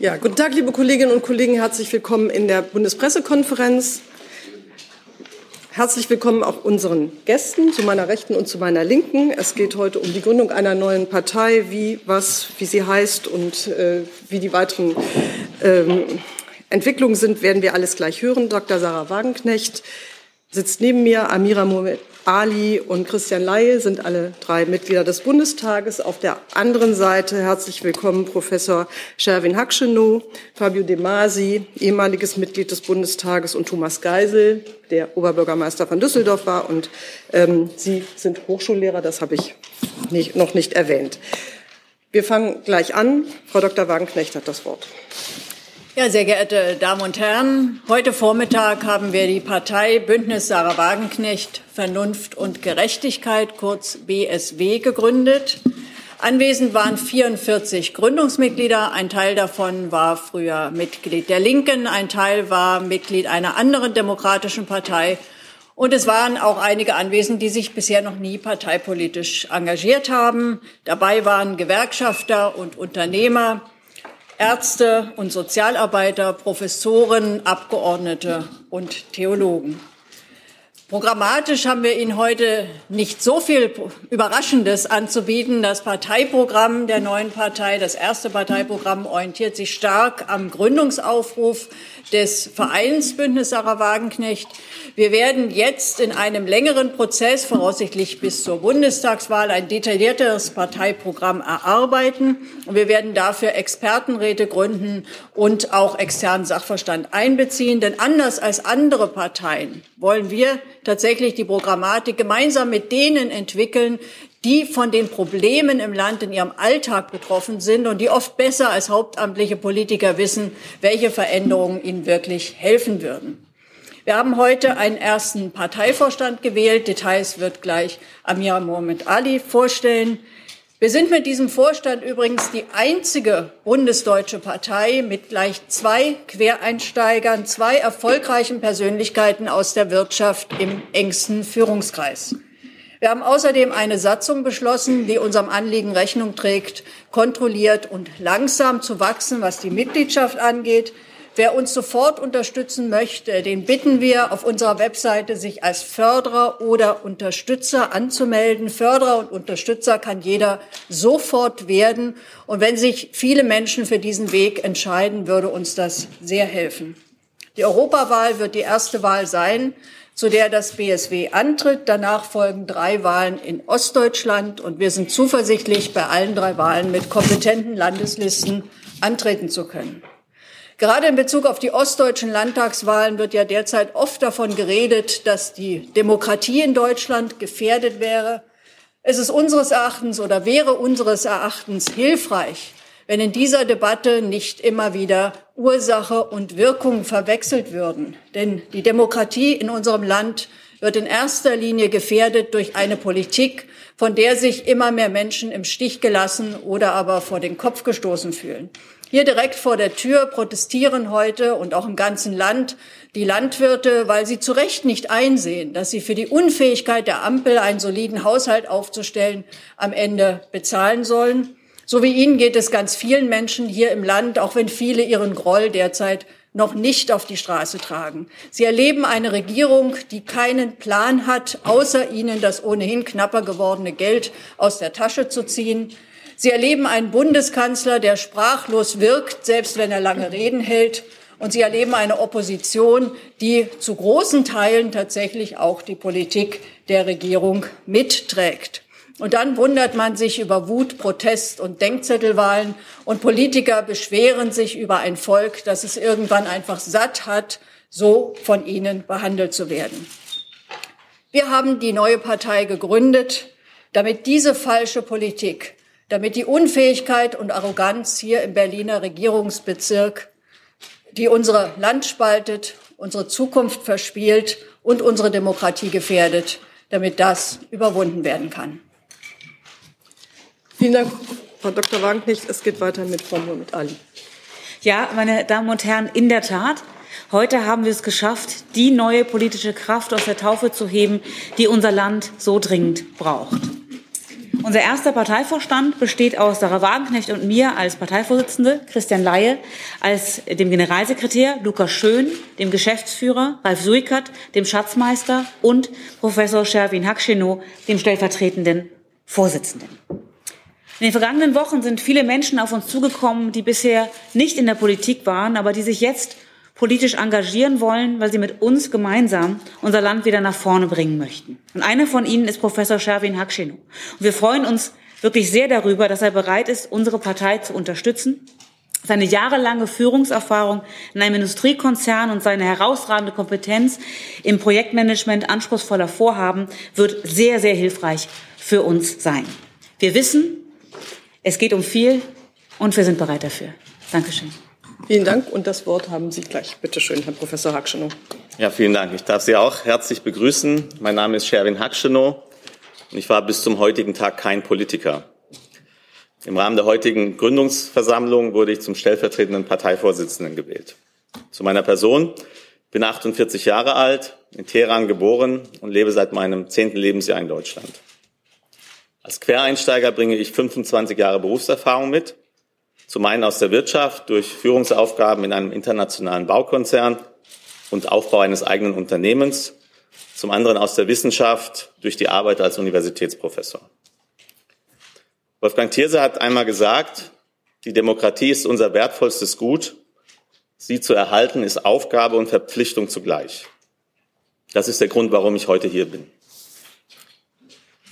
Ja, guten Tag, liebe Kolleginnen und Kollegen. Herzlich willkommen in der Bundespressekonferenz. Herzlich willkommen auch unseren Gästen zu meiner Rechten und zu meiner Linken. Es geht heute um die Gründung einer neuen Partei, wie, was, wie sie heißt und äh, wie die weiteren ähm, Entwicklungen sind, werden wir alles gleich hören. Dr. Sarah Wagenknecht sitzt neben mir, Amira Mohamed Ali und Christian Laie sind alle drei Mitglieder des Bundestages. Auf der anderen Seite herzlich willkommen Professor Sherwin Hakschenow, Fabio De Masi, ehemaliges Mitglied des Bundestages und Thomas Geisel, der Oberbürgermeister von Düsseldorf war. Und ähm, Sie sind Hochschullehrer, das habe ich nicht, noch nicht erwähnt. Wir fangen gleich an. Frau Dr. Wagenknecht hat das Wort. Ja, sehr geehrte Damen und Herren, heute Vormittag haben wir die Partei Bündnis Sarah Wagenknecht Vernunft und Gerechtigkeit, kurz BSW, gegründet. Anwesend waren 44 Gründungsmitglieder. Ein Teil davon war früher Mitglied der Linken, ein Teil war Mitglied einer anderen demokratischen Partei. Und es waren auch einige anwesend, die sich bisher noch nie parteipolitisch engagiert haben. Dabei waren Gewerkschafter und Unternehmer, Ärzte und Sozialarbeiter, Professoren, Abgeordnete und Theologen. Programmatisch haben wir Ihnen heute nicht so viel Überraschendes anzubieten. Das Parteiprogramm der neuen Partei, das erste Parteiprogramm, orientiert sich stark am Gründungsaufruf des Vereins Bündnis Sarah Wagenknecht. Wir werden jetzt in einem längeren Prozess, voraussichtlich bis zur Bundestagswahl, ein detaillierteres Parteiprogramm erarbeiten. Und wir werden dafür Expertenräte gründen und auch externen Sachverstand einbeziehen. Denn anders als andere Parteien wollen wir tatsächlich die Programmatik gemeinsam mit denen entwickeln, die von den Problemen im Land in ihrem Alltag betroffen sind und die oft besser als hauptamtliche Politiker wissen, welche Veränderungen ihnen wirklich helfen würden. Wir haben heute einen ersten Parteivorstand gewählt. Details wird gleich Amir Mohamed Ali vorstellen. Wir sind mit diesem Vorstand übrigens die einzige bundesdeutsche Partei mit gleich zwei Quereinsteigern, zwei erfolgreichen Persönlichkeiten aus der Wirtschaft im engsten Führungskreis. Wir haben außerdem eine Satzung beschlossen, die unserem Anliegen Rechnung trägt, kontrolliert und langsam zu wachsen, was die Mitgliedschaft angeht. Wer uns sofort unterstützen möchte, den bitten wir, auf unserer Webseite sich als Förderer oder Unterstützer anzumelden. Förderer und Unterstützer kann jeder sofort werden. Und wenn sich viele Menschen für diesen Weg entscheiden, würde uns das sehr helfen. Die Europawahl wird die erste Wahl sein, zu der das BSW antritt. Danach folgen drei Wahlen in Ostdeutschland und wir sind zuversichtlich, bei allen drei Wahlen mit kompetenten Landeslisten antreten zu können. Gerade in Bezug auf die ostdeutschen Landtagswahlen wird ja derzeit oft davon geredet, dass die Demokratie in Deutschland gefährdet wäre. Es ist unseres Erachtens oder wäre unseres Erachtens hilfreich, wenn in dieser Debatte nicht immer wieder Ursache und Wirkung verwechselt würden. Denn die Demokratie in unserem Land wird in erster Linie gefährdet durch eine Politik, von der sich immer mehr Menschen im Stich gelassen oder aber vor den Kopf gestoßen fühlen. Hier direkt vor der Tür protestieren heute und auch im ganzen Land die Landwirte, weil sie zu Recht nicht einsehen, dass sie für die Unfähigkeit der Ampel einen soliden Haushalt aufzustellen am Ende bezahlen sollen. So wie Ihnen geht es ganz vielen Menschen hier im Land, auch wenn viele ihren Groll derzeit noch nicht auf die Straße tragen. Sie erleben eine Regierung, die keinen Plan hat, außer ihnen das ohnehin knapper gewordene Geld aus der Tasche zu ziehen. Sie erleben einen Bundeskanzler, der sprachlos wirkt, selbst wenn er lange Reden hält. Und Sie erleben eine Opposition, die zu großen Teilen tatsächlich auch die Politik der Regierung mitträgt. Und dann wundert man sich über Wut, Protest und Denkzettelwahlen und Politiker beschweren sich über ein Volk, das es irgendwann einfach satt hat, so von ihnen behandelt zu werden. Wir haben die neue Partei gegründet, damit diese falsche Politik, damit die Unfähigkeit und Arroganz hier im Berliner Regierungsbezirk, die unsere Land spaltet, unsere Zukunft verspielt und unsere Demokratie gefährdet, damit das überwunden werden kann. Vielen Dank, Frau Dr. Wagenknecht. Es geht weiter mit Frau Mohamed Ali. Ja, meine Damen und Herren, in der Tat. Heute haben wir es geschafft, die neue politische Kraft aus der Taufe zu heben, die unser Land so dringend braucht. Unser erster Parteivorstand besteht aus Sarah Wagenknecht und mir als Parteivorsitzende, Christian Laie als dem Generalsekretär, Lukas Schön, dem Geschäftsführer, Ralf Suikert, dem Schatzmeister und Professor Sherwin Hakscheno, dem stellvertretenden Vorsitzenden. In den vergangenen Wochen sind viele Menschen auf uns zugekommen, die bisher nicht in der Politik waren, aber die sich jetzt politisch engagieren wollen, weil sie mit uns gemeinsam unser Land wieder nach vorne bringen möchten. Und einer von ihnen ist Professor Sherwin Hakshinu. Und wir freuen uns wirklich sehr darüber, dass er bereit ist, unsere Partei zu unterstützen. Seine jahrelange Führungserfahrung in einem Industriekonzern und seine herausragende Kompetenz im Projektmanagement anspruchsvoller Vorhaben wird sehr, sehr hilfreich für uns sein. Wir wissen, es geht um viel und wir sind bereit dafür. Dankeschön. Vielen Dank und das Wort haben Sie gleich. Bitte schön, Herr Professor Hakschenow. Ja, vielen Dank. Ich darf Sie auch herzlich begrüßen. Mein Name ist Sherwin Hakschenow und ich war bis zum heutigen Tag kein Politiker. Im Rahmen der heutigen Gründungsversammlung wurde ich zum stellvertretenden Parteivorsitzenden gewählt. Zu meiner Person. Ich bin 48 Jahre alt, in Teheran geboren und lebe seit meinem zehnten Lebensjahr in Deutschland. Als Quereinsteiger bringe ich 25 Jahre Berufserfahrung mit zum einen aus der Wirtschaft durch Führungsaufgaben in einem internationalen Baukonzern und Aufbau eines eigenen Unternehmens, zum anderen aus der Wissenschaft durch die Arbeit als Universitätsprofessor. Wolfgang Thierse hat einmal gesagt, die Demokratie ist unser wertvollstes Gut. Sie zu erhalten ist Aufgabe und Verpflichtung zugleich. Das ist der Grund, warum ich heute hier bin.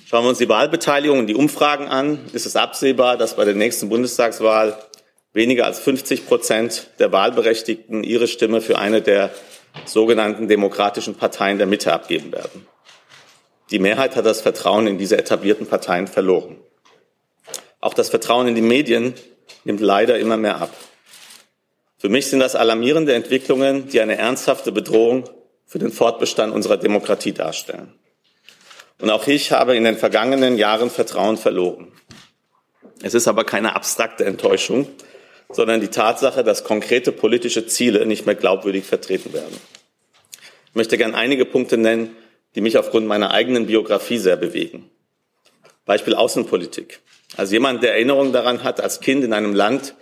Schauen wir uns die Wahlbeteiligung und die Umfragen an, ist es absehbar, dass bei der nächsten Bundestagswahl weniger als 50 Prozent der Wahlberechtigten ihre Stimme für eine der sogenannten demokratischen Parteien der Mitte abgeben werden. Die Mehrheit hat das Vertrauen in diese etablierten Parteien verloren. Auch das Vertrauen in die Medien nimmt leider immer mehr ab. Für mich sind das alarmierende Entwicklungen, die eine ernsthafte Bedrohung für den Fortbestand unserer Demokratie darstellen. Und auch ich habe in den vergangenen Jahren Vertrauen verloren. Es ist aber keine abstrakte Enttäuschung, sondern die Tatsache, dass konkrete politische Ziele nicht mehr glaubwürdig vertreten werden. Ich möchte gern einige Punkte nennen, die mich aufgrund meiner eigenen Biografie sehr bewegen. Beispiel Außenpolitik. Als jemand, der Erinnerung daran hat, als Kind in einem Land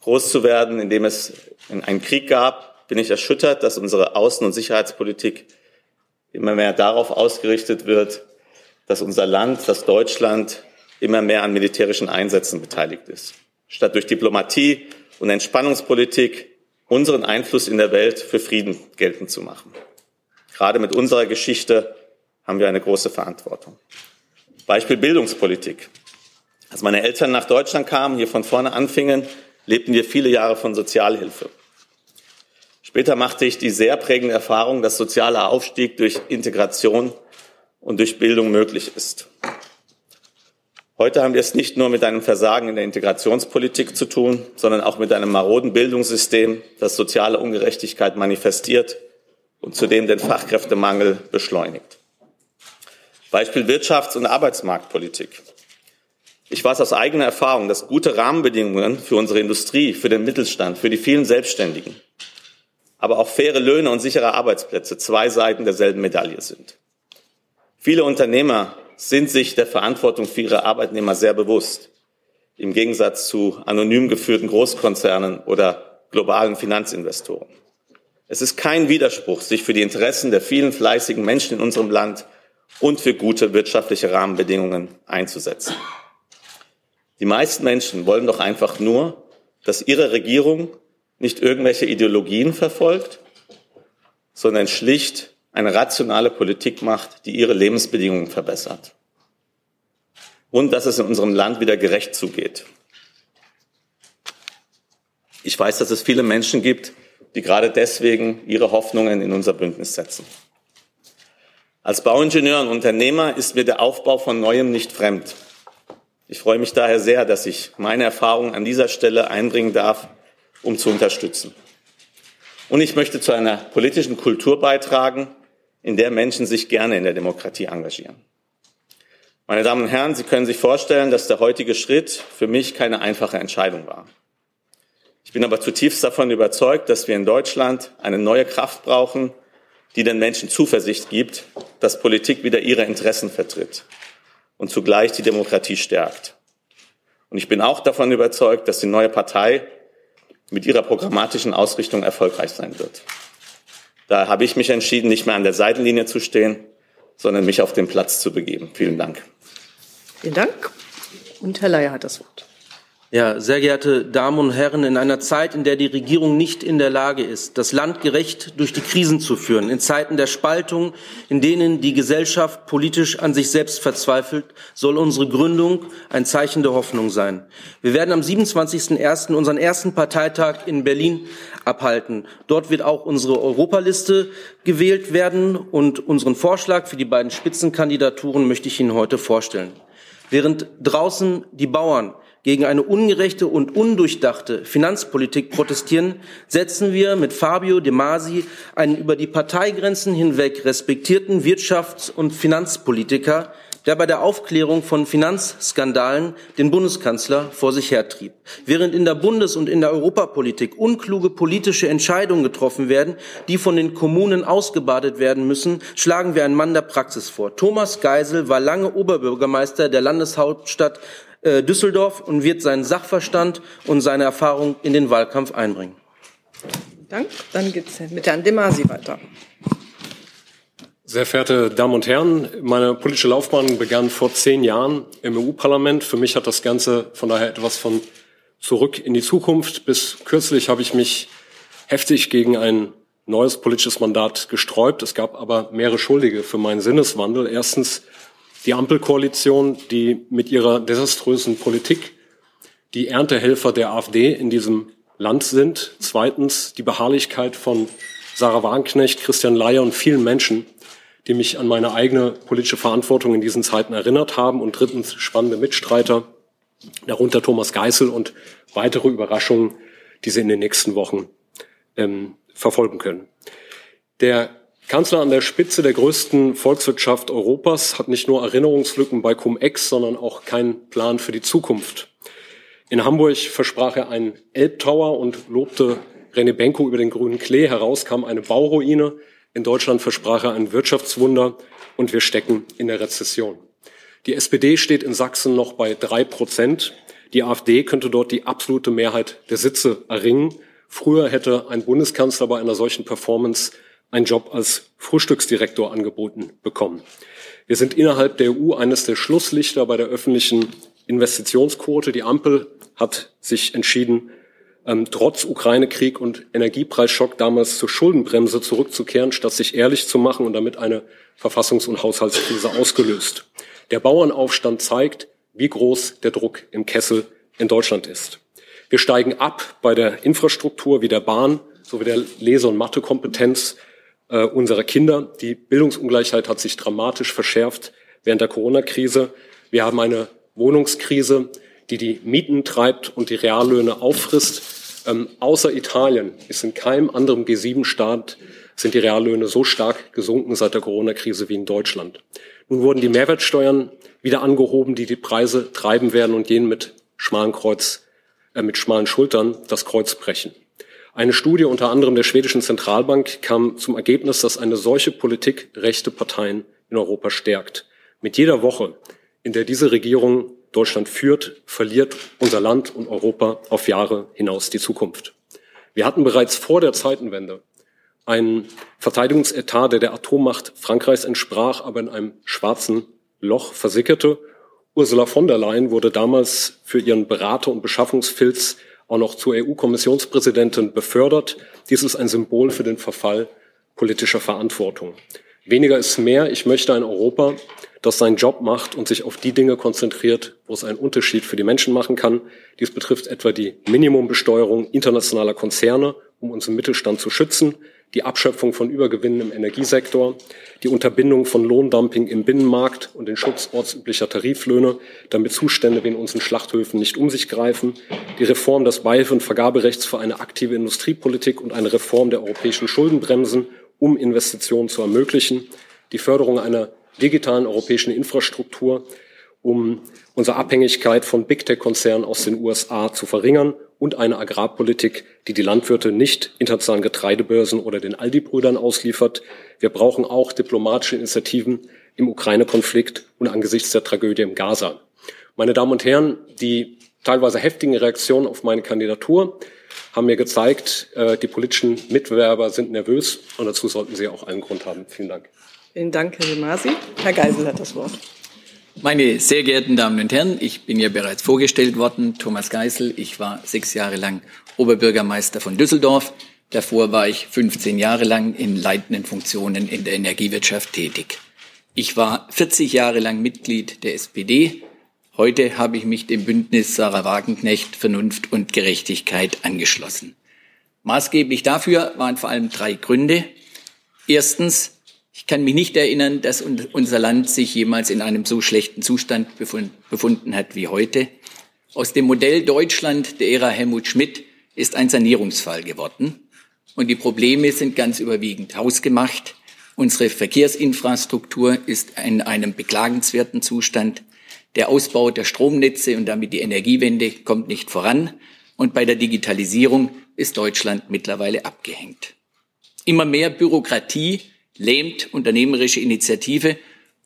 groß zu werden, in dem es einen Krieg gab, bin ich erschüttert, dass unsere Außen- und Sicherheitspolitik immer mehr darauf ausgerichtet wird, dass unser Land, dass Deutschland immer mehr an militärischen Einsätzen beteiligt ist, statt durch Diplomatie und Entspannungspolitik unseren Einfluss in der Welt für Frieden geltend zu machen. Gerade mit unserer Geschichte haben wir eine große Verantwortung. Beispiel Bildungspolitik. Als meine Eltern nach Deutschland kamen, hier von vorne anfingen, lebten wir viele Jahre von Sozialhilfe. Später machte ich die sehr prägende Erfahrung, dass sozialer Aufstieg durch Integration und durch Bildung möglich ist. Heute haben wir es nicht nur mit einem Versagen in der Integrationspolitik zu tun, sondern auch mit einem maroden Bildungssystem, das soziale Ungerechtigkeit manifestiert und zudem den Fachkräftemangel beschleunigt. Beispiel Wirtschafts- und Arbeitsmarktpolitik. Ich weiß aus eigener Erfahrung, dass gute Rahmenbedingungen für unsere Industrie, für den Mittelstand, für die vielen Selbstständigen, aber auch faire Löhne und sichere Arbeitsplätze zwei Seiten derselben Medaille sind. Viele Unternehmer sind sich der Verantwortung für ihre Arbeitnehmer sehr bewusst, im Gegensatz zu anonym geführten Großkonzernen oder globalen Finanzinvestoren. Es ist kein Widerspruch, sich für die Interessen der vielen fleißigen Menschen in unserem Land und für gute wirtschaftliche Rahmenbedingungen einzusetzen. Die meisten Menschen wollen doch einfach nur, dass ihre Regierung nicht irgendwelche Ideologien verfolgt, sondern schlicht eine rationale Politik macht, die ihre Lebensbedingungen verbessert. Und dass es in unserem Land wieder gerecht zugeht. Ich weiß, dass es viele Menschen gibt, die gerade deswegen ihre Hoffnungen in unser Bündnis setzen. Als Bauingenieur und Unternehmer ist mir der Aufbau von Neuem nicht fremd. Ich freue mich daher sehr, dass ich meine Erfahrungen an dieser Stelle einbringen darf, um zu unterstützen. Und ich möchte zu einer politischen Kultur beitragen, in der Menschen sich gerne in der Demokratie engagieren. Meine Damen und Herren, Sie können sich vorstellen, dass der heutige Schritt für mich keine einfache Entscheidung war. Ich bin aber zutiefst davon überzeugt, dass wir in Deutschland eine neue Kraft brauchen, die den Menschen Zuversicht gibt, dass Politik wieder ihre Interessen vertritt und zugleich die Demokratie stärkt. Und ich bin auch davon überzeugt, dass die neue Partei mit ihrer programmatischen Ausrichtung erfolgreich sein wird. Da habe ich mich entschieden, nicht mehr an der Seitenlinie zu stehen, sondern mich auf den Platz zu begeben. Vielen Dank. Vielen Dank. Und Herr Leier hat das Wort. Ja, sehr geehrte Damen und Herren, in einer Zeit, in der die Regierung nicht in der Lage ist, das Land gerecht durch die Krisen zu führen, in Zeiten der Spaltung, in denen die Gesellschaft politisch an sich selbst verzweifelt, soll unsere Gründung ein Zeichen der Hoffnung sein. Wir werden am 27.01. unseren ersten Parteitag in Berlin abhalten. Dort wird auch unsere Europaliste gewählt werden und unseren Vorschlag für die beiden Spitzenkandidaturen möchte ich Ihnen heute vorstellen. Während draußen die Bauern gegen eine ungerechte und undurchdachte Finanzpolitik protestieren, setzen wir mit Fabio De Masi einen über die Parteigrenzen hinweg respektierten Wirtschafts- und Finanzpolitiker, der bei der Aufklärung von Finanzskandalen den Bundeskanzler vor sich hertrieb. Während in der Bundes- und in der Europapolitik unkluge politische Entscheidungen getroffen werden, die von den Kommunen ausgebadet werden müssen, schlagen wir einen Mann der Praxis vor. Thomas Geisel war lange Oberbürgermeister der Landeshauptstadt äh, Düsseldorf und wird seinen Sachverstand und seine Erfahrung in den Wahlkampf einbringen. Dank. Dann geht es mit Herrn De Masi weiter. Sehr verehrte Damen und Herren, meine politische Laufbahn begann vor zehn Jahren im EU-Parlament. Für mich hat das Ganze von daher etwas von zurück in die Zukunft. Bis kürzlich habe ich mich heftig gegen ein neues politisches Mandat gesträubt. Es gab aber mehrere Schuldige für meinen Sinneswandel. Erstens die Ampelkoalition, die mit ihrer desaströsen Politik die Erntehelfer der AfD in diesem Land sind. Zweitens die Beharrlichkeit von Sarah Wagenknecht, Christian Leier und vielen Menschen, die mich an meine eigene politische Verantwortung in diesen Zeiten erinnert haben. Und drittens spannende Mitstreiter, darunter Thomas Geißel und weitere Überraschungen, die Sie in den nächsten Wochen ähm, verfolgen können. Der Kanzler an der Spitze der größten Volkswirtschaft Europas hat nicht nur Erinnerungslücken bei Cum-Ex, sondern auch keinen Plan für die Zukunft. In Hamburg versprach er einen Elbtower und lobte René Benko über den grünen Klee. Heraus kam eine Bauruine. In Deutschland versprach er ein Wirtschaftswunder und wir stecken in der Rezession. Die SPD steht in Sachsen noch bei drei Prozent. Die AfD könnte dort die absolute Mehrheit der Sitze erringen. Früher hätte ein Bundeskanzler bei einer solchen Performance einen Job als Frühstücksdirektor angeboten bekommen. Wir sind innerhalb der EU eines der Schlusslichter bei der öffentlichen Investitionsquote. Die Ampel hat sich entschieden, ähm, trotz Ukraine-Krieg und Energiepreisschock damals zur Schuldenbremse zurückzukehren, statt sich ehrlich zu machen und damit eine Verfassungs- und Haushaltskrise ausgelöst. Der Bauernaufstand zeigt, wie groß der Druck im Kessel in Deutschland ist. Wir steigen ab bei der Infrastruktur wie der Bahn sowie der Lese- und Mathekompetenz äh, unserer Kinder. Die Bildungsungleichheit hat sich dramatisch verschärft während der Corona-Krise. Wir haben eine Wohnungskrise, die die Mieten treibt und die Reallöhne auffrisst. Ähm, außer Italien ist in keinem anderen G7-Staat sind die Reallöhne so stark gesunken seit der Corona-Krise wie in Deutschland. Nun wurden die Mehrwertsteuern wieder angehoben, die die Preise treiben werden und jenen mit schmalen Kreuz, äh, mit schmalen Schultern das Kreuz brechen. Eine Studie unter anderem der schwedischen Zentralbank kam zum Ergebnis, dass eine solche Politik rechte Parteien in Europa stärkt. Mit jeder Woche, in der diese Regierung Deutschland führt, verliert unser Land und Europa auf Jahre hinaus die Zukunft. Wir hatten bereits vor der Zeitenwende einen Verteidigungsetat, der der Atommacht Frankreichs entsprach, aber in einem schwarzen Loch versickerte. Ursula von der Leyen wurde damals für ihren Berater- und Beschaffungsfilz auch noch zur EU-Kommissionspräsidentin befördert. Dies ist ein Symbol für den Verfall politischer Verantwortung. Weniger ist mehr. Ich möchte ein Europa, das seinen Job macht und sich auf die Dinge konzentriert, wo es einen Unterschied für die Menschen machen kann. Dies betrifft etwa die Minimumbesteuerung internationaler Konzerne, um unseren Mittelstand zu schützen, die Abschöpfung von Übergewinnen im Energiesektor, die Unterbindung von Lohndumping im Binnenmarkt und den Schutz ortsüblicher Tariflöhne, damit Zustände wie in unseren Schlachthöfen nicht um sich greifen, die Reform des Beihilfe- und Vergaberechts für eine aktive Industriepolitik und eine Reform der europäischen Schuldenbremsen, um Investitionen zu ermöglichen, die Förderung einer digitalen europäischen Infrastruktur, um unsere Abhängigkeit von Big Tech-Konzernen aus den USA zu verringern und eine Agrarpolitik, die die Landwirte nicht internationalen Getreidebörsen oder den Aldi-Brüdern ausliefert. Wir brauchen auch diplomatische Initiativen im Ukraine-Konflikt und angesichts der Tragödie im Gaza. Meine Damen und Herren, die teilweise heftigen Reaktionen auf meine Kandidatur haben mir gezeigt, äh, die politischen Mitbewerber sind nervös und dazu sollten sie auch einen Grund haben. Vielen Dank. Vielen Dank, Herr Demasi. Herr Geisel hat das Wort. Meine sehr geehrten Damen und Herren, ich bin ja bereits vorgestellt worden, Thomas Geisel. Ich war sechs Jahre lang Oberbürgermeister von Düsseldorf. Davor war ich 15 Jahre lang in leitenden Funktionen in der Energiewirtschaft tätig. Ich war 40 Jahre lang Mitglied der SPD. Heute habe ich mich dem Bündnis Sarah Wagenknecht Vernunft und Gerechtigkeit angeschlossen. Maßgeblich dafür waren vor allem drei Gründe. Erstens, ich kann mich nicht erinnern, dass unser Land sich jemals in einem so schlechten Zustand befunden hat wie heute. Aus dem Modell Deutschland der Ära Helmut Schmidt ist ein Sanierungsfall geworden. Und die Probleme sind ganz überwiegend hausgemacht. Unsere Verkehrsinfrastruktur ist in einem beklagenswerten Zustand. Der Ausbau der Stromnetze und damit die Energiewende kommt nicht voran. Und bei der Digitalisierung ist Deutschland mittlerweile abgehängt. Immer mehr Bürokratie lähmt unternehmerische Initiative.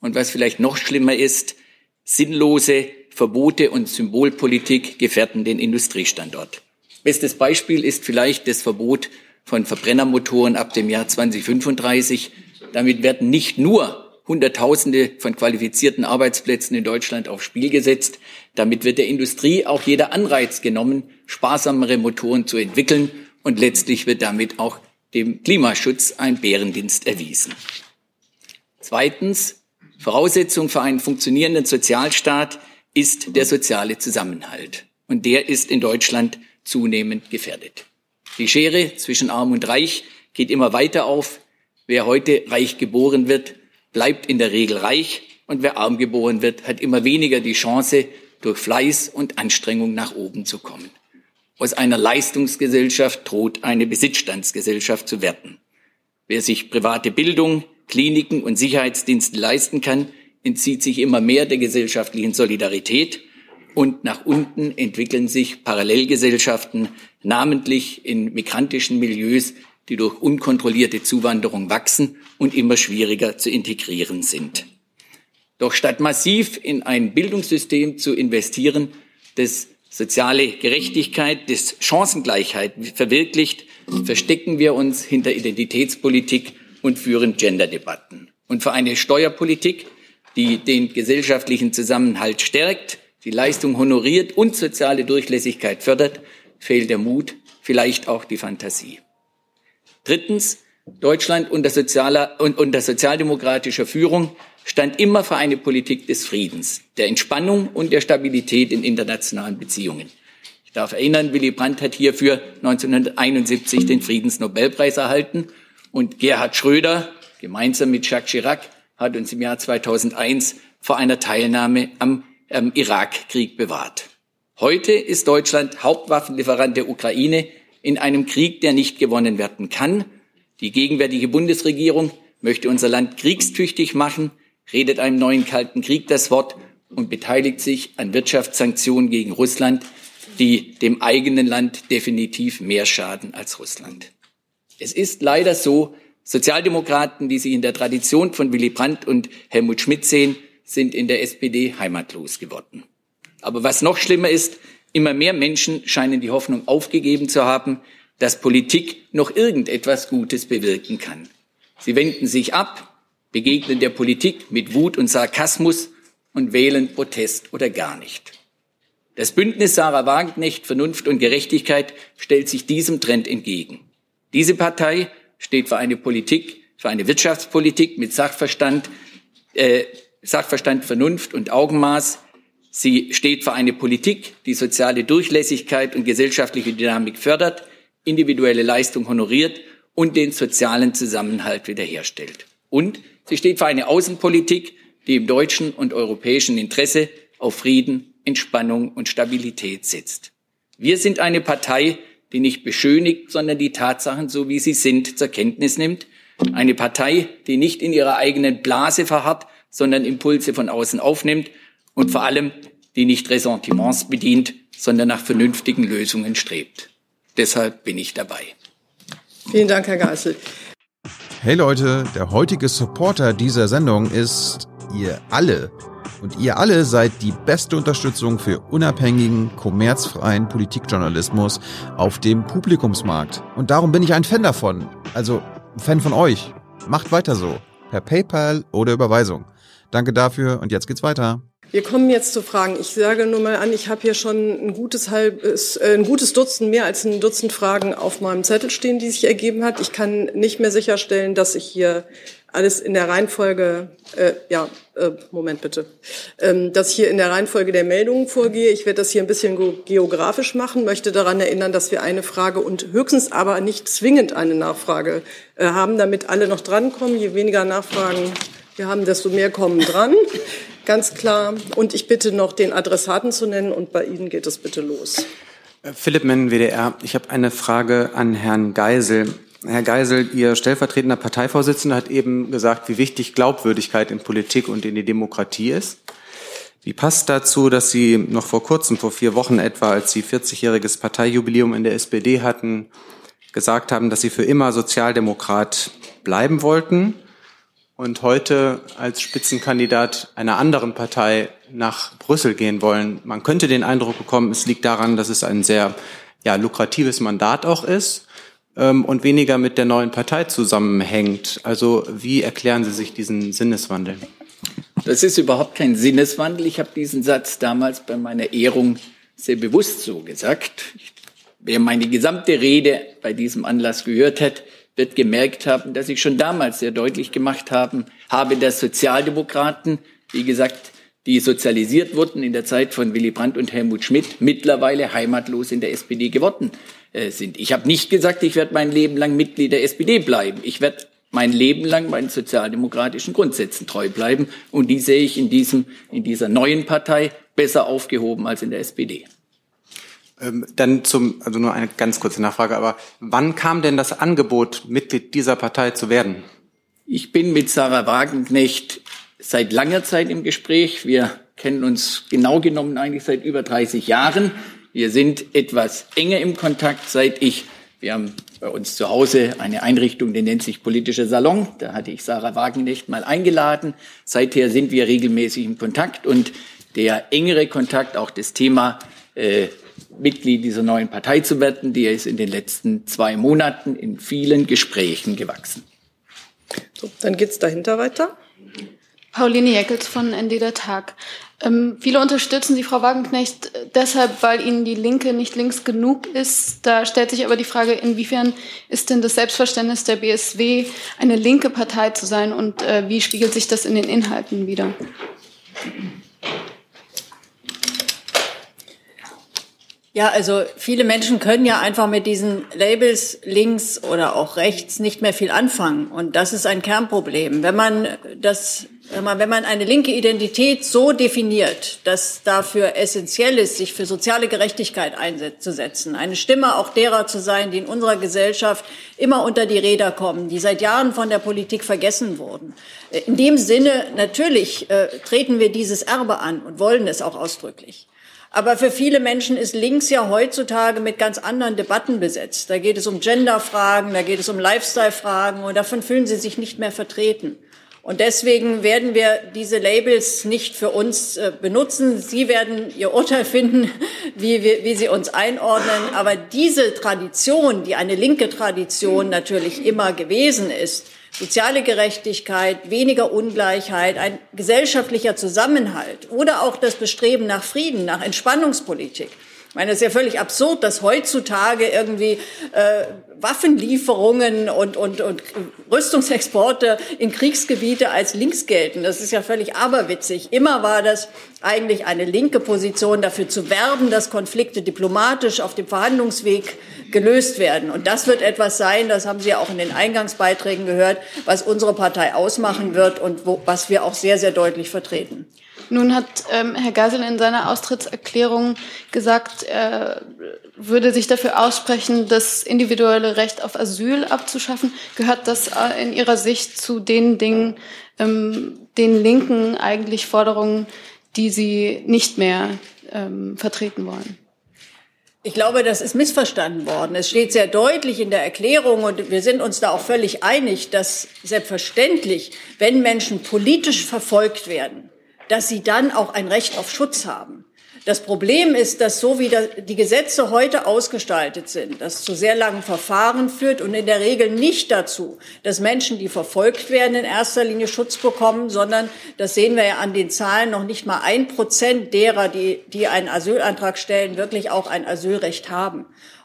Und was vielleicht noch schlimmer ist, sinnlose Verbote und Symbolpolitik gefährden den Industriestandort. Bestes Beispiel ist vielleicht das Verbot von Verbrennermotoren ab dem Jahr 2035 damit werden nicht nur Hunderttausende von qualifizierten Arbeitsplätzen in Deutschland aufs Spiel gesetzt. Damit wird der Industrie auch jeder Anreiz genommen, sparsamere Motoren zu entwickeln. Und letztlich wird damit auch dem Klimaschutz ein Bärendienst erwiesen. Zweitens, Voraussetzung für einen funktionierenden Sozialstaat ist der soziale Zusammenhalt. Und der ist in Deutschland zunehmend gefährdet. Die Schere zwischen Arm und Reich geht immer weiter auf. Wer heute reich geboren wird, bleibt in der Regel reich und wer arm geboren wird, hat immer weniger die Chance, durch Fleiß und Anstrengung nach oben zu kommen. Aus einer Leistungsgesellschaft droht eine Besitzstandsgesellschaft zu werden. Wer sich private Bildung, Kliniken und Sicherheitsdienste leisten kann, entzieht sich immer mehr der gesellschaftlichen Solidarität und nach unten entwickeln sich Parallelgesellschaften, namentlich in migrantischen Milieus, die durch unkontrollierte Zuwanderung wachsen und immer schwieriger zu integrieren sind. Doch statt massiv in ein Bildungssystem zu investieren, das soziale Gerechtigkeit, das Chancengleichheit verwirklicht, verstecken wir uns hinter Identitätspolitik und führen Genderdebatten. Und für eine Steuerpolitik, die den gesellschaftlichen Zusammenhalt stärkt, die Leistung honoriert und soziale Durchlässigkeit fördert, fehlt der Mut, vielleicht auch die Fantasie. Drittens, Deutschland unter, sozialer, unter sozialdemokratischer Führung stand immer für eine Politik des Friedens, der Entspannung und der Stabilität in internationalen Beziehungen. Ich darf erinnern, Willy Brandt hat hierfür 1971 den Friedensnobelpreis erhalten und Gerhard Schröder gemeinsam mit Jacques Chirac hat uns im Jahr 2001 vor einer Teilnahme am, am Irakkrieg bewahrt. Heute ist Deutschland Hauptwaffenlieferant der Ukraine in einem Krieg, der nicht gewonnen werden kann. Die gegenwärtige Bundesregierung möchte unser Land kriegstüchtig machen, redet einem neuen Kalten Krieg das Wort und beteiligt sich an Wirtschaftssanktionen gegen Russland, die dem eigenen Land definitiv mehr schaden als Russland. Es ist leider so, Sozialdemokraten, die sich in der Tradition von Willy Brandt und Helmut Schmidt sehen, sind in der SPD heimatlos geworden. Aber was noch schlimmer ist, Immer mehr Menschen scheinen die Hoffnung aufgegeben zu haben, dass Politik noch irgendetwas Gutes bewirken kann. Sie wenden sich ab, begegnen der Politik mit Wut und Sarkasmus und wählen Protest oder gar nicht. Das Bündnis Sarah Wagenknecht Vernunft und Gerechtigkeit stellt sich diesem Trend entgegen. Diese Partei steht für eine Politik, für eine Wirtschaftspolitik mit Sachverstand, äh, Sachverstand, Vernunft und Augenmaß, Sie steht für eine Politik, die soziale Durchlässigkeit und gesellschaftliche Dynamik fördert, individuelle Leistung honoriert und den sozialen Zusammenhalt wiederherstellt. Und sie steht für eine Außenpolitik, die im deutschen und europäischen Interesse auf Frieden, Entspannung und Stabilität setzt. Wir sind eine Partei, die nicht beschönigt, sondern die Tatsachen, so wie sie sind, zur Kenntnis nimmt. Eine Partei, die nicht in ihrer eigenen Blase verharrt, sondern Impulse von außen aufnimmt und vor allem die nicht Ressentiments bedient, sondern nach vernünftigen Lösungen strebt. Deshalb bin ich dabei. Vielen Dank, Herr Geißel. Hey Leute, der heutige Supporter dieser Sendung ist ihr alle und ihr alle seid die beste Unterstützung für unabhängigen, kommerzfreien Politikjournalismus auf dem Publikumsmarkt. Und darum bin ich ein Fan davon. Also Fan von euch. Macht weiter so. Per PayPal oder Überweisung. Danke dafür und jetzt geht's weiter. Wir kommen jetzt zu Fragen. Ich sage nur mal an, ich habe hier schon ein gutes halbes, äh, ein gutes Dutzend, mehr als ein Dutzend Fragen auf meinem Zettel stehen, die sich ergeben hat. Ich kann nicht mehr sicherstellen, dass ich hier alles in der Reihenfolge, äh, ja, äh, Moment bitte, ähm, dass ich hier in der Reihenfolge der Meldungen vorgehe. Ich werde das hier ein bisschen geografisch machen, möchte daran erinnern, dass wir eine Frage und höchstens aber nicht zwingend eine Nachfrage äh, haben, damit alle noch drankommen. Je weniger Nachfragen wir haben, desto mehr kommen dran. Ganz klar. Und ich bitte noch den Adressaten zu nennen und bei Ihnen geht es bitte los. Äh, Philipp Menn, WDR. Ich habe eine Frage an Herrn Geisel. Herr Geisel, Ihr stellvertretender Parteivorsitzender hat eben gesagt, wie wichtig Glaubwürdigkeit in Politik und in die Demokratie ist. Wie passt dazu, dass Sie noch vor kurzem, vor vier Wochen etwa, als Sie 40-jähriges Parteijubiläum in der SPD hatten, gesagt haben, dass Sie für immer Sozialdemokrat bleiben wollten und heute als Spitzenkandidat einer anderen Partei nach Brüssel gehen wollen. Man könnte den Eindruck bekommen, es liegt daran, dass es ein sehr ja, lukratives Mandat auch ist ähm, und weniger mit der neuen Partei zusammenhängt. Also wie erklären Sie sich diesen Sinneswandel? Das ist überhaupt kein Sinneswandel. Ich habe diesen Satz damals bei meiner Ehrung sehr bewusst so gesagt. Wer meine gesamte Rede bei diesem Anlass gehört hat, wird gemerkt haben, dass ich schon damals sehr deutlich gemacht haben, habe, dass Sozialdemokraten, wie gesagt, die sozialisiert wurden in der Zeit von Willy Brandt und Helmut Schmidt, mittlerweile heimatlos in der SPD geworden äh, sind. Ich habe nicht gesagt, ich werde mein Leben lang Mitglied der SPD bleiben. Ich werde mein Leben lang meinen sozialdemokratischen Grundsätzen treu bleiben. Und die sehe ich in, diesem, in dieser neuen Partei besser aufgehoben als in der SPD. Ähm, dann zum, also nur eine ganz kurze Nachfrage, aber wann kam denn das Angebot, Mitglied dieser Partei zu werden? Ich bin mit Sarah Wagenknecht seit langer Zeit im Gespräch. Wir kennen uns genau genommen eigentlich seit über 30 Jahren. Wir sind etwas enger im Kontakt, seit ich, wir haben bei uns zu Hause eine Einrichtung, die nennt sich politischer Salon. Da hatte ich Sarah Wagenknecht mal eingeladen. Seither sind wir regelmäßig im Kontakt und der engere Kontakt, auch das Thema äh, Mitglied dieser neuen Partei zu werden, die ist in den letzten zwei Monaten in vielen Gesprächen gewachsen. So, dann geht's dahinter weiter. Pauline Jeckels von ND der Tag. Ähm, viele unterstützen Sie, Frau Wagenknecht, deshalb, weil Ihnen die Linke nicht links genug ist. Da stellt sich aber die Frage, inwiefern ist denn das Selbstverständnis der BSW, eine linke Partei zu sein und äh, wie spiegelt sich das in den Inhalten wieder? Ja, also viele Menschen können ja einfach mit diesen Labels links oder auch rechts nicht mehr viel anfangen. Und das ist ein Kernproblem. Wenn man das, wenn man, eine linke Identität so definiert, dass dafür essentiell ist, sich für soziale Gerechtigkeit einzusetzen, eine Stimme auch derer zu sein, die in unserer Gesellschaft immer unter die Räder kommen, die seit Jahren von der Politik vergessen wurden. In dem Sinne, natürlich äh, treten wir dieses Erbe an und wollen es auch ausdrücklich. Aber für viele Menschen ist links ja heutzutage mit ganz anderen Debatten besetzt. Da geht es um Genderfragen, da geht es um Lifestyle-Fragen und davon fühlen sie sich nicht mehr vertreten. Und deswegen werden wir diese Labels nicht für uns äh, benutzen. Sie werden Ihr Urteil finden, wie, wir, wie Sie uns einordnen. Aber diese Tradition, die eine linke Tradition natürlich immer gewesen ist, soziale Gerechtigkeit, weniger Ungleichheit, ein gesellschaftlicher Zusammenhalt oder auch das Bestreben nach Frieden, nach Entspannungspolitik. Ich meine, es ist ja völlig absurd, dass heutzutage irgendwie äh, Waffenlieferungen und, und, und Rüstungsexporte in Kriegsgebiete als links gelten. Das ist ja völlig aberwitzig. Immer war das eigentlich eine linke Position, dafür zu werben, dass Konflikte diplomatisch auf dem Verhandlungsweg gelöst werden. Und das wird etwas sein, das haben Sie ja auch in den Eingangsbeiträgen gehört, was unsere Partei ausmachen wird und wo, was wir auch sehr, sehr deutlich vertreten. Nun hat ähm, Herr Geisel in seiner Austrittserklärung gesagt, er würde sich dafür aussprechen, das individuelle Recht auf Asyl abzuschaffen. Gehört das äh, in Ihrer Sicht zu den Dingen, ähm, den linken eigentlich Forderungen, die Sie nicht mehr ähm, vertreten wollen? Ich glaube, das ist missverstanden worden. Es steht sehr deutlich in der Erklärung und wir sind uns da auch völlig einig, dass selbstverständlich, wenn Menschen politisch verfolgt werden, dass sie dann auch ein Recht auf Schutz haben. Das Problem ist, dass so wie die Gesetze heute ausgestaltet sind, das zu sehr langen Verfahren führt und in der Regel nicht dazu, dass Menschen, die verfolgt werden, in erster Linie Schutz bekommen, sondern das sehen wir ja an den Zahlen noch nicht mal ein Prozent derer, die, die einen Asylantrag stellen, wirklich auch ein Asylrecht haben.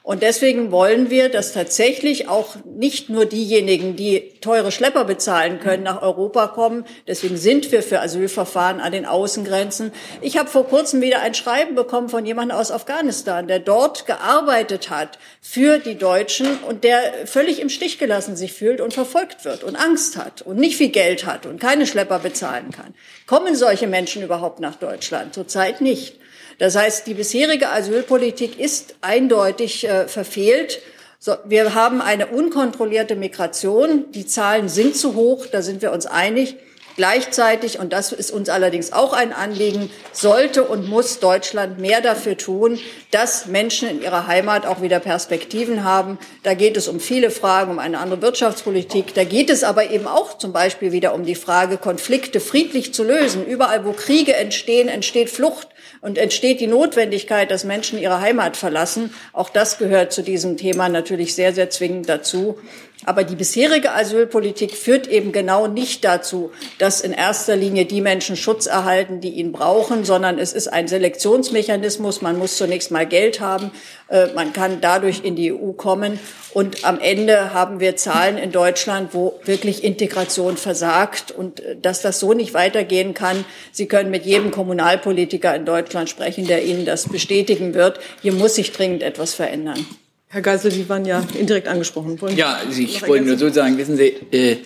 Und deswegen wollen wir, dass tatsächlich auch nicht nur diejenigen, die teure Schlepper bezahlen können, nach Europa kommen. Deswegen sind wir für Asylverfahren an den Außengrenzen. Ich habe vor kurzem wieder ein Schreiben bekommen von jemandem aus Afghanistan, der dort gearbeitet hat für die Deutschen und der völlig im Stich gelassen sich fühlt und verfolgt wird und Angst hat und nicht viel Geld hat und keine Schlepper bezahlen kann. Kommen solche Menschen überhaupt nach Deutschland? Zurzeit nicht. Das heißt, die bisherige Asylpolitik ist eindeutig äh, verfehlt. So, wir haben eine unkontrollierte Migration. Die Zahlen sind zu hoch, da sind wir uns einig. Gleichzeitig, und das ist uns allerdings auch ein Anliegen, sollte und muss Deutschland mehr dafür tun, dass Menschen in ihrer Heimat auch wieder Perspektiven haben. Da geht es um viele Fragen, um eine andere Wirtschaftspolitik. Da geht es aber eben auch zum Beispiel wieder um die Frage, Konflikte friedlich zu lösen. Überall, wo Kriege entstehen, entsteht Flucht und entsteht die Notwendigkeit, dass Menschen ihre Heimat verlassen. Auch das gehört zu diesem Thema natürlich sehr, sehr zwingend dazu. Aber die bisherige Asylpolitik führt eben genau nicht dazu, dass in erster Linie die Menschen Schutz erhalten, die ihn brauchen, sondern es ist ein Selektionsmechanismus. Man muss zunächst mal Geld haben. Äh, man kann dadurch in die EU kommen. Und am Ende haben wir Zahlen in Deutschland, wo wirklich Integration versagt und äh, dass das so nicht weitergehen kann. Sie können mit jedem Kommunalpolitiker in Deutschland sprechen, der Ihnen das bestätigen wird. Hier muss sich dringend etwas verändern. Herr Geisel, Sie waren ja indirekt angesprochen. Wollen ja, also ich wollte nur so sagen, wissen Sie, äh,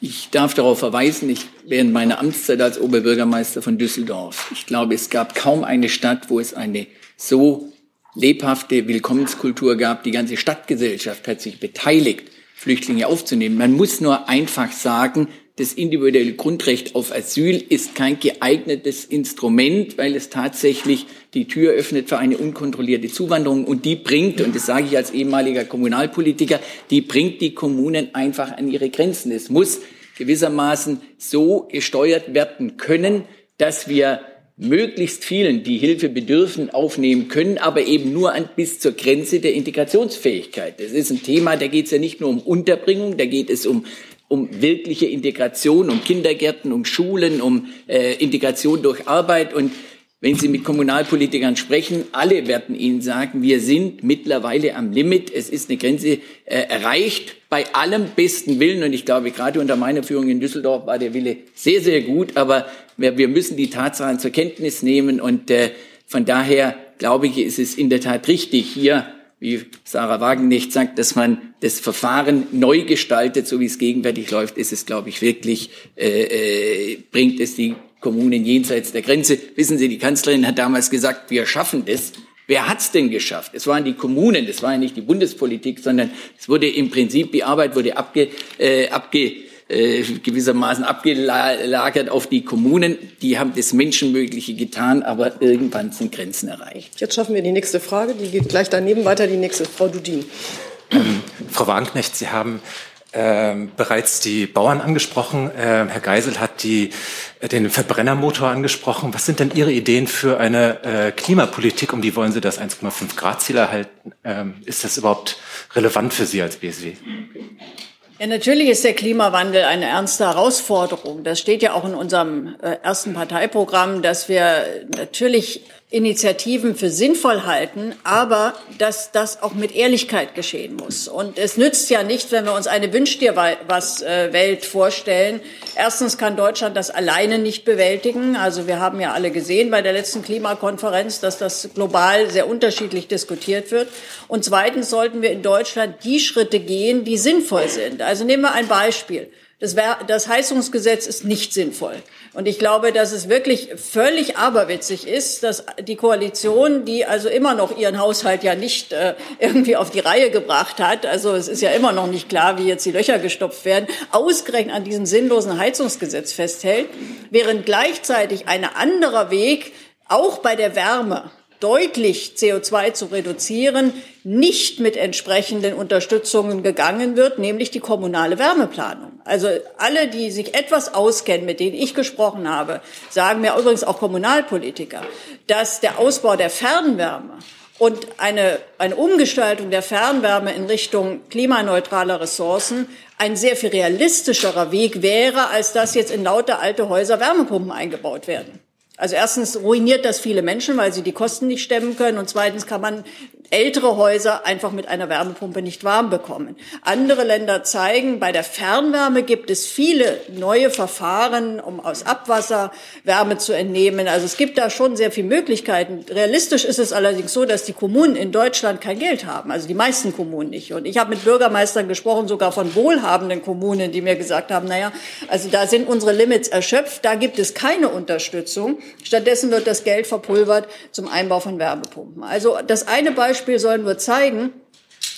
ich darf darauf verweisen, ich während meiner Amtszeit als Oberbürgermeister von Düsseldorf, ich glaube, es gab kaum eine Stadt, wo es eine so lebhafte Willkommenskultur gab. Die ganze Stadtgesellschaft hat sich beteiligt, Flüchtlinge aufzunehmen. Man muss nur einfach sagen, das individuelle Grundrecht auf Asyl ist kein geeignetes Instrument, weil es tatsächlich die Tür öffnet für eine unkontrollierte Zuwanderung und die bringt, und das sage ich als ehemaliger Kommunalpolitiker, die bringt die Kommunen einfach an ihre Grenzen. Es muss gewissermaßen so gesteuert werden können, dass wir möglichst vielen, die Hilfe bedürfen, aufnehmen können, aber eben nur an, bis zur Grenze der Integrationsfähigkeit. Das ist ein Thema, da geht es ja nicht nur um Unterbringung, da geht es um um wirkliche Integration, um Kindergärten, um Schulen, um äh, Integration durch Arbeit. Und wenn Sie mit Kommunalpolitikern sprechen, alle werden Ihnen sagen, wir sind mittlerweile am Limit. Es ist eine Grenze äh, erreicht bei allem besten Willen. Und ich glaube, gerade unter meiner Führung in Düsseldorf war der Wille sehr, sehr gut. Aber wir, wir müssen die Tatsachen zur Kenntnis nehmen. Und äh, von daher glaube ich, ist es in der Tat richtig, hier wie Sarah Wagenknecht sagt, dass man das Verfahren neu gestaltet, so wie es gegenwärtig läuft, ist es, glaube ich, wirklich, äh, äh, bringt es die Kommunen jenseits der Grenze. Wissen Sie, die Kanzlerin hat damals gesagt, wir schaffen das. Wer hat's denn geschafft? Es waren die Kommunen, das war ja nicht die Bundespolitik, sondern es wurde im Prinzip, die Arbeit wurde abge, äh, abge äh, gewissermaßen abgelagert auf die Kommunen. Die haben das Menschenmögliche getan, aber irgendwann sind Grenzen erreicht. Jetzt schaffen wir die nächste Frage. Die geht gleich daneben weiter. Die nächste, Frau Dudin. Ähm, Frau Wagenknecht, Sie haben ähm, bereits die Bauern angesprochen. Ähm, Herr Geisel hat die, äh, den Verbrennermotor angesprochen. Was sind denn Ihre Ideen für eine äh, Klimapolitik? Um die wollen Sie das 1,5 Grad Ziel erhalten? Ähm, ist das überhaupt relevant für Sie als BSW? Ja, natürlich ist der Klimawandel eine ernste Herausforderung. Das steht ja auch in unserem äh, ersten Parteiprogramm, dass wir natürlich Initiativen für sinnvoll halten, aber dass das auch mit Ehrlichkeit geschehen muss. Und es nützt ja nicht, wenn wir uns eine Wünsch dir was äh, Welt vorstellen. Erstens kann Deutschland das alleine nicht bewältigen. Also wir haben ja alle gesehen bei der letzten Klimakonferenz, dass das global sehr unterschiedlich diskutiert wird. Und zweitens sollten wir in Deutschland die Schritte gehen, die sinnvoll sind. Also nehmen wir ein Beispiel. Das, das Heizungsgesetz ist nicht sinnvoll. Und ich glaube, dass es wirklich völlig aberwitzig ist, dass die Koalition, die also immer noch ihren Haushalt ja nicht äh, irgendwie auf die Reihe gebracht hat, also es ist ja immer noch nicht klar, wie jetzt die Löcher gestopft werden, ausgerechnet an diesem sinnlosen Heizungsgesetz festhält, während gleichzeitig ein anderer Weg auch bei der Wärme deutlich CO2 zu reduzieren, nicht mit entsprechenden Unterstützungen gegangen wird, nämlich die kommunale Wärmeplanung. Also alle, die sich etwas auskennen, mit denen ich gesprochen habe, sagen mir übrigens auch Kommunalpolitiker, dass der Ausbau der Fernwärme und eine, eine Umgestaltung der Fernwärme in Richtung klimaneutraler Ressourcen ein sehr viel realistischerer Weg wäre, als dass jetzt in lauter alte Häuser Wärmepumpen eingebaut werden. Also erstens ruiniert das viele Menschen, weil sie die Kosten nicht stemmen können. Und zweitens kann man ältere Häuser einfach mit einer Wärmepumpe nicht warm bekommen. Andere Länder zeigen, bei der Fernwärme gibt es viele neue Verfahren, um aus Abwasser Wärme zu entnehmen. Also es gibt da schon sehr viele Möglichkeiten. Realistisch ist es allerdings so, dass die Kommunen in Deutschland kein Geld haben. Also die meisten Kommunen nicht. Und ich habe mit Bürgermeistern gesprochen, sogar von wohlhabenden Kommunen, die mir gesagt haben, naja, also da sind unsere Limits erschöpft, da gibt es keine Unterstützung. Stattdessen wird das Geld verpulvert zum Einbau von Wärmepumpen. Also das eine Beispiel soll nur zeigen,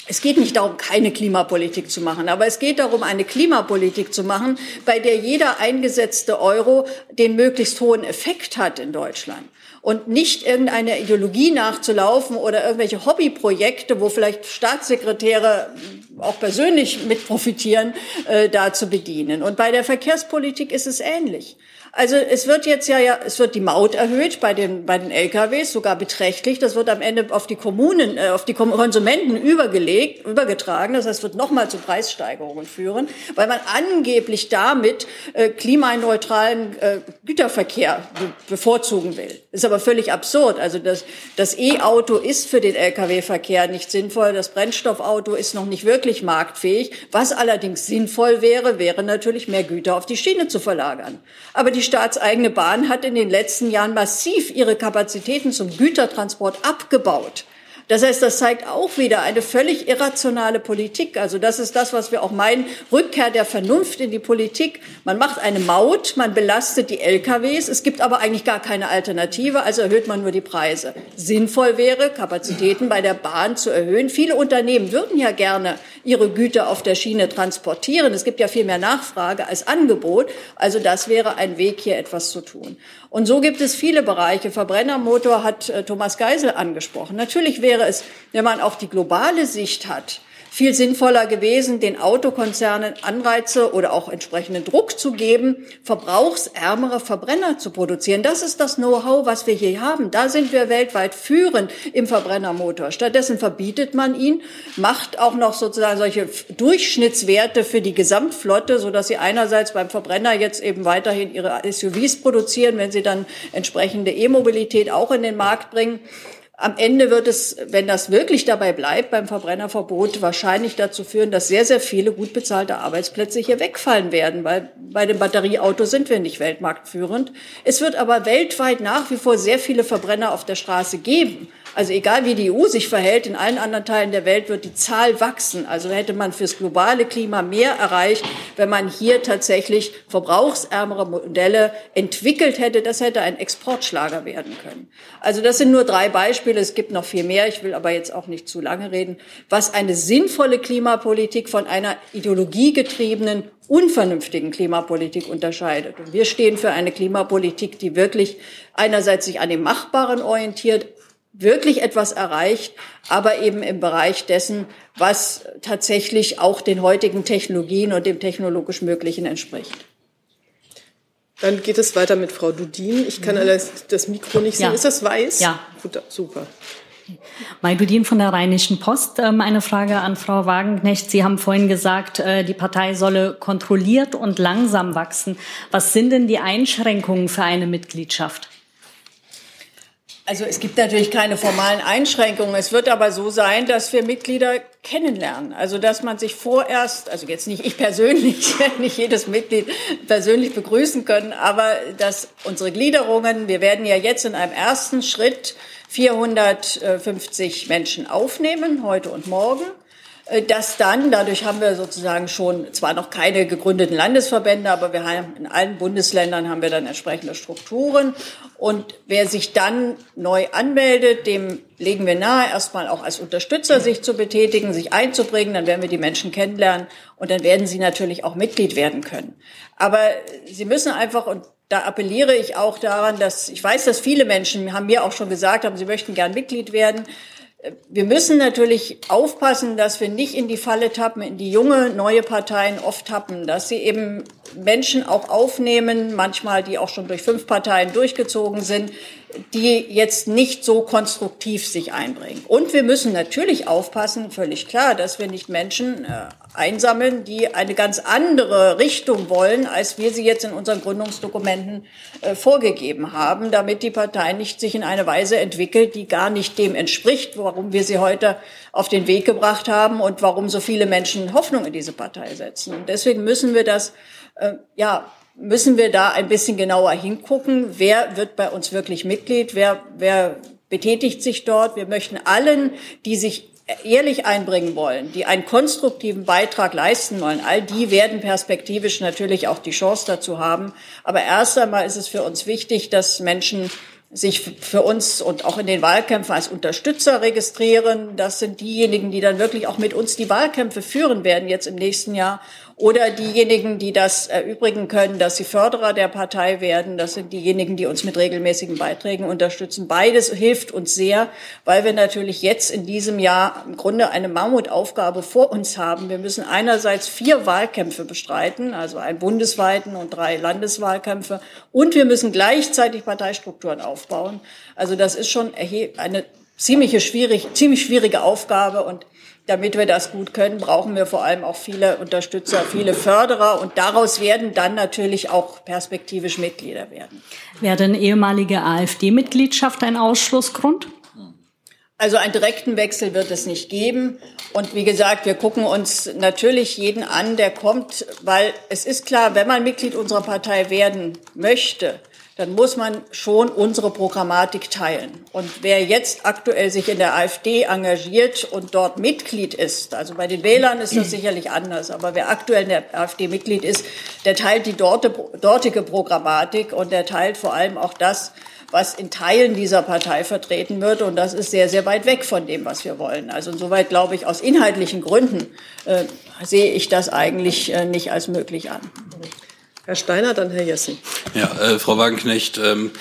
es geht nicht darum, keine Klimapolitik zu machen, aber es geht darum, eine Klimapolitik zu machen, bei der jeder eingesetzte Euro den möglichst hohen Effekt hat in Deutschland und nicht irgendeiner Ideologie nachzulaufen oder irgendwelche Hobbyprojekte, wo vielleicht Staatssekretäre auch persönlich mit profitieren, äh, da zu bedienen. Und bei der Verkehrspolitik ist es ähnlich. Also es wird jetzt ja, ja, es wird die Maut erhöht bei den, bei den LKWs, sogar beträchtlich. Das wird am Ende auf die Kommunen, äh, auf die Konsumenten übergelegt, übergetragen. Das heißt, wird nochmal zu Preissteigerungen führen, weil man angeblich damit äh, klimaneutralen äh, Güterverkehr be bevorzugen will. Ist aber völlig absurd. Also das, das E-Auto ist für den Lkw-Verkehr nicht sinnvoll. Das Brennstoffauto ist noch nicht wirklich marktfähig. Was allerdings sinnvoll wäre, wäre natürlich mehr Güter auf die Schiene zu verlagern. Aber die die staatseigene Bahn hat in den letzten Jahren massiv ihre Kapazitäten zum Gütertransport abgebaut. Das heißt, das zeigt auch wieder eine völlig irrationale Politik. Also das ist das, was wir auch meinen, Rückkehr der Vernunft in die Politik. Man macht eine Maut, man belastet die LKWs, es gibt aber eigentlich gar keine Alternative, also erhöht man nur die Preise. Sinnvoll wäre, Kapazitäten bei der Bahn zu erhöhen. Viele Unternehmen würden ja gerne ihre Güter auf der Schiene transportieren. Es gibt ja viel mehr Nachfrage als Angebot. Also das wäre ein Weg, hier etwas zu tun. Und so gibt es viele Bereiche. Verbrennermotor hat äh, Thomas Geisel angesprochen. Natürlich wäre es, wenn man auch die globale Sicht hat, viel sinnvoller gewesen, den Autokonzernen Anreize oder auch entsprechenden Druck zu geben, verbrauchsärmere Verbrenner zu produzieren. Das ist das Know-how, was wir hier haben. Da sind wir weltweit führend im Verbrennermotor. Stattdessen verbietet man ihn, macht auch noch sozusagen solche Durchschnittswerte für die Gesamtflotte, so dass sie einerseits beim Verbrenner jetzt eben weiterhin ihre SUVs produzieren, wenn sie dann entsprechende E-Mobilität auch in den Markt bringen. Am Ende wird es, wenn das wirklich dabei bleibt, beim Verbrennerverbot wahrscheinlich dazu führen, dass sehr, sehr viele gut bezahlte Arbeitsplätze hier wegfallen werden, weil bei dem Batterieauto sind wir nicht weltmarktführend. Es wird aber weltweit nach wie vor sehr viele Verbrenner auf der Straße geben. Also egal wie die EU sich verhält, in allen anderen Teilen der Welt wird die Zahl wachsen. Also hätte man fürs globale Klima mehr erreicht, wenn man hier tatsächlich verbrauchsärmere Modelle entwickelt hätte. Das hätte ein Exportschlager werden können. Also das sind nur drei Beispiele. Es gibt noch viel mehr. Ich will aber jetzt auch nicht zu lange reden. Was eine sinnvolle Klimapolitik von einer ideologiegetriebenen unvernünftigen Klimapolitik unterscheidet. Und wir stehen für eine Klimapolitik, die wirklich einerseits sich an dem Machbaren orientiert, wirklich etwas erreicht, aber eben im Bereich dessen, was tatsächlich auch den heutigen Technologien und dem technologisch Möglichen entspricht. Dann geht es weiter mit Frau Dudin. Ich kann mhm. das Mikro nicht sehen. Ja. Ist das weiß? Ja. Gut, super. Mai Dudin von der Rheinischen Post. Ähm, eine Frage an Frau Wagenknecht. Sie haben vorhin gesagt, äh, die Partei solle kontrolliert und langsam wachsen. Was sind denn die Einschränkungen für eine Mitgliedschaft? Also es gibt natürlich keine formalen Einschränkungen. Es wird aber so sein, dass wir Mitglieder kennenlernen. Also dass man sich vorerst, also jetzt nicht ich persönlich, nicht jedes Mitglied persönlich begrüßen können, aber dass unsere Gliederungen, wir werden ja jetzt in einem ersten Schritt 450 Menschen aufnehmen, heute und morgen. Äh, dass dann, dadurch haben wir sozusagen schon zwar noch keine gegründeten Landesverbände, aber wir haben in allen Bundesländern haben wir dann entsprechende Strukturen. Und wer sich dann neu anmeldet, dem legen wir nahe, erstmal auch als Unterstützer sich zu betätigen, sich einzubringen. Dann werden wir die Menschen kennenlernen und dann werden sie natürlich auch Mitglied werden können. Aber sie müssen einfach, und da appelliere ich auch daran, dass ich weiß, dass viele Menschen haben mir auch schon gesagt haben, sie möchten gern Mitglied werden. Wir müssen natürlich aufpassen, dass wir nicht in die Falle tappen, in die junge, neue Parteien oft tappen, dass sie eben Menschen auch aufnehmen, manchmal die auch schon durch fünf Parteien durchgezogen sind, die jetzt nicht so konstruktiv sich einbringen. Und wir müssen natürlich aufpassen, völlig klar, dass wir nicht Menschen äh, einsammeln, die eine ganz andere Richtung wollen, als wir sie jetzt in unseren Gründungsdokumenten äh, vorgegeben haben, damit die Partei nicht sich in eine Weise entwickelt, die gar nicht dem entspricht, warum wir sie heute auf den Weg gebracht haben und warum so viele Menschen Hoffnung in diese Partei setzen. Und deswegen müssen wir das äh, ja, müssen wir da ein bisschen genauer hingucken, wer wird bei uns wirklich Mitglied, wer, wer betätigt sich dort. Wir möchten allen, die sich ehrlich einbringen wollen, die einen konstruktiven Beitrag leisten wollen, all die werden perspektivisch natürlich auch die Chance dazu haben. Aber erst einmal ist es für uns wichtig, dass Menschen sich für uns und auch in den Wahlkämpfen als Unterstützer registrieren. Das sind diejenigen, die dann wirklich auch mit uns die Wahlkämpfe führen werden jetzt im nächsten Jahr oder diejenigen, die das erübrigen können, dass sie Förderer der Partei werden. Das sind diejenigen, die uns mit regelmäßigen Beiträgen unterstützen. Beides hilft uns sehr, weil wir natürlich jetzt in diesem Jahr im Grunde eine Mammutaufgabe vor uns haben. Wir müssen einerseits vier Wahlkämpfe bestreiten, also einen bundesweiten und drei Landeswahlkämpfe. Und wir müssen gleichzeitig Parteistrukturen aufbauen. Also das ist schon eine ziemliche schwierig, ziemlich schwierige Aufgabe und damit wir das gut können, brauchen wir vor allem auch viele Unterstützer, viele Förderer und daraus werden dann natürlich auch perspektivisch Mitglieder werden. Wäre denn ehemalige AfD-Mitgliedschaft ein Ausschlussgrund? Also einen direkten Wechsel wird es nicht geben. Und wie gesagt, wir gucken uns natürlich jeden an, der kommt, weil es ist klar, wenn man Mitglied unserer Partei werden möchte, dann muss man schon unsere Programmatik teilen. Und wer jetzt aktuell sich in der AfD engagiert und dort Mitglied ist, also bei den Wählern ist das sicherlich anders, aber wer aktuell in der AfD Mitglied ist, der teilt die dortige Programmatik und der teilt vor allem auch das, was in Teilen dieser Partei vertreten wird. Und das ist sehr, sehr weit weg von dem, was wir wollen. Also insoweit glaube ich, aus inhaltlichen Gründen äh, sehe ich das eigentlich äh, nicht als möglich an. Herr Steiner, dann Herr Jessen. Ja, äh, Frau Wagenknecht, ähm,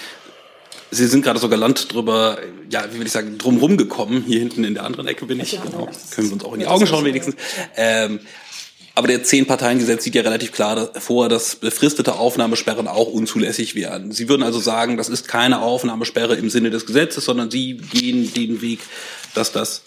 Sie sind gerade so galant drüber, ja, wie will ich sagen, drumherum gekommen. Hier hinten in der anderen Ecke bin ich. Genau. Können wir uns auch in die Augen schauen wenigstens. Ähm, aber der Zehn-Parteien-Gesetz sieht ja relativ klar vor, dass befristete Aufnahmesperren auch unzulässig wären. Sie würden also sagen, das ist keine Aufnahmesperre im Sinne des Gesetzes, sondern Sie gehen den Weg, dass das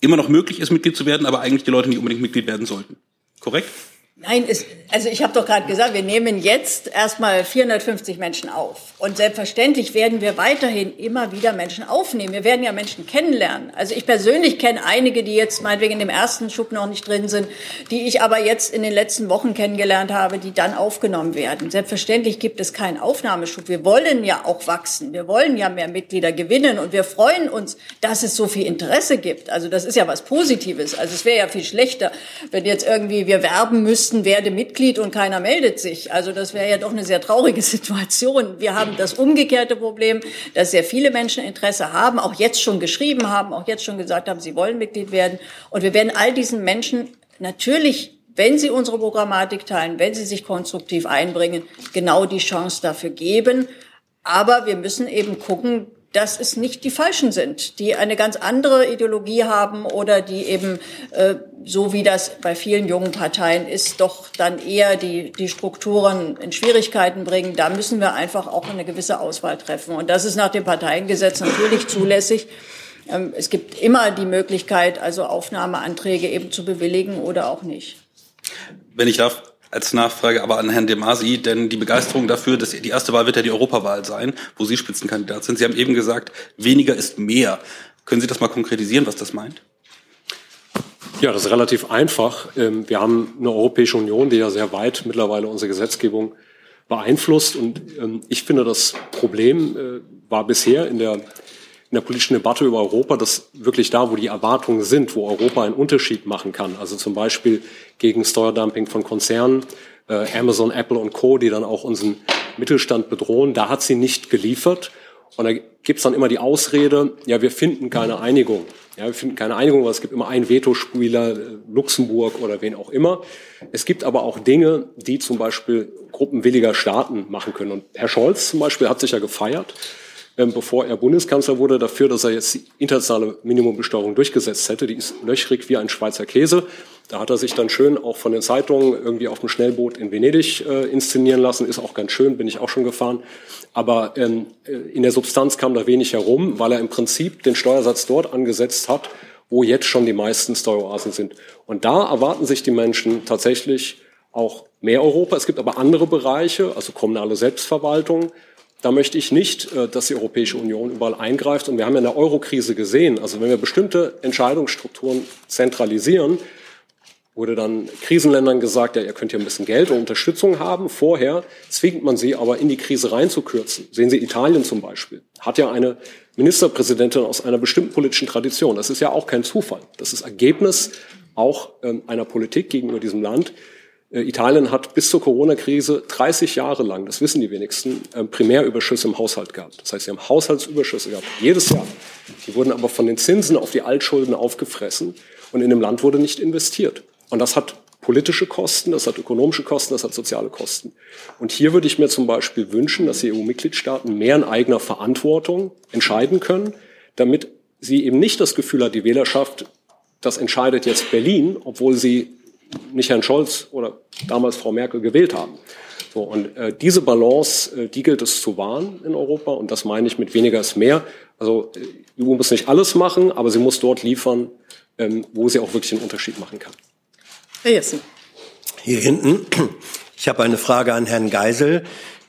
immer noch möglich ist, Mitglied zu werden, aber eigentlich die Leute nicht unbedingt Mitglied werden sollten. Korrekt? Nein, es, also ich habe doch gerade gesagt, wir nehmen jetzt erstmal 450 Menschen auf. Und selbstverständlich werden wir weiterhin immer wieder Menschen aufnehmen. Wir werden ja Menschen kennenlernen. Also ich persönlich kenne einige, die jetzt meinetwegen in dem ersten Schub noch nicht drin sind, die ich aber jetzt in den letzten Wochen kennengelernt habe, die dann aufgenommen werden. Selbstverständlich gibt es keinen Aufnahmeschub. Wir wollen ja auch wachsen. Wir wollen ja mehr Mitglieder gewinnen. Und wir freuen uns, dass es so viel Interesse gibt. Also das ist ja was Positives. Also es wäre ja viel schlechter, wenn jetzt irgendwie wir werben müssen, müssten, werde Mitglied und keiner meldet sich. Also das wäre ja doch eine sehr traurige Situation. Wir haben das umgekehrte Problem, dass sehr viele Menschen Interesse haben, auch jetzt schon geschrieben haben, auch jetzt schon gesagt haben, sie wollen Mitglied werden. Und wir werden all diesen Menschen natürlich wenn Sie unsere Programmatik teilen, wenn Sie sich konstruktiv einbringen, genau die Chance dafür geben. Aber wir müssen eben gucken, dass es nicht die Falschen sind, die eine ganz andere Ideologie haben oder die eben, äh, so wie das bei vielen jungen Parteien ist, doch dann eher die, die Strukturen in Schwierigkeiten bringen. Da müssen wir einfach auch eine gewisse Auswahl treffen. Und das ist nach dem Parteiengesetz natürlich zulässig. Ähm, es gibt immer die Möglichkeit, also Aufnahmeanträge eben zu bewilligen oder auch nicht. Wenn ich darf, als Nachfrage aber an Herrn De Masi, denn die Begeisterung dafür, dass die erste Wahl wird ja die Europawahl sein, wo Sie Spitzenkandidat sind. Sie haben eben gesagt, weniger ist mehr. Können Sie das mal konkretisieren, was das meint? Ja, das ist relativ einfach. Ähm, wir haben eine Europäische Union, die ja sehr weit mittlerweile unsere Gesetzgebung beeinflusst. Und ähm, ich finde, das Problem äh, war bisher in der in der politischen Debatte über Europa, dass wirklich da, wo die Erwartungen sind, wo Europa einen Unterschied machen kann, also zum Beispiel gegen Steuerdumping von Konzernen, äh, Amazon, Apple und Co., die dann auch unseren Mittelstand bedrohen, da hat sie nicht geliefert. Und da gibt's dann immer die Ausrede, ja, wir finden keine Einigung. Ja, wir finden keine Einigung, weil es gibt immer einen Vetospieler, äh, Luxemburg oder wen auch immer. Es gibt aber auch Dinge, die zum Beispiel gruppenwilliger Staaten machen können. Und Herr Scholz zum Beispiel hat sich ja gefeiert, bevor er Bundeskanzler wurde, dafür, dass er jetzt die internationale Minimumbesteuerung durchgesetzt hätte. Die ist löchrig wie ein Schweizer Käse. Da hat er sich dann schön auch von den Zeitungen irgendwie auf dem Schnellboot in Venedig äh, inszenieren lassen. Ist auch ganz schön, bin ich auch schon gefahren. Aber ähm, äh, in der Substanz kam da wenig herum, weil er im Prinzip den Steuersatz dort angesetzt hat, wo jetzt schon die meisten Steueroasen sind. Und da erwarten sich die Menschen tatsächlich auch mehr Europa. Es gibt aber andere Bereiche, also kommunale Selbstverwaltung. Da möchte ich nicht, äh, dass die Europäische Union überall eingreift. Und wir haben ja in der Eurokrise gesehen, also wenn wir bestimmte Entscheidungsstrukturen zentralisieren, wurde dann Krisenländern gesagt, ja, ihr könnt hier ein bisschen Geld und Unterstützung haben. Vorher zwingt man sie aber in die Krise reinzukürzen. Sehen Sie Italien zum Beispiel. Hat ja eine Ministerpräsidentin aus einer bestimmten politischen Tradition. Das ist ja auch kein Zufall. Das ist Ergebnis auch ähm, einer Politik gegenüber diesem Land. Äh, Italien hat bis zur Corona-Krise 30 Jahre lang, das wissen die wenigsten, äh, Primärüberschüsse im Haushalt gehabt. Das heißt, sie haben Haushaltsüberschüsse gehabt, jedes Jahr. Die wurden aber von den Zinsen auf die Altschulden aufgefressen und in dem Land wurde nicht investiert. Und das hat politische Kosten, das hat ökonomische Kosten, das hat soziale Kosten. Und hier würde ich mir zum Beispiel wünschen, dass die EU-Mitgliedstaaten mehr in eigener Verantwortung entscheiden können, damit sie eben nicht das Gefühl hat, die Wählerschaft, das entscheidet jetzt Berlin, obwohl sie nicht Herrn Scholz oder damals Frau Merkel gewählt haben. So, und äh, diese Balance, äh, die gilt es zu wahren in Europa. Und das meine ich mit weniger ist mehr. Also äh, die EU muss nicht alles machen, aber sie muss dort liefern, ähm, wo sie auch wirklich einen Unterschied machen kann. Herr Jessen. Hier hinten. Ich habe eine Frage an Herrn Geisel.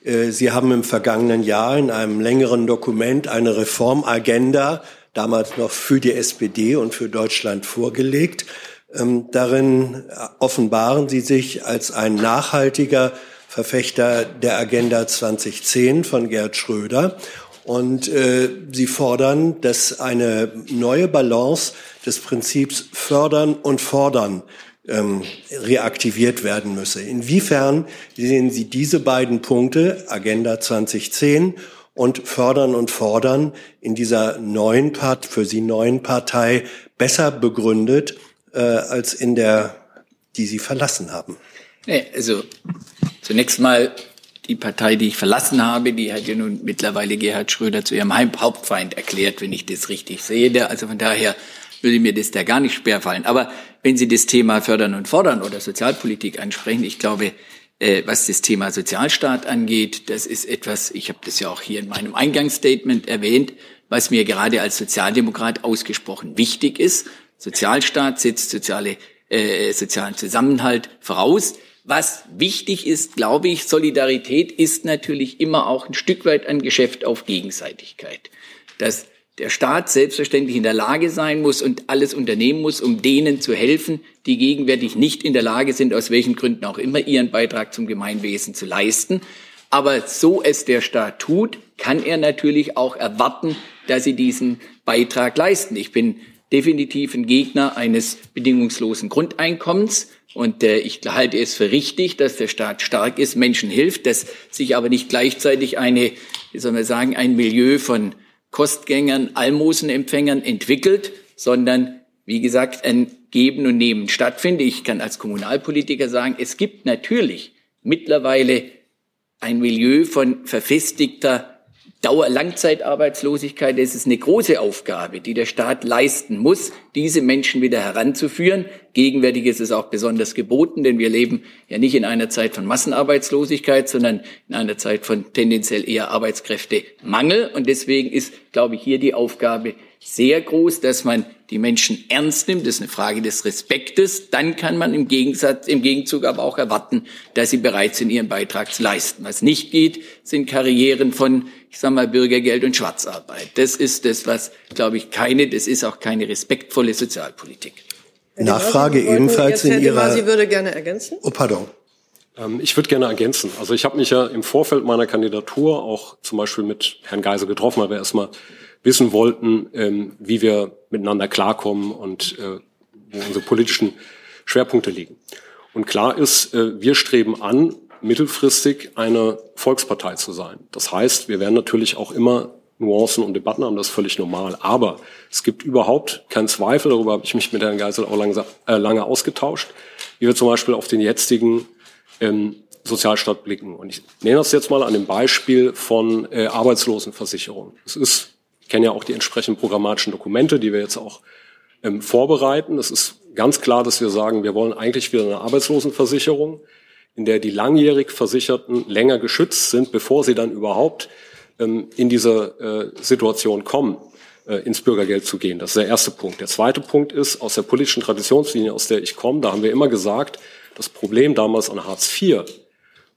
Äh, Sie haben im vergangenen Jahr in einem längeren Dokument eine Reformagenda, damals noch für die SPD und für Deutschland vorgelegt. Ähm, darin offenbaren Sie sich als ein nachhaltiger Verfechter der Agenda 2010 von Gerd Schröder. Und äh, Sie fordern, dass eine neue Balance des Prinzips fördern und fordern ähm, reaktiviert werden müsse. Inwiefern sehen Sie diese beiden Punkte, Agenda 2010 und Fördern und Fordern, in dieser neuen Part, für Sie neuen Partei besser begründet äh, als in der, die Sie verlassen haben? Nee, also zunächst mal die Partei, die ich verlassen habe, die hat ja nun mittlerweile Gerhard Schröder zu ihrem Hauptfeind erklärt, wenn ich das richtig sehe. Also von daher würde mir das da gar nicht schwerfallen. Aber wenn Sie das Thema Fördern und Fordern oder Sozialpolitik ansprechen, ich glaube, äh, was das Thema Sozialstaat angeht, das ist etwas, ich habe das ja auch hier in meinem Eingangsstatement erwähnt, was mir gerade als Sozialdemokrat ausgesprochen wichtig ist. Sozialstaat setzt soziale, äh, sozialen Zusammenhalt voraus. Was wichtig ist, glaube ich, Solidarität ist natürlich immer auch ein Stück weit ein Geschäft auf Gegenseitigkeit. Das der Staat selbstverständlich in der Lage sein muss und alles unternehmen muss, um denen zu helfen, die gegenwärtig nicht in der Lage sind, aus welchen Gründen auch immer, ihren Beitrag zum Gemeinwesen zu leisten. Aber so es der Staat tut, kann er natürlich auch erwarten, dass sie diesen Beitrag leisten. Ich bin definitiv ein Gegner eines bedingungslosen Grundeinkommens. Und äh, ich halte es für richtig, dass der Staat stark ist, Menschen hilft, dass sich aber nicht gleichzeitig eine, wie soll man sagen, ein Milieu von Kostgängern, Almosenempfängern entwickelt, sondern wie gesagt ein Geben und Nehmen stattfindet. Ich kann als Kommunalpolitiker sagen, es gibt natürlich mittlerweile ein Milieu von verfestigter Dauerlangzeitarbeitslosigkeit. Es ist eine große Aufgabe, die der Staat leisten muss, diese Menschen wieder heranzuführen. Gegenwärtig ist es auch besonders geboten, denn wir leben ja nicht in einer Zeit von Massenarbeitslosigkeit, sondern in einer Zeit von tendenziell eher Arbeitskräftemangel. Und deswegen ist, glaube ich, hier die Aufgabe sehr groß, dass man die Menschen ernst nimmt. Das ist eine Frage des Respektes. Dann kann man im Gegensatz, im Gegenzug aber auch erwarten, dass sie bereit sind, ihren Beitrag zu leisten. Was nicht geht, sind Karrieren von, ich sage mal, Bürgergeld und Schwarzarbeit. Das ist das, was, glaube ich, keine, das ist auch keine respektvolle Sozialpolitik. Nachfrage ebenfalls in Ihrer. Sie würde gerne ergänzen. Oh, pardon. Ähm, ich würde gerne ergänzen. Also ich habe mich ja im Vorfeld meiner Kandidatur auch zum Beispiel mit Herrn Geisel getroffen, weil wir erstmal wissen wollten, ähm, wie wir miteinander klarkommen und äh, wo unsere politischen Schwerpunkte liegen. Und klar ist, äh, wir streben an, mittelfristig eine Volkspartei zu sein. Das heißt, wir werden natürlich auch immer Nuancen und Debatten haben, das ist völlig normal. Aber es gibt überhaupt keinen Zweifel, darüber habe ich mich mit Herrn Geisel auch lange, äh, lange ausgetauscht, wie wir zum Beispiel auf den jetzigen ähm, Sozialstaat blicken. Und ich nehme das jetzt mal an dem Beispiel von äh, Arbeitslosenversicherung. Es ist, ich kenne ja auch die entsprechenden programmatischen Dokumente, die wir jetzt auch ähm, vorbereiten. Es ist ganz klar, dass wir sagen, wir wollen eigentlich wieder eine Arbeitslosenversicherung, in der die langjährig Versicherten länger geschützt sind, bevor sie dann überhaupt ähm, in diese äh, Situation kommen, äh, ins Bürgergeld zu gehen. Das ist der erste Punkt. Der zweite Punkt ist, aus der politischen Traditionslinie, aus der ich komme, da haben wir immer gesagt, das Problem damals an Hartz IV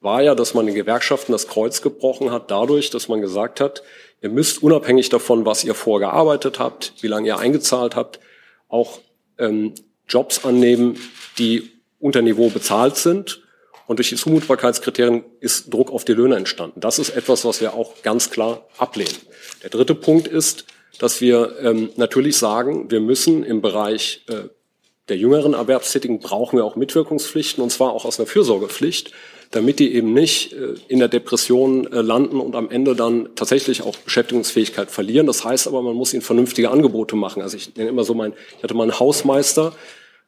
war ja, dass man den Gewerkschaften das Kreuz gebrochen hat, dadurch, dass man gesagt hat, ihr müsst unabhängig davon, was ihr vorgearbeitet habt, wie lange ihr eingezahlt habt, auch ähm, Jobs annehmen, die unter Niveau bezahlt sind. Und durch die Zumutbarkeitskriterien ist Druck auf die Löhne entstanden. Das ist etwas, was wir auch ganz klar ablehnen. Der dritte Punkt ist, dass wir ähm, natürlich sagen, wir müssen im Bereich äh, der jüngeren Erwerbstätigen brauchen wir auch Mitwirkungspflichten und zwar auch aus einer Fürsorgepflicht, damit die eben nicht äh, in der Depression äh, landen und am Ende dann tatsächlich auch Beschäftigungsfähigkeit verlieren. Das heißt aber, man muss ihnen vernünftige Angebote machen. Also ich nenne immer so mein, ich hatte mal einen Hausmeister,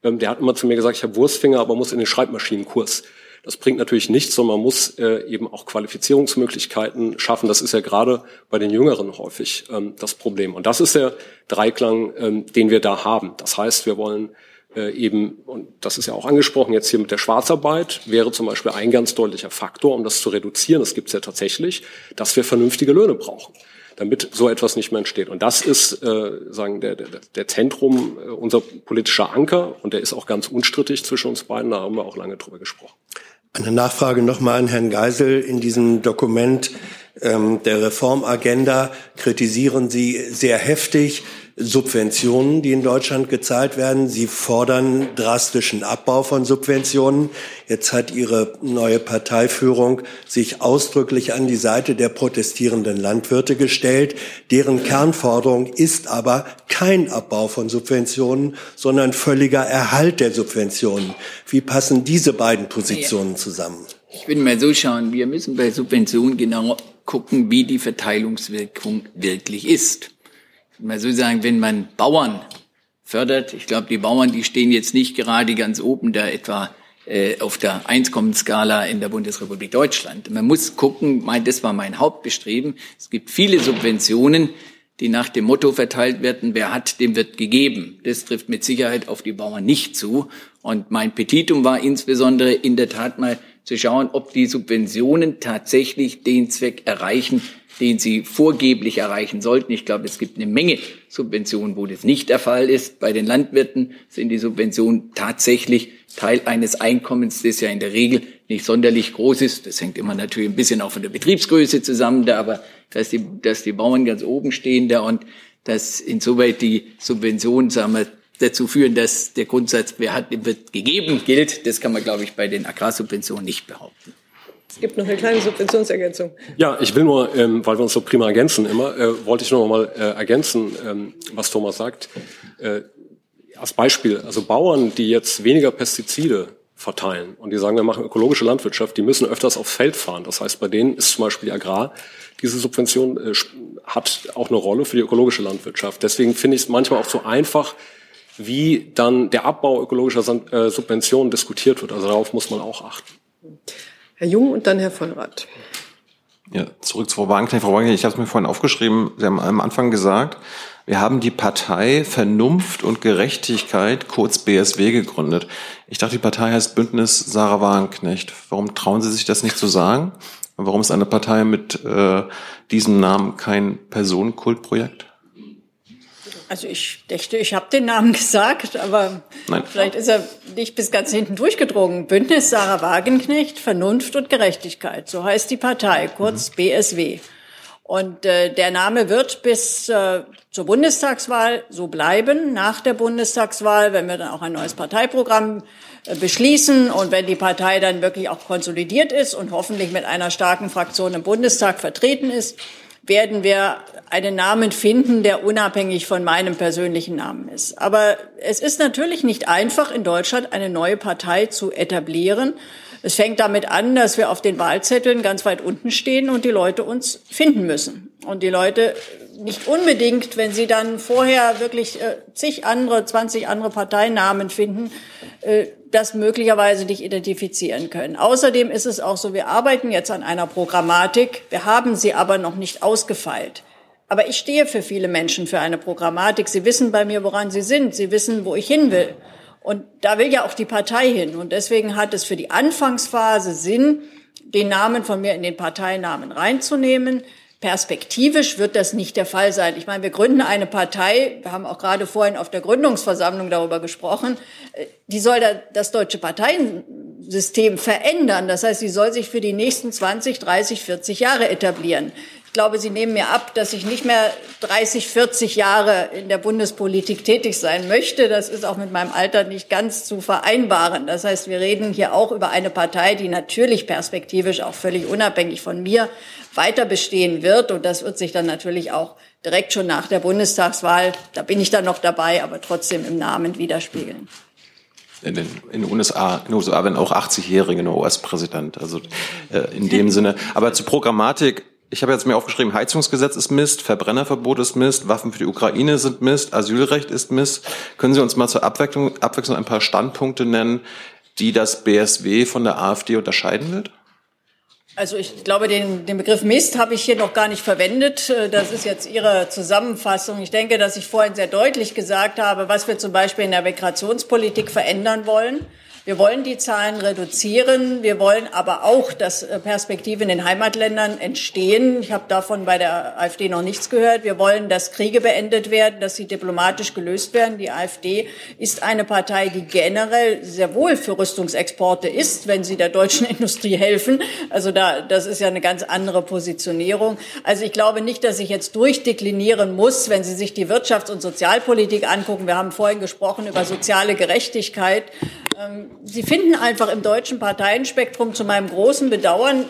ähm, der hat immer zu mir gesagt, ich habe Wurstfinger, aber muss in den Schreibmaschinenkurs. Das bringt natürlich nichts, sondern man muss äh, eben auch Qualifizierungsmöglichkeiten schaffen. Das ist ja gerade bei den Jüngeren häufig ähm, das Problem. Und das ist der Dreiklang, ähm, den wir da haben. Das heißt, wir wollen äh, eben, und das ist ja auch angesprochen jetzt hier mit der Schwarzarbeit, wäre zum Beispiel ein ganz deutlicher Faktor, um das zu reduzieren, das gibt es ja tatsächlich, dass wir vernünftige Löhne brauchen damit so etwas nicht mehr entsteht. Und das ist äh, sagen der, der, der Zentrum, äh, unser politischer Anker und der ist auch ganz unstrittig zwischen uns beiden. Da haben wir auch lange drüber gesprochen. Eine Nachfrage nochmal an Herrn Geisel. In diesem Dokument ähm, der Reformagenda kritisieren Sie sehr heftig Subventionen, die in Deutschland gezahlt werden. Sie fordern drastischen Abbau von Subventionen. Jetzt hat Ihre neue Parteiführung sich ausdrücklich an die Seite der protestierenden Landwirte gestellt. Deren Kernforderung ist aber kein Abbau von Subventionen, sondern völliger Erhalt der Subventionen. Wie passen diese beiden Positionen zusammen? Ich würde mal so schauen, wir müssen bei Subventionen genau gucken, wie die Verteilungswirkung wirklich ist mal so sagen, wenn man Bauern fördert, ich glaube, die Bauern, die stehen jetzt nicht gerade ganz oben da etwa äh, auf der Einkommensskala in der Bundesrepublik Deutschland. Man muss gucken, mein, das war mein Hauptbestreben. Es gibt viele Subventionen, die nach dem Motto verteilt werden, wer hat, dem wird gegeben. Das trifft mit Sicherheit auf die Bauern nicht zu. Und mein Petitum war insbesondere in der Tat mal zu schauen, ob die Subventionen tatsächlich den Zweck erreichen, den sie vorgeblich erreichen sollten. Ich glaube, es gibt eine Menge Subventionen, wo das nicht der Fall ist. Bei den Landwirten sind die Subventionen tatsächlich Teil eines Einkommens, das ja in der Regel nicht sonderlich groß ist. Das hängt immer natürlich ein bisschen auch von der Betriebsgröße zusammen, da aber dass die, dass die Bauern ganz oben stehen da und dass insoweit die Subventionen, sagen wir, dazu führen, dass der Grundsatz, wer hat, wird gegeben, gilt. Das kann man, glaube ich, bei den Agrarsubventionen nicht behaupten. Es gibt noch eine kleine Subventionsergänzung. Ja, ich will nur, ähm, weil wir uns so prima ergänzen immer, äh, wollte ich nur noch mal äh, ergänzen, ähm, was Thomas sagt. Äh, als Beispiel, also Bauern, die jetzt weniger Pestizide verteilen und die sagen, wir machen ökologische Landwirtschaft, die müssen öfters aufs Feld fahren. Das heißt, bei denen ist zum Beispiel die Agrar, diese Subvention äh, hat auch eine Rolle für die ökologische Landwirtschaft. Deswegen finde ich es manchmal auch so einfach, wie dann der Abbau ökologischer äh, Subventionen diskutiert wird. Also darauf muss man auch achten. Herr Jung und dann Herr Vollrath. Ja, zurück zu Frau Wagenknecht. Frau Wagenknecht, ich habe es mir vorhin aufgeschrieben. Sie haben am Anfang gesagt, wir haben die Partei Vernunft und Gerechtigkeit, kurz BSW, gegründet. Ich dachte, die Partei heißt Bündnis Sarah Wagenknecht. Warum trauen Sie sich das nicht zu sagen? Und warum ist eine Partei mit äh, diesem Namen kein Personenkultprojekt? Also ich dachte, ich habe den Namen gesagt, aber Nein. vielleicht ist er nicht bis ganz hinten durchgedrungen. Bündnis Sarah Wagenknecht, Vernunft und Gerechtigkeit. So heißt die Partei, kurz mhm. BSW. Und äh, der Name wird bis äh, zur Bundestagswahl so bleiben. Nach der Bundestagswahl, wenn wir dann auch ein neues Parteiprogramm äh, beschließen und wenn die Partei dann wirklich auch konsolidiert ist und hoffentlich mit einer starken Fraktion im Bundestag vertreten ist, werden wir einen Namen finden, der unabhängig von meinem persönlichen Namen ist. Aber es ist natürlich nicht einfach, in Deutschland eine neue Partei zu etablieren. Es fängt damit an, dass wir auf den Wahlzetteln ganz weit unten stehen und die Leute uns finden müssen. Und die Leute nicht unbedingt, wenn Sie dann vorher wirklich äh, zig andere, 20 andere Parteinamen finden, äh, das möglicherweise nicht identifizieren können. Außerdem ist es auch so, wir arbeiten jetzt an einer Programmatik, wir haben sie aber noch nicht ausgefeilt. Aber ich stehe für viele Menschen für eine Programmatik. Sie wissen bei mir, woran sie sind. Sie wissen, wo ich hin will. Und da will ja auch die Partei hin. Und deswegen hat es für die Anfangsphase Sinn, den Namen von mir in den Parteinamen reinzunehmen. Perspektivisch wird das nicht der Fall sein. Ich meine, wir gründen eine Partei, wir haben auch gerade vorhin auf der Gründungsversammlung darüber gesprochen, die soll das deutsche Parteiensystem verändern. Das heißt, sie soll sich für die nächsten 20, 30, 40 Jahre etablieren. Ich glaube, Sie nehmen mir ab, dass ich nicht mehr 30, 40 Jahre in der Bundespolitik tätig sein möchte. Das ist auch mit meinem Alter nicht ganz zu vereinbaren. Das heißt, wir reden hier auch über eine Partei, die natürlich perspektivisch auch völlig unabhängig von mir weiter bestehen wird. Und das wird sich dann natürlich auch direkt schon nach der Bundestagswahl, da bin ich dann noch dabei, aber trotzdem im Namen widerspiegeln. In den, in den USA, in den USA werden auch 80-Jährige US-Präsident. Also äh, in dem Sinne. Aber zur Programmatik ich habe jetzt mir aufgeschrieben, Heizungsgesetz ist Mist, Verbrennerverbot ist Mist, Waffen für die Ukraine sind Mist, Asylrecht ist Mist. Können Sie uns mal zur Abwechslung, Abwechslung ein paar Standpunkte nennen, die das BSW von der AfD unterscheiden wird? Also ich glaube, den, den Begriff Mist habe ich hier noch gar nicht verwendet. Das ist jetzt Ihre Zusammenfassung. Ich denke, dass ich vorhin sehr deutlich gesagt habe, was wir zum Beispiel in der Migrationspolitik verändern wollen. Wir wollen die Zahlen reduzieren. Wir wollen aber auch, dass äh, Perspektiven in den Heimatländern entstehen. Ich habe davon bei der AfD noch nichts gehört. Wir wollen, dass Kriege beendet werden, dass sie diplomatisch gelöst werden. Die AfD ist eine Partei, die generell sehr wohl für Rüstungsexporte ist, wenn sie der deutschen Industrie helfen. Also da, das ist ja eine ganz andere Positionierung. Also ich glaube nicht, dass ich jetzt durchdeklinieren muss, wenn Sie sich die Wirtschafts- und Sozialpolitik angucken. Wir haben vorhin gesprochen über soziale Gerechtigkeit. Ähm, Sie finden einfach im deutschen Parteienspektrum zu meinem großen Bedauern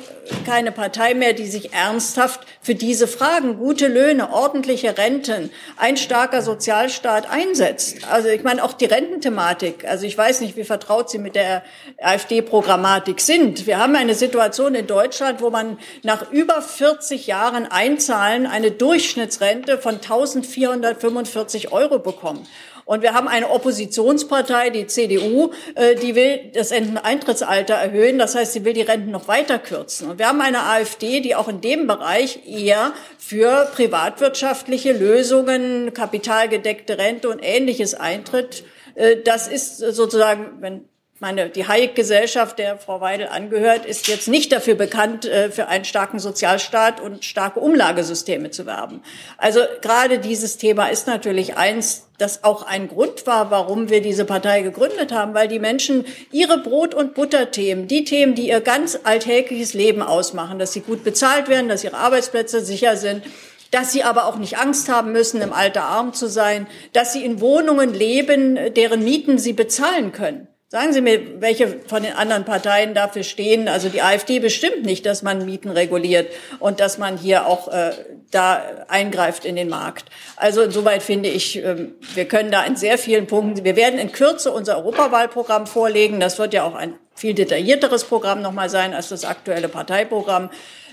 keine Partei mehr, die sich ernsthaft für diese Fragen, gute Löhne, ordentliche Renten, ein starker Sozialstaat einsetzt. Also ich meine auch die Rententhematik. Also ich weiß nicht, wie vertraut Sie mit der AfD-Programmatik sind. Wir haben eine Situation in Deutschland, wo man nach über 40 Jahren Einzahlen eine Durchschnittsrente von 1445 Euro bekommt. Und wir haben eine Oppositionspartei, die CDU, äh, die will das Renteneintrittsalter erhöhen. Das heißt, sie will die Renten noch weiter kürzen. Und wir haben eine AfD, die auch in dem Bereich eher für privatwirtschaftliche Lösungen, kapitalgedeckte Rente und ähnliches eintritt. Äh, das ist sozusagen, wenn meine, die Hayek-Gesellschaft, der Frau Weidel angehört, ist jetzt nicht dafür bekannt, äh, für einen starken Sozialstaat und starke Umlagesysteme zu werben. Also gerade dieses Thema ist natürlich eins, das auch ein Grund war, warum wir diese Partei gegründet haben, weil die Menschen ihre Brot- und Butterthemen, die Themen, die ihr ganz alltägliches Leben ausmachen, dass sie gut bezahlt werden, dass ihre Arbeitsplätze sicher sind, dass sie aber auch nicht Angst haben müssen, im Alter arm zu sein, dass sie in Wohnungen leben, deren Mieten sie bezahlen können. Sagen Sie mir, welche von den anderen Parteien dafür stehen. Also die AfD bestimmt nicht, dass man Mieten reguliert und dass man hier auch äh, da eingreift in den Markt. Also insoweit finde ich, äh, wir können da in sehr vielen Punkten, wir werden in Kürze unser Europawahlprogramm vorlegen. Das wird ja auch ein viel detaillierteres Programm nochmal sein als das aktuelle Parteiprogramm.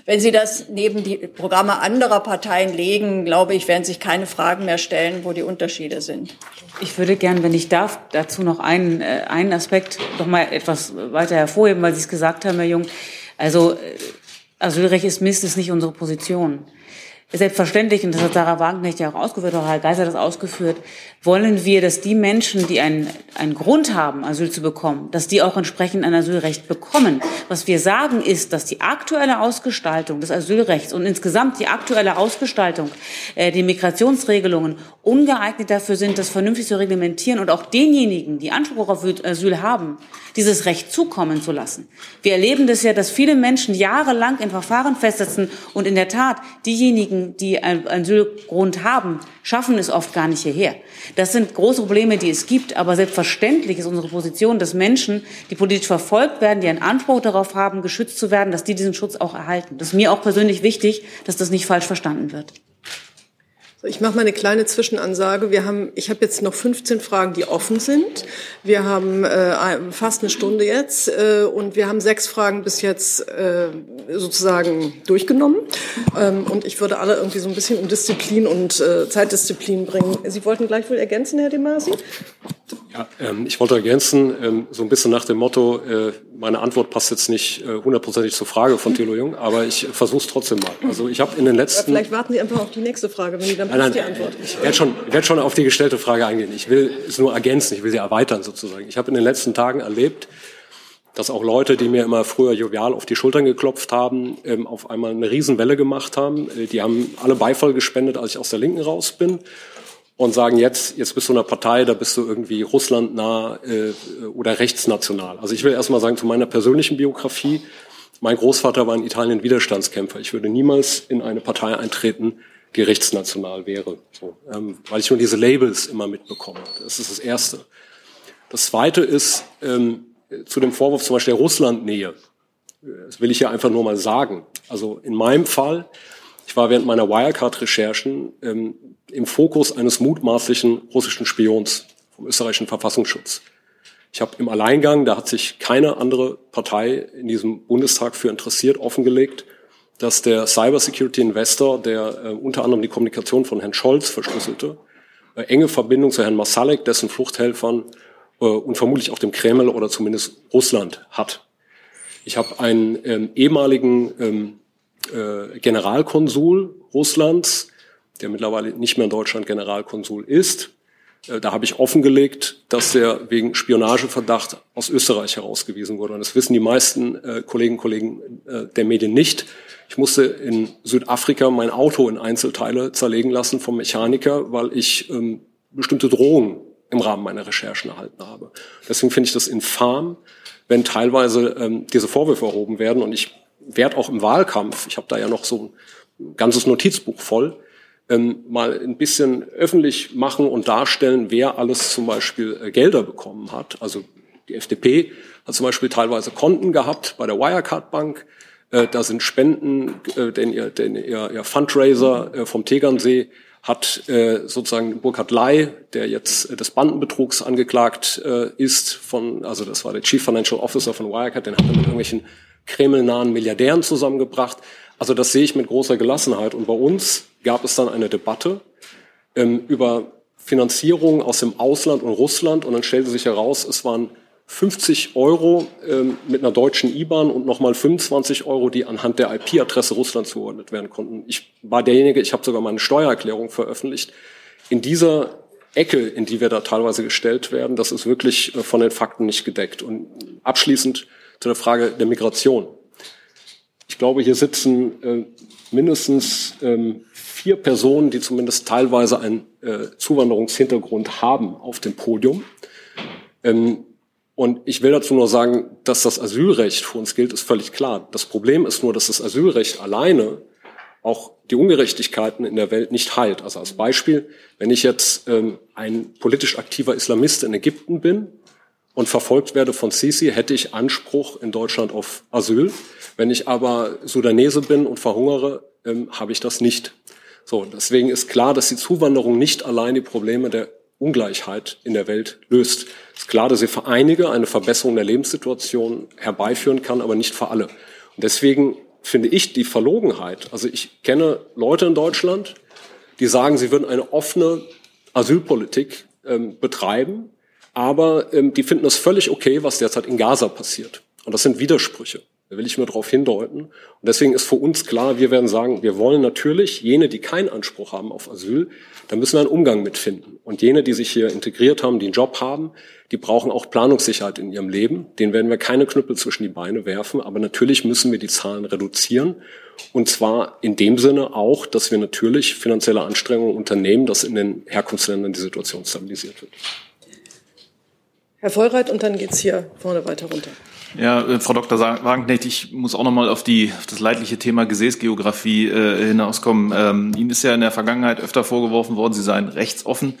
Wenn Sie das neben die Programme anderer Parteien legen, glaube ich, werden sich keine Fragen mehr stellen, wo die Unterschiede sind. Ich würde gern, wenn ich darf, dazu noch einen, äh, einen Aspekt noch mal etwas weiter hervorheben, weil Sie es gesagt haben, Herr Jung. Also äh, Asylrecht ist Mist, ist nicht unsere Position. Selbstverständlich, und das hat Sarah Wagenknecht ja auch ausgeführt, auch Herr Geiser das ausgeführt, wollen wir, dass die Menschen, die einen, einen Grund haben, Asyl zu bekommen, dass die auch entsprechend ein Asylrecht bekommen. Was wir sagen ist, dass die aktuelle Ausgestaltung des Asylrechts und insgesamt die aktuelle Ausgestaltung äh, die Migrationsregelungen ungeeignet dafür sind, das vernünftig zu reglementieren und auch denjenigen, die Anspruch auf Asyl haben, dieses Recht zukommen zu lassen. Wir erleben das ja, dass viele Menschen jahrelang in Verfahren festsetzen und in der Tat diejenigen, diejenigen, die einen Asylgrund haben, schaffen es oft gar nicht hierher. Das sind große Probleme, die es gibt, aber selbstverständlich ist unsere Position, dass Menschen, die politisch verfolgt werden, die einen Anspruch darauf haben, geschützt zu werden, dass die diesen Schutz auch erhalten. Das ist mir auch persönlich wichtig, dass das nicht falsch verstanden wird. Ich mache mal eine kleine Zwischenansage. Wir haben, ich habe jetzt noch 15 Fragen, die offen sind. Wir haben äh, fast eine Stunde jetzt äh, und wir haben sechs Fragen bis jetzt äh, sozusagen durchgenommen. Ähm, und ich würde alle irgendwie so ein bisschen um Disziplin und äh, Zeitdisziplin bringen. Sie wollten gleich wohl ergänzen, Herr De Masi? Ja, ähm, ich wollte ergänzen, ähm, so ein bisschen nach dem Motto, äh, meine Antwort passt jetzt nicht äh, hundertprozentig zur Frage von Thilo Jung, aber ich versuche es trotzdem mal. Also ich habe in den letzten... Aber vielleicht warten Sie einfach auf die nächste Frage, wenn die dann Nein, nein, die Antwort. Ich werde schon, werd schon auf die gestellte Frage eingehen. Ich will es nur ergänzen, ich will sie erweitern sozusagen. Ich habe in den letzten Tagen erlebt, dass auch Leute, die mir immer früher jovial auf die Schultern geklopft haben, ähm, auf einmal eine Riesenwelle gemacht haben. Äh, die haben alle Beifall gespendet, als ich aus der Linken raus bin und sagen jetzt, jetzt bist du in einer Partei, da bist du irgendwie russlandnah äh, oder rechtsnational. Also ich will erstmal sagen, zu meiner persönlichen Biografie, mein Großvater war in Italien Widerstandskämpfer. Ich würde niemals in eine Partei eintreten, die rechtsnational wäre, so, ähm, weil ich nur diese Labels immer mitbekomme. Das ist das Erste. Das Zweite ist ähm, zu dem Vorwurf zum Beispiel der Russlandnähe. Das will ich ja einfach nur mal sagen. Also in meinem Fall, ich war während meiner Wirecard-Recherchen ähm, im Fokus eines mutmaßlichen russischen Spions vom österreichischen Verfassungsschutz. Ich habe im Alleingang, da hat sich keine andere Partei in diesem Bundestag für interessiert, offengelegt, dass der Cybersecurity Investor, der äh, unter anderem die Kommunikation von Herrn Scholz verschlüsselte, äh, enge Verbindung zu Herrn Masalek, dessen Fluchthelfern äh, und vermutlich auch dem Kreml oder zumindest Russland hat. Ich habe einen ähm, ehemaligen ähm, äh, Generalkonsul Russlands, der mittlerweile nicht mehr in Deutschland Generalkonsul ist. Äh, da habe ich offengelegt, dass er wegen Spionageverdacht aus Österreich herausgewiesen wurde. Und das wissen die meisten äh, Kolleginnen und Kollegen äh, der Medien nicht. Ich musste in Südafrika mein Auto in Einzelteile zerlegen lassen vom Mechaniker, weil ich ähm, bestimmte Drohungen im Rahmen meiner Recherchen erhalten habe. Deswegen finde ich das infam, wenn teilweise ähm, diese Vorwürfe erhoben werden. Und ich werde auch im Wahlkampf, ich habe da ja noch so ein ganzes Notizbuch voll, ähm, mal ein bisschen öffentlich machen und darstellen, wer alles zum Beispiel äh, Gelder bekommen hat. Also die FDP hat zum Beispiel teilweise Konten gehabt bei der Wirecard Bank. Äh, da sind Spenden, äh, denn, ihr, denn ihr, ihr Fundraiser äh, vom Tegernsee hat äh, sozusagen Burkhard Ley, der jetzt äh, des Bandenbetrugs angeklagt ist, von, also das war der Chief Financial Officer von Wirecard, den hat er mit irgendwelchen kremlnahen Milliardären zusammengebracht. Also das sehe ich mit großer Gelassenheit. Und bei uns gab es dann eine Debatte ähm, über Finanzierung aus dem Ausland und Russland. Und dann stellte sich heraus, es waren 50 Euro ähm, mit einer deutschen IBAN und nochmal 25 Euro, die anhand der IP-Adresse Russland zugeordnet werden konnten. Ich war derjenige, ich habe sogar meine Steuererklärung veröffentlicht. In dieser Ecke, in die wir da teilweise gestellt werden, das ist wirklich äh, von den Fakten nicht gedeckt. Und abschließend zu der Frage der Migration. Ich glaube, hier sitzen äh, mindestens ähm, vier Personen, die zumindest teilweise einen äh, Zuwanderungshintergrund haben auf dem Podium. Ähm, und ich will dazu nur sagen, dass das Asylrecht für uns gilt, ist völlig klar. Das Problem ist nur, dass das Asylrecht alleine auch die Ungerechtigkeiten in der Welt nicht heilt. Also als Beispiel, wenn ich jetzt ähm, ein politisch aktiver Islamist in Ägypten bin und verfolgt werde von Sisi, hätte ich Anspruch in Deutschland auf Asyl. Wenn ich aber Sudanese bin und verhungere, ähm, habe ich das nicht. So, deswegen ist klar, dass die Zuwanderung nicht allein die Probleme der Ungleichheit in der Welt löst. Es ist klar, dass sie für einige eine Verbesserung der Lebenssituation herbeiführen kann, aber nicht für alle. Und deswegen finde ich die Verlogenheit, also ich kenne Leute in Deutschland, die sagen, sie würden eine offene Asylpolitik ähm, betreiben, aber ähm, die finden es völlig okay, was derzeit in Gaza passiert. Und das sind Widersprüche. Da will ich nur darauf hindeuten. Und deswegen ist für uns klar, wir werden sagen, wir wollen natürlich jene, die keinen Anspruch haben auf Asyl, da müssen wir einen Umgang mitfinden. Und jene, die sich hier integriert haben, die einen Job haben, die brauchen auch Planungssicherheit in ihrem Leben. Den werden wir keine Knüppel zwischen die Beine werfen. Aber natürlich müssen wir die Zahlen reduzieren. Und zwar in dem Sinne auch, dass wir natürlich finanzielle Anstrengungen unternehmen, dass in den Herkunftsländern die Situation stabilisiert wird. Herr Vollreit, und dann geht's hier vorne weiter runter. Ja, äh, Frau Dr. Wagenknecht, ich muss auch noch mal auf, die, auf das leidliche Thema Gesäßgeografie äh, hinauskommen. Ähm, Ihnen ist ja in der Vergangenheit öfter vorgeworfen worden, Sie seien rechtsoffen.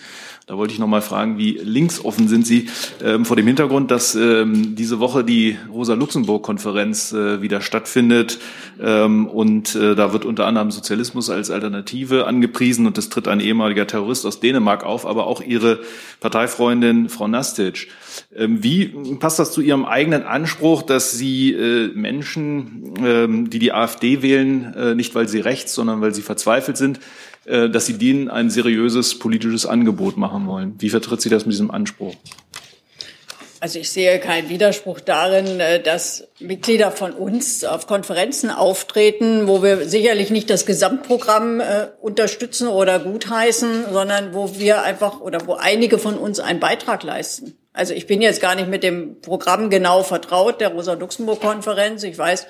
Da wollte ich noch mal fragen, wie linksoffen sind Sie ähm, vor dem Hintergrund, dass ähm, diese Woche die Rosa-Luxemburg-Konferenz äh, wieder stattfindet ähm, und äh, da wird unter anderem Sozialismus als Alternative angepriesen und es tritt ein ehemaliger Terrorist aus Dänemark auf, aber auch Ihre Parteifreundin Frau Nastic. Ähm, wie passt das zu Ihrem eigenen Anspruch, dass Sie äh, Menschen, ähm, die die AfD wählen, äh, nicht weil sie rechts, sondern weil sie verzweifelt sind, dass Sie denen ein seriöses politisches Angebot machen wollen. Wie vertritt Sie das mit diesem Anspruch? Also ich sehe keinen Widerspruch darin, äh, dass Mitglieder von uns auf Konferenzen auftreten, wo wir sicherlich nicht das Gesamtprogramm äh, unterstützen oder gutheißen, sondern wo wir einfach oder wo einige von uns einen Beitrag leisten. Also ich bin jetzt gar nicht mit dem Programm genau vertraut der Rosa-Luxemburg-Konferenz. Ich weiß, äh,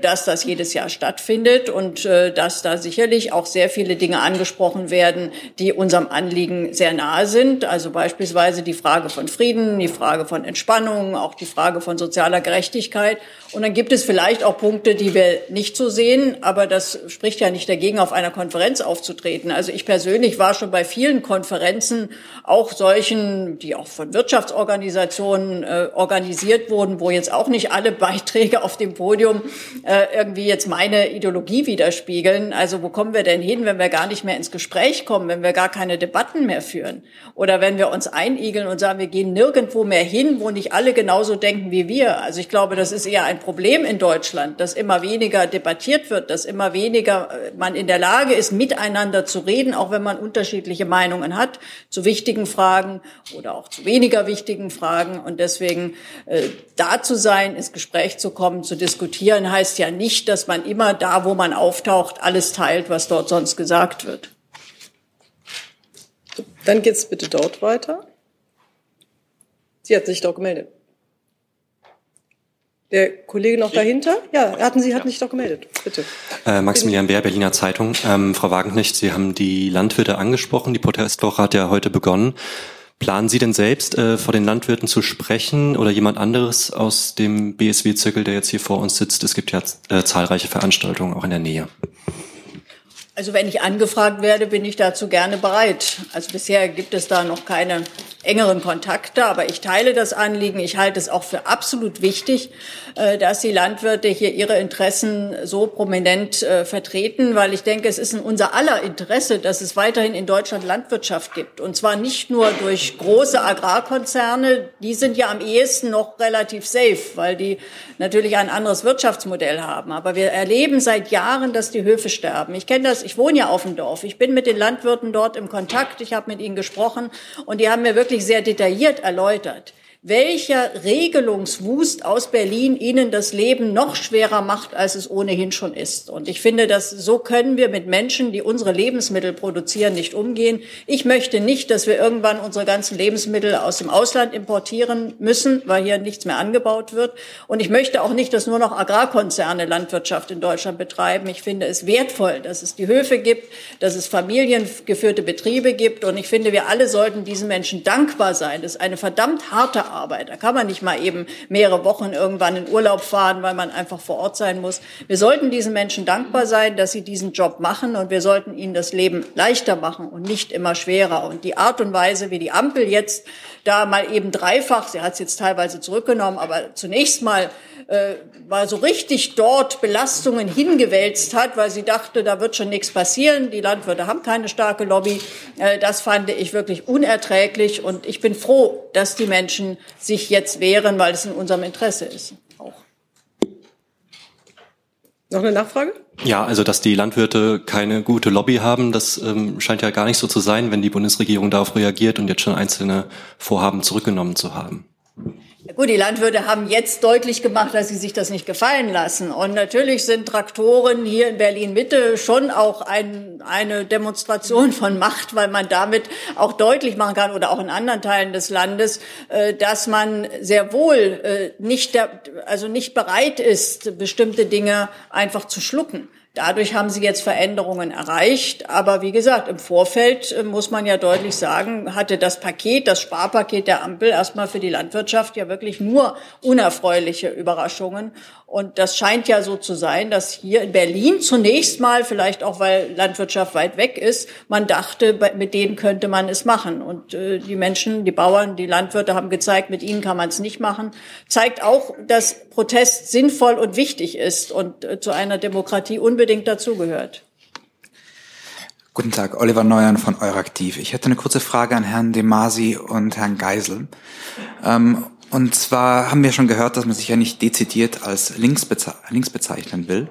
dass das jedes Jahr stattfindet und äh, dass da sicherlich auch sehr viele Dinge angesprochen werden, die unserem Anliegen sehr nahe sind. Also beispielsweise die Frage von Frieden, die Frage von Entspannung, auch die Frage von sozialer Gerechtigkeit. Und dann gibt es vielleicht auch Punkte, die wir nicht so sehen, aber das spricht ja nicht dagegen, auf einer Konferenz aufzutreten. Also ich persönlich war schon bei vielen Konferenzen, auch solchen, die auch von Wirtschaftsorganisationen äh, organisiert wurden, wo jetzt auch nicht alle Beiträge auf dem Podium äh, irgendwie jetzt meine Ideologie widerspiegeln. Also wo kommen wir denn hin, wenn wir gar nicht mehr ins Gespräch kommen, wenn wir gar keine Debatten mehr führen? Oder wenn wir uns einigeln und sagen, wir gehen nirgendwo mehr hin, wo nicht alle genauso denken wie wir. Also ich glaube, das ist eher ein Problem in Deutschland, dass immer weniger debattiert wird, dass immer weniger äh, man in der Lage ist, miteinander zu reden, auch wenn man unterschiedliche Meinungen hat zu wichtigen Fragen oder auch zu weniger wichtigen Fragen. Und deswegen äh, da zu sein, ins Gespräch zu kommen, zu diskutieren, Teilen heißt ja nicht, dass man immer da, wo man auftaucht, alles teilt, was dort sonst gesagt wird. Dann geht es bitte dort weiter. Sie hat sich doch gemeldet. Der Kollege noch dahinter? Ja, hatten Sie hatten sich doch gemeldet. Bitte. Äh, Maximilian Bär, Berliner Zeitung. Ähm, Frau Wagenknecht, Sie haben die Landwirte angesprochen. Die Protestwoche hat ja heute begonnen. Planen Sie denn selbst, äh, vor den Landwirten zu sprechen oder jemand anderes aus dem BSW-Zirkel, der jetzt hier vor uns sitzt? Es gibt ja äh, zahlreiche Veranstaltungen auch in der Nähe. Also wenn ich angefragt werde, bin ich dazu gerne bereit. Also bisher gibt es da noch keine engeren Kontakte, aber ich teile das Anliegen. Ich halte es auch für absolut wichtig, äh, dass die Landwirte hier ihre Interessen so prominent äh, vertreten, weil ich denke, es ist in unser aller Interesse, dass es weiterhin in Deutschland Landwirtschaft gibt. Und zwar nicht nur durch große Agrarkonzerne, die sind ja am ehesten noch relativ safe, weil die natürlich ein anderes Wirtschaftsmodell haben. Aber wir erleben seit Jahren, dass die Höfe sterben. Ich kenne das, ich wohne ja auf dem Dorf. Ich bin mit den Landwirten dort im Kontakt. Ich habe mit ihnen gesprochen und die haben mir wirklich wirklich sehr detailliert erläutert, welcher Regelungswust aus Berlin ihnen das Leben noch schwerer macht, als es ohnehin schon ist. Und ich finde, dass so können wir mit Menschen, die unsere Lebensmittel produzieren, nicht umgehen. Ich möchte nicht, dass wir irgendwann unsere ganzen Lebensmittel aus dem Ausland importieren müssen, weil hier nichts mehr angebaut wird. Und ich möchte auch nicht, dass nur noch Agrarkonzerne Landwirtschaft in Deutschland betreiben. Ich finde es wertvoll, dass es die Höfe gibt, dass es familiengeführte Betriebe gibt. Und ich finde, wir alle sollten diesen Menschen dankbar sein. Das ist eine verdammt harte Arbeit. Da kann man nicht mal eben mehrere Wochen irgendwann in Urlaub fahren, weil man einfach vor Ort sein muss. Wir sollten diesen Menschen dankbar sein, dass sie diesen Job machen und wir sollten ihnen das Leben leichter machen und nicht immer schwerer. Und die Art und Weise, wie die Ampel jetzt da mal eben dreifach, sie hat es jetzt teilweise zurückgenommen, aber zunächst mal äh, mal so richtig dort Belastungen hingewälzt hat, weil sie dachte, da wird schon nichts passieren. Die Landwirte haben keine starke Lobby. Äh, das fand ich wirklich unerträglich und ich bin froh, dass die Menschen sich jetzt wehren, weil es in unserem Interesse ist. Auch. Noch eine Nachfrage? Ja, also dass die Landwirte keine gute Lobby haben, das ähm, scheint ja gar nicht so zu sein, wenn die Bundesregierung darauf reagiert und jetzt schon einzelne Vorhaben zurückgenommen zu haben. Gut, die Landwirte haben jetzt deutlich gemacht, dass sie sich das nicht gefallen lassen. Und natürlich sind Traktoren hier in Berlin-Mitte schon auch ein, eine Demonstration von Macht, weil man damit auch deutlich machen kann oder auch in anderen Teilen des Landes, äh, dass man sehr wohl äh, nicht, also nicht bereit ist, bestimmte Dinge einfach zu schlucken. Dadurch haben sie jetzt Veränderungen erreicht. Aber wie gesagt, im Vorfeld äh, muss man ja deutlich sagen, hatte das Paket, das Sparpaket der Ampel erstmal für die Landwirtschaft ja wirklich nur unerfreuliche Überraschungen. Und das scheint ja so zu sein, dass hier in Berlin zunächst mal, vielleicht auch weil Landwirtschaft weit weg ist, man dachte, mit denen könnte man es machen. Und äh, die Menschen, die Bauern, die Landwirte haben gezeigt, mit ihnen kann man es nicht machen. Zeigt auch, dass Protest sinnvoll und wichtig ist und äh, zu einer Demokratie unbedingt dazugehört. Guten Tag, Oliver Neuern von Euraktiv. Ich hätte eine kurze Frage an Herrn De Masi und Herrn Geisel. Ähm, und zwar haben wir schon gehört, dass man sich ja nicht dezidiert als links, beze links bezeichnen will.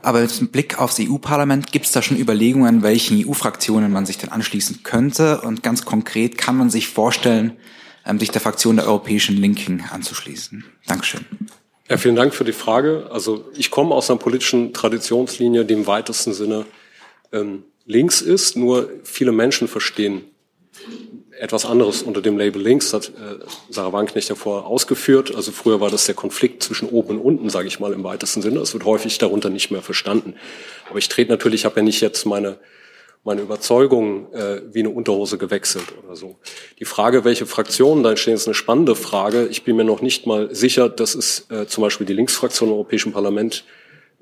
Aber mit Blick aufs EU-Parlament gibt es da schon Überlegungen, welchen EU-Fraktionen man sich denn anschließen könnte. Und ganz konkret kann man sich vorstellen, ähm, sich der Fraktion der Europäischen Linken anzuschließen. Dankeschön. Ja, vielen Dank für die Frage. Also ich komme aus einer politischen Traditionslinie, die im weitesten Sinne ähm, links ist. Nur viele Menschen verstehen etwas anderes unter dem Label links, hat äh, Sarah Wanknecht davor ausgeführt. Also früher war das der Konflikt zwischen oben und unten, sage ich mal im weitesten Sinne. Das wird häufig darunter nicht mehr verstanden. Aber ich trete natürlich, ich habe ja nicht jetzt meine meine Überzeugung äh, wie eine Unterhose gewechselt oder so. Die Frage, welche Fraktionen da entstehen, ist eine spannende Frage. Ich bin mir noch nicht mal sicher, dass es äh, zum Beispiel die Linksfraktion im Europäischen Parlament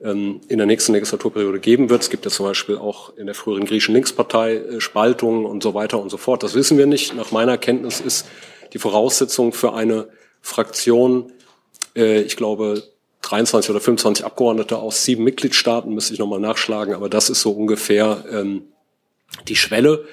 ähm, in der nächsten Legislaturperiode geben wird. Es gibt ja zum Beispiel auch in der früheren griechischen Linkspartei äh, Spaltungen und so weiter und so fort. Das wissen wir nicht. Nach meiner Kenntnis ist die Voraussetzung für eine Fraktion, äh, ich glaube, 23 oder 25 Abgeordnete aus sieben Mitgliedstaaten, müsste ich nochmal nachschlagen, aber das ist so ungefähr ähm, die Schwelle.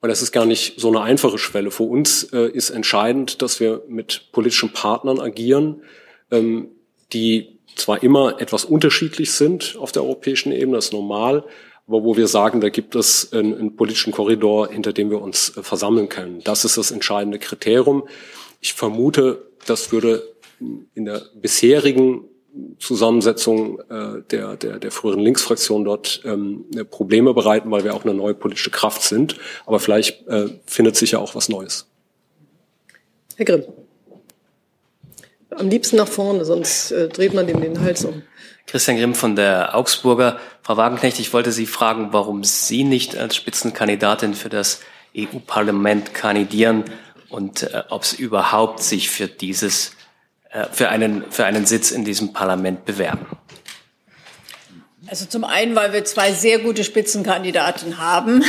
Und das ist gar nicht so eine einfache Schwelle. Für uns äh, ist entscheidend, dass wir mit politischen Partnern agieren, ähm, die zwar immer etwas unterschiedlich sind auf der europäischen Ebene, das ist normal, aber wo wir sagen, da gibt es einen, einen politischen Korridor, hinter dem wir uns äh, versammeln können. Das ist das entscheidende Kriterium. Ich vermute, das würde in der bisherigen Zusammensetzung äh, der, der, der früheren Linksfraktion dort ähm, Probleme bereiten, weil wir auch eine neue politische Kraft sind. Aber vielleicht äh, findet sich ja auch was Neues. Herr Grimm. Am liebsten nach vorne, sonst äh, dreht man dem den Hals um. Christian Grimm von der Augsburger. Frau Wagenknecht, ich wollte Sie fragen, warum Sie nicht als Spitzenkandidatin für das EU-Parlament kandidieren und äh, ob es überhaupt sich für dieses, äh, für einen, für einen Sitz in diesem Parlament bewerben. Also zum einen, weil wir zwei sehr gute Spitzenkandidaten haben.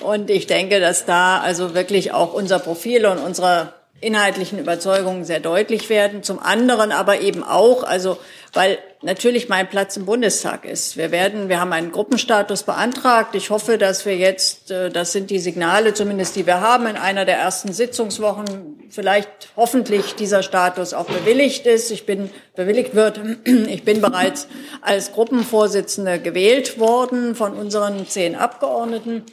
Und ich denke, dass da also wirklich auch unser Profil und unsere inhaltlichen Überzeugungen sehr deutlich werden. Zum anderen aber eben auch, also weil natürlich mein Platz im Bundestag ist. Wir werden, wir haben einen Gruppenstatus beantragt. Ich hoffe, dass wir jetzt, äh, das sind die Signale zumindest, die wir haben, in einer der ersten Sitzungswochen vielleicht hoffentlich dieser Status auch bewilligt ist. Ich bin bewilligt wird. Ich bin bereits als Gruppenvorsitzende gewählt worden von unseren zehn Abgeordneten.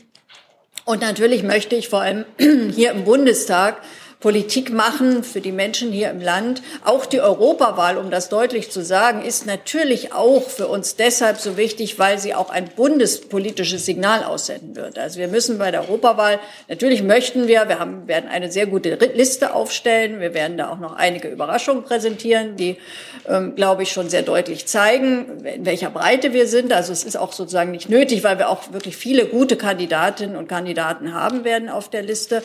Und natürlich möchte ich vor allem hier im Bundestag Politik machen für die Menschen hier im Land. Auch die Europawahl, um das deutlich zu sagen, ist natürlich auch für uns deshalb so wichtig, weil sie auch ein bundespolitisches Signal aussenden wird. Also wir müssen bei der Europawahl, natürlich möchten wir, wir haben, werden eine sehr gute Liste aufstellen. Wir werden da auch noch einige Überraschungen präsentieren, die, ähm, glaube ich, schon sehr deutlich zeigen, in welcher Breite wir sind. Also es ist auch sozusagen nicht nötig, weil wir auch wirklich viele gute Kandidatinnen und Kandidaten haben werden auf der Liste.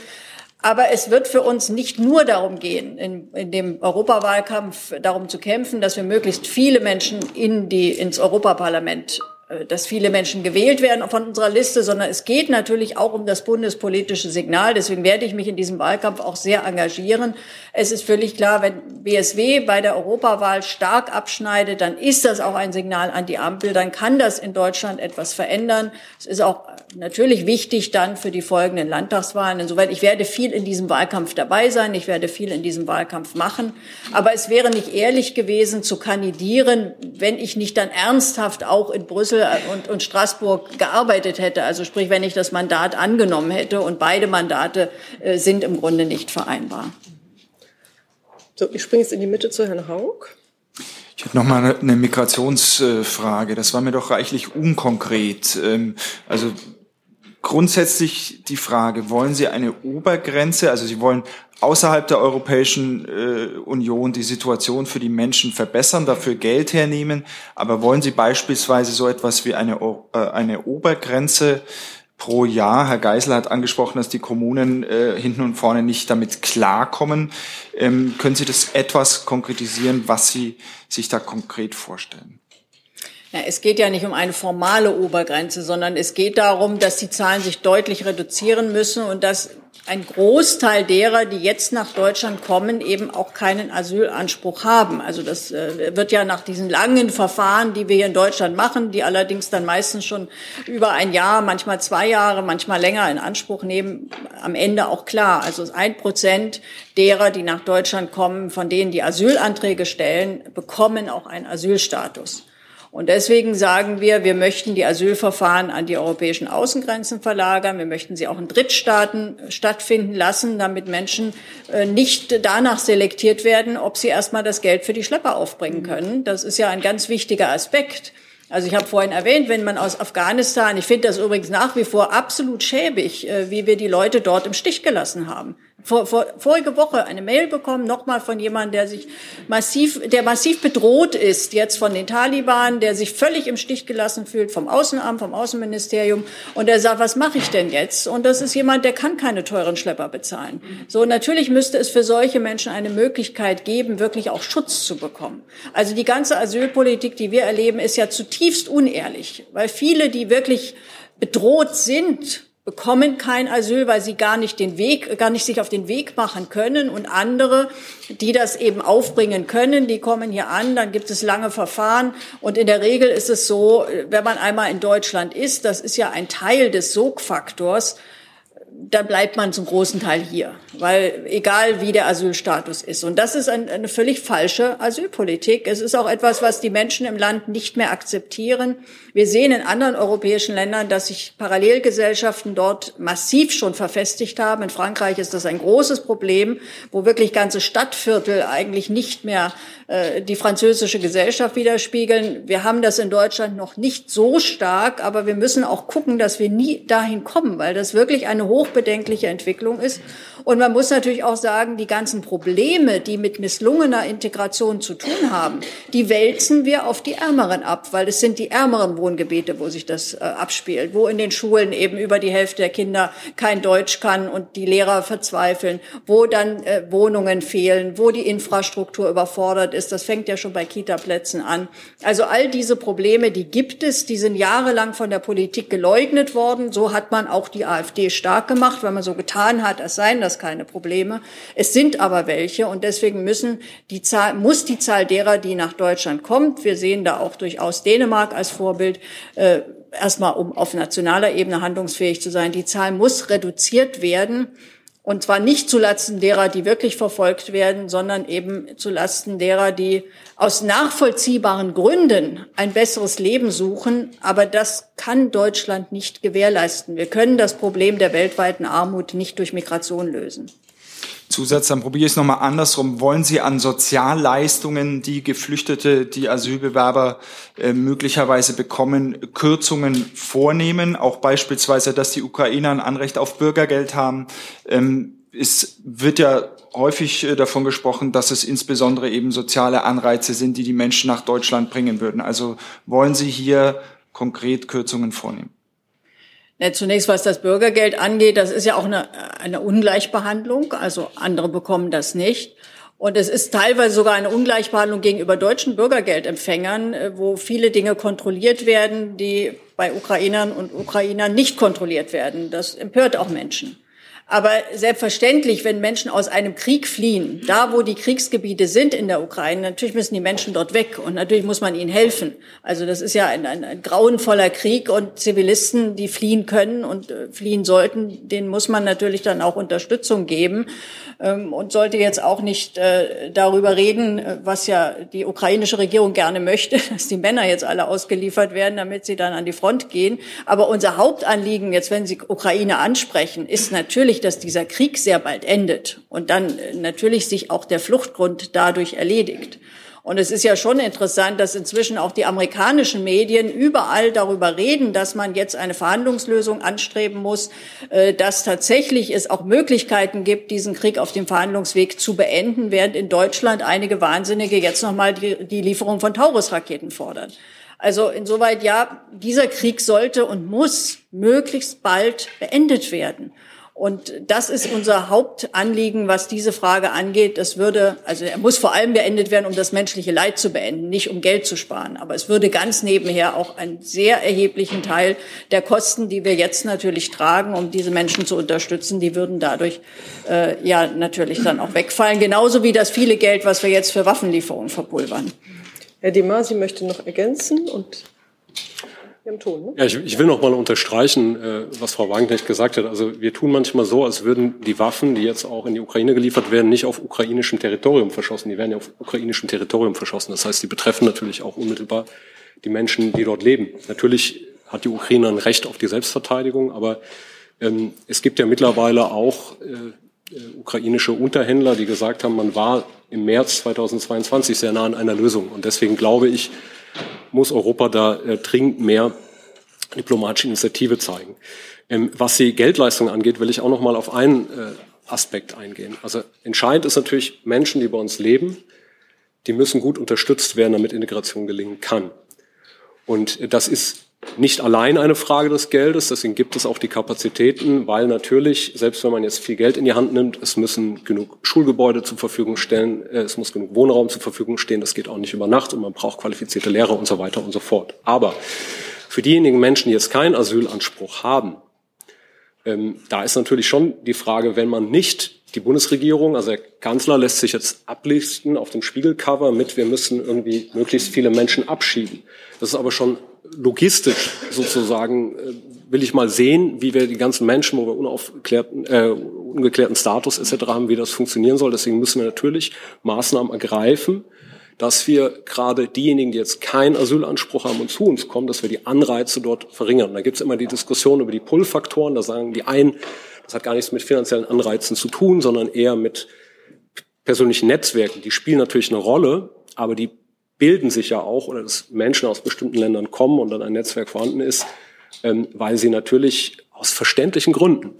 Aber es wird für uns nicht nur darum gehen, in, in, dem Europawahlkampf darum zu kämpfen, dass wir möglichst viele Menschen in die, ins Europaparlament dass viele Menschen gewählt werden von unserer Liste, sondern es geht natürlich auch um das bundespolitische Signal. Deswegen werde ich mich in diesem Wahlkampf auch sehr engagieren. Es ist völlig klar, wenn BSW bei der Europawahl stark abschneidet, dann ist das auch ein Signal an die Ampel. Dann kann das in Deutschland etwas verändern. Es ist auch natürlich wichtig dann für die folgenden Landtagswahlen. Insoweit, ich werde viel in diesem Wahlkampf dabei sein. Ich werde viel in diesem Wahlkampf machen. Aber es wäre nicht ehrlich gewesen zu kandidieren, wenn ich nicht dann ernsthaft auch in Brüssel und, und Straßburg gearbeitet hätte. Also sprich, wenn ich das Mandat angenommen hätte und beide Mandate äh, sind im Grunde nicht vereinbar. So, ich springe jetzt in die Mitte zu Herrn Haug. Ich hätte noch mal eine Migrationsfrage. Das war mir doch reichlich unkonkret. Ähm, also grundsätzlich die Frage, wollen Sie eine Obergrenze, also Sie wollen außerhalb der Europäischen äh, Union die Situation für die Menschen verbessern, dafür Geld hernehmen, aber wollen Sie beispielsweise so etwas wie eine, äh, eine Obergrenze pro Jahr. Herr Geisel hat angesprochen, dass die Kommunen äh, hinten und vorne nicht damit klarkommen. Ähm, können Sie das etwas konkretisieren, was Sie sich da konkret vorstellen? Ja, es geht ja nicht um eine formale Obergrenze, sondern es geht darum, dass die Zahlen sich deutlich reduzieren müssen und dass ein Großteil derer, die jetzt nach Deutschland kommen, eben auch keinen Asylanspruch haben. Also das äh, wird ja nach diesen langen Verfahren, die wir hier in Deutschland machen, die allerdings dann meistens schon über ein Jahr, manchmal zwei Jahre, manchmal länger in Anspruch nehmen, am Ende auch klar. Also ein Prozent derer, die nach Deutschland kommen, von denen die Asylanträge stellen, bekommen auch einen Asylstatus. Und deswegen sagen wir, wir möchten die Asylverfahren an die europäischen Außengrenzen verlagern. Wir möchten sie auch in Drittstaaten stattfinden lassen, damit Menschen äh, nicht danach selektiert werden, ob sie erstmal das Geld für die Schlepper aufbringen können. Das ist ja ein ganz wichtiger Aspekt. Also ich habe vorhin erwähnt, wenn man aus Afghanistan, ich finde das übrigens nach wie vor absolut schäbig, äh, wie wir die Leute dort im Stich gelassen haben vor, vor, vorige Woche eine Mail bekommen, nochmal von jemandem, der sich massiv, der massiv bedroht ist jetzt von den Taliban, der sich völlig im Stich gelassen fühlt vom Außenamt, vom Außenministerium und der sagt, was mache ich denn jetzt? Und das ist jemand, der kann keine teuren Schlepper bezahlen. So natürlich müsste es für solche Menschen eine Möglichkeit geben, wirklich auch Schutz zu bekommen. Also die ganze Asylpolitik, die wir erleben, ist ja zutiefst unehrlich, weil viele, die wirklich bedroht sind, bekommen kein Asyl, weil sie gar nicht den Weg, gar nicht sich auf den Weg machen können. Und andere, die das eben aufbringen können, die kommen hier an, dann gibt es lange Verfahren. Und in der Regel ist es so, wenn man einmal in Deutschland ist, das ist ja ein Teil des Sogfaktors, dann bleibt man zum großen Teil hier, weil egal wie der Asylstatus ist. Und das ist ein, eine völlig falsche Asylpolitik. Es ist auch etwas, was die Menschen im Land nicht mehr akzeptieren. Wir sehen in anderen europäischen Ländern, dass sich Parallelgesellschaften dort massiv schon verfestigt haben. In Frankreich ist das ein großes Problem, wo wirklich ganze Stadtviertel eigentlich nicht mehr die französische Gesellschaft widerspiegeln. Wir haben das in Deutschland noch nicht so stark, aber wir müssen auch gucken, dass wir nie dahin kommen, weil das wirklich eine hochbedenkliche Entwicklung ist. Und man muss natürlich auch sagen, die ganzen Probleme, die mit misslungener Integration zu tun haben, die wälzen wir auf die Ärmeren ab, weil es sind die ärmeren Wohngebiete, wo sich das äh, abspielt, wo in den Schulen eben über die Hälfte der Kinder kein Deutsch kann und die Lehrer verzweifeln, wo dann äh, Wohnungen fehlen, wo die Infrastruktur überfordert ist. Das fängt ja schon bei Kita-Plätzen an. Also all diese Probleme, die gibt es, die sind jahrelang von der Politik geleugnet worden. So hat man auch die AfD stark gemacht, weil man so getan hat, als seien das das keine Probleme. Es sind aber welche und deswegen müssen die Zahl, muss die Zahl derer, die nach Deutschland kommt, wir sehen da auch durchaus Dänemark als Vorbild, äh, erstmal um auf nationaler Ebene handlungsfähig zu sein, die Zahl muss reduziert werden. Und zwar nicht zulasten derer, die wirklich verfolgt werden, sondern eben zulasten derer, die aus nachvollziehbaren Gründen ein besseres Leben suchen. Aber das kann Deutschland nicht gewährleisten. Wir können das Problem der weltweiten Armut nicht durch Migration lösen. Zusatz, dann probiere ich es nochmal andersrum. Wollen Sie an Sozialleistungen, die Geflüchtete, die Asylbewerber äh, möglicherweise bekommen, Kürzungen vornehmen? Auch beispielsweise, dass die Ukrainer ein Anrecht auf Bürgergeld haben. Ähm, es wird ja häufig äh, davon gesprochen, dass es insbesondere eben soziale Anreize sind, die die Menschen nach Deutschland bringen würden. Also wollen Sie hier konkret Kürzungen vornehmen? Zunächst, was das Bürgergeld angeht, das ist ja auch eine, eine Ungleichbehandlung. Also andere bekommen das nicht. Und es ist teilweise sogar eine Ungleichbehandlung gegenüber deutschen Bürgergeldempfängern, äh, wo viele Dinge kontrolliert werden, die bei Ukrainern und Ukrainern nicht kontrolliert werden. Das empört auch Menschen. Aber selbstverständlich, wenn Menschen aus einem Krieg fliehen, da wo die Kriegsgebiete sind in der Ukraine, natürlich müssen die Menschen dort weg und natürlich muss man ihnen helfen. Also das ist ja ein, ein, ein grauenvoller Krieg und Zivilisten, die fliehen können und äh, fliehen sollten, denen muss man natürlich dann auch Unterstützung geben ähm, und sollte jetzt auch nicht äh, darüber reden, äh, was ja die ukrainische Regierung gerne möchte, dass die Männer jetzt alle ausgeliefert werden, damit sie dann an die Front gehen. Aber unser Hauptanliegen jetzt, wenn Sie Ukraine ansprechen, ist natürlich dass dieser Krieg sehr bald endet und dann äh, natürlich sich auch der Fluchtgrund dadurch erledigt. Und es ist ja schon interessant, dass inzwischen auch die amerikanischen Medien überall darüber reden, dass man jetzt eine Verhandlungslösung anstreben muss, äh, dass tatsächlich es auch Möglichkeiten gibt, diesen Krieg auf dem Verhandlungsweg zu beenden, während in Deutschland einige Wahnsinnige jetzt nochmal die, die Lieferung von Taurus-Raketen fordern. Also insoweit ja, dieser Krieg sollte und muss möglichst bald beendet werden. Und das ist unser Hauptanliegen, was diese Frage angeht. Das würde, also er muss vor allem beendet werden, um das menschliche Leid zu beenden, nicht um Geld zu sparen. Aber es würde ganz nebenher auch einen sehr erheblichen Teil der Kosten, die wir jetzt natürlich tragen, um diese Menschen zu unterstützen, die würden dadurch äh, ja natürlich dann auch wegfallen. Genauso wie das viele Geld, was wir jetzt für Waffenlieferungen verpulvern. Herr Demasi möchte noch ergänzen und haben Ton, ne? Ja, ich, ich will noch mal unterstreichen, äh, was Frau Wagenknecht gesagt hat. Also wir tun manchmal so, als würden die Waffen, die jetzt auch in die Ukraine geliefert werden, nicht auf ukrainischem Territorium verschossen. Die werden ja auf ukrainischem Territorium verschossen. Das heißt, die betreffen natürlich auch unmittelbar die Menschen, die dort leben. Natürlich hat die Ukraine ein Recht auf die Selbstverteidigung, aber ähm, es gibt ja mittlerweile auch äh, äh ukrainische Unterhändler, die gesagt haben, man war im März 2022 sehr nah an einer Lösung. Und deswegen glaube ich, muss Europa da äh, dringend mehr diplomatische Initiative zeigen. Ähm, was die Geldleistung angeht, will ich auch noch mal auf einen äh, Aspekt eingehen. Also entscheidend ist natürlich Menschen, die bei uns leben, die müssen gut unterstützt werden, damit Integration gelingen kann. Und äh, das ist nicht allein eine Frage des Geldes, deswegen gibt es auch die Kapazitäten, weil natürlich, selbst wenn man jetzt viel Geld in die Hand nimmt, es müssen genug Schulgebäude zur Verfügung stellen, äh, es muss genug Wohnraum zur Verfügung stehen, das geht auch nicht über Nacht und man braucht qualifizierte Lehrer und so weiter und so fort. Aber für diejenigen Menschen, die jetzt keinen Asylanspruch haben, ähm, da ist natürlich schon die Frage, wenn man nicht die Bundesregierung, also der Kanzler lässt sich jetzt ablichten auf dem Spiegelcover mit, wir müssen irgendwie möglichst viele Menschen abschieben. Das ist aber schon logistisch sozusagen äh, will ich mal sehen, wie wir die ganzen Menschen, wo wir unaufklärten, äh, ungeklärten Status etc. haben, wie das funktionieren soll. Deswegen müssen wir natürlich Maßnahmen ergreifen, dass wir gerade diejenigen, die jetzt keinen Asylanspruch haben und zu uns kommen, dass wir die Anreize dort verringern. Da gibt es immer die Diskussion über die Pull-Faktoren. Da sagen die einen, das hat gar nichts mit finanziellen Anreizen zu tun, sondern eher mit persönlichen Netzwerken. Die spielen natürlich eine Rolle, aber die bilden sich ja auch, oder dass Menschen aus bestimmten Ländern kommen und dann ein Netzwerk vorhanden ist, ähm, weil sie natürlich aus verständlichen Gründen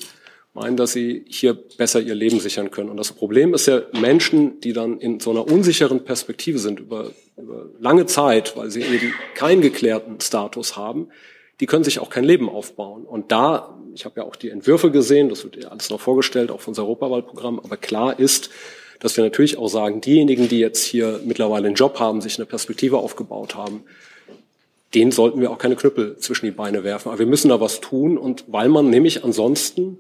meinen, dass sie hier besser ihr Leben sichern können. Und das Problem ist ja Menschen, die dann in so einer unsicheren Perspektive sind über, über lange Zeit, weil sie eben keinen geklärten Status haben, die können sich auch kein Leben aufbauen. Und da, ich habe ja auch die Entwürfe gesehen, das wird ja alles noch vorgestellt, auch von unser Europawahlprogramm, aber klar ist, dass wir natürlich auch sagen, diejenigen, die jetzt hier mittlerweile einen Job haben, sich eine Perspektive aufgebaut haben, denen sollten wir auch keine Knüppel zwischen die Beine werfen. Aber wir müssen da was tun und weil man nämlich ansonsten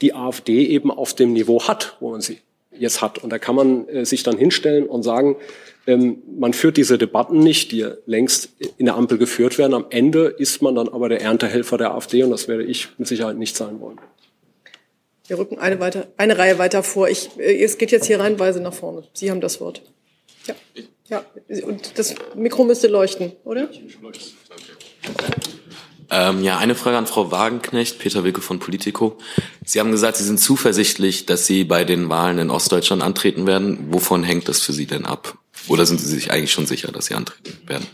die AfD eben auf dem Niveau hat, wo man sie jetzt hat. Und da kann man äh, sich dann hinstellen und sagen, ähm, man führt diese Debatten nicht, die längst in der Ampel geführt werden. Am Ende ist man dann aber der Erntehelfer der AfD und das werde ich mit Sicherheit nicht sein wollen. Wir rücken eine, weiter, eine Reihe weiter vor. Ich, äh, es geht jetzt hier reinweise nach vorne. Sie haben das Wort. Ja. ja. Und das Mikro müsste leuchten, oder? Ähm, ja, eine Frage an Frau Wagenknecht, Peter Wilke von Politico. Sie haben gesagt, Sie sind zuversichtlich, dass Sie bei den Wahlen in Ostdeutschland antreten werden. Wovon hängt das für Sie denn ab? Oder sind Sie sich eigentlich schon sicher, dass Sie antreten werden?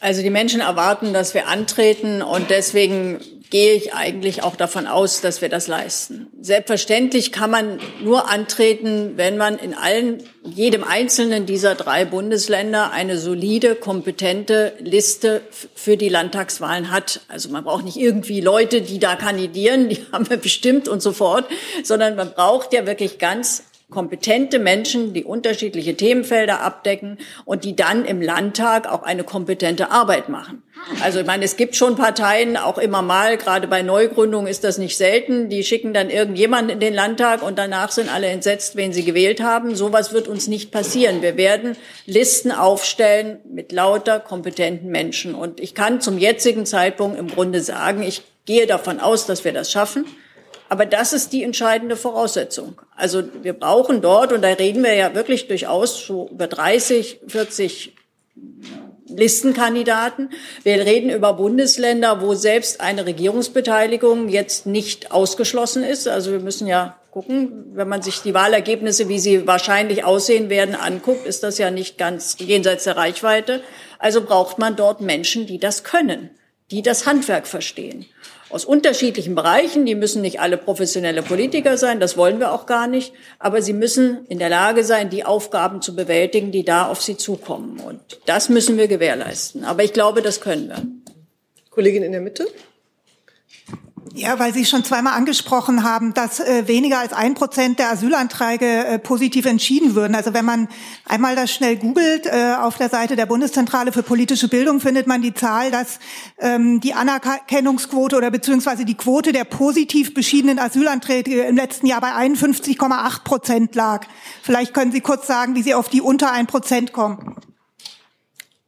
Also die Menschen erwarten, dass wir antreten und deswegen gehe ich eigentlich auch davon aus, dass wir das leisten. Selbstverständlich kann man nur antreten, wenn man in allen, jedem einzelnen dieser drei Bundesländer eine solide, kompetente Liste für die Landtagswahlen hat. Also man braucht nicht irgendwie Leute, die da kandidieren, die haben wir bestimmt und so fort, sondern man braucht ja wirklich ganz kompetente Menschen, die unterschiedliche Themenfelder abdecken und die dann im Landtag auch eine kompetente Arbeit machen. Also ich meine, es gibt schon Parteien, auch immer mal, gerade bei Neugründungen ist das nicht selten, die schicken dann irgendjemanden in den Landtag und danach sind alle entsetzt, wen sie gewählt haben. Sowas wird uns nicht passieren. Wir werden Listen aufstellen mit lauter kompetenten Menschen. Und ich kann zum jetzigen Zeitpunkt im Grunde sagen, ich gehe davon aus, dass wir das schaffen. Aber das ist die entscheidende Voraussetzung. Also wir brauchen dort, und da reden wir ja wirklich durchaus so über 30, 40 Listenkandidaten. Wir reden über Bundesländer, wo selbst eine Regierungsbeteiligung jetzt nicht ausgeschlossen ist. Also wir müssen ja gucken, wenn man sich die Wahlergebnisse, wie sie wahrscheinlich aussehen werden, anguckt, ist das ja nicht ganz jenseits der Reichweite. Also braucht man dort Menschen, die das können, die das Handwerk verstehen. Aus unterschiedlichen Bereichen. Die müssen nicht alle professionelle Politiker sein, das wollen wir auch gar nicht. Aber sie müssen in der Lage sein, die Aufgaben zu bewältigen, die da auf sie zukommen. Und das müssen wir gewährleisten. Aber ich glaube, das können wir. Kollegin in der Mitte. Ja, weil Sie schon zweimal angesprochen haben, dass äh, weniger als ein Prozent der Asylanträge äh, positiv entschieden würden. Also wenn man einmal das schnell googelt, äh, auf der Seite der Bundeszentrale für politische Bildung findet man die Zahl, dass ähm, die Anerkennungsquote oder beziehungsweise die Quote der positiv beschiedenen Asylanträge im letzten Jahr bei 51,8 Prozent lag. Vielleicht können Sie kurz sagen, wie Sie auf die unter ein Prozent kommen.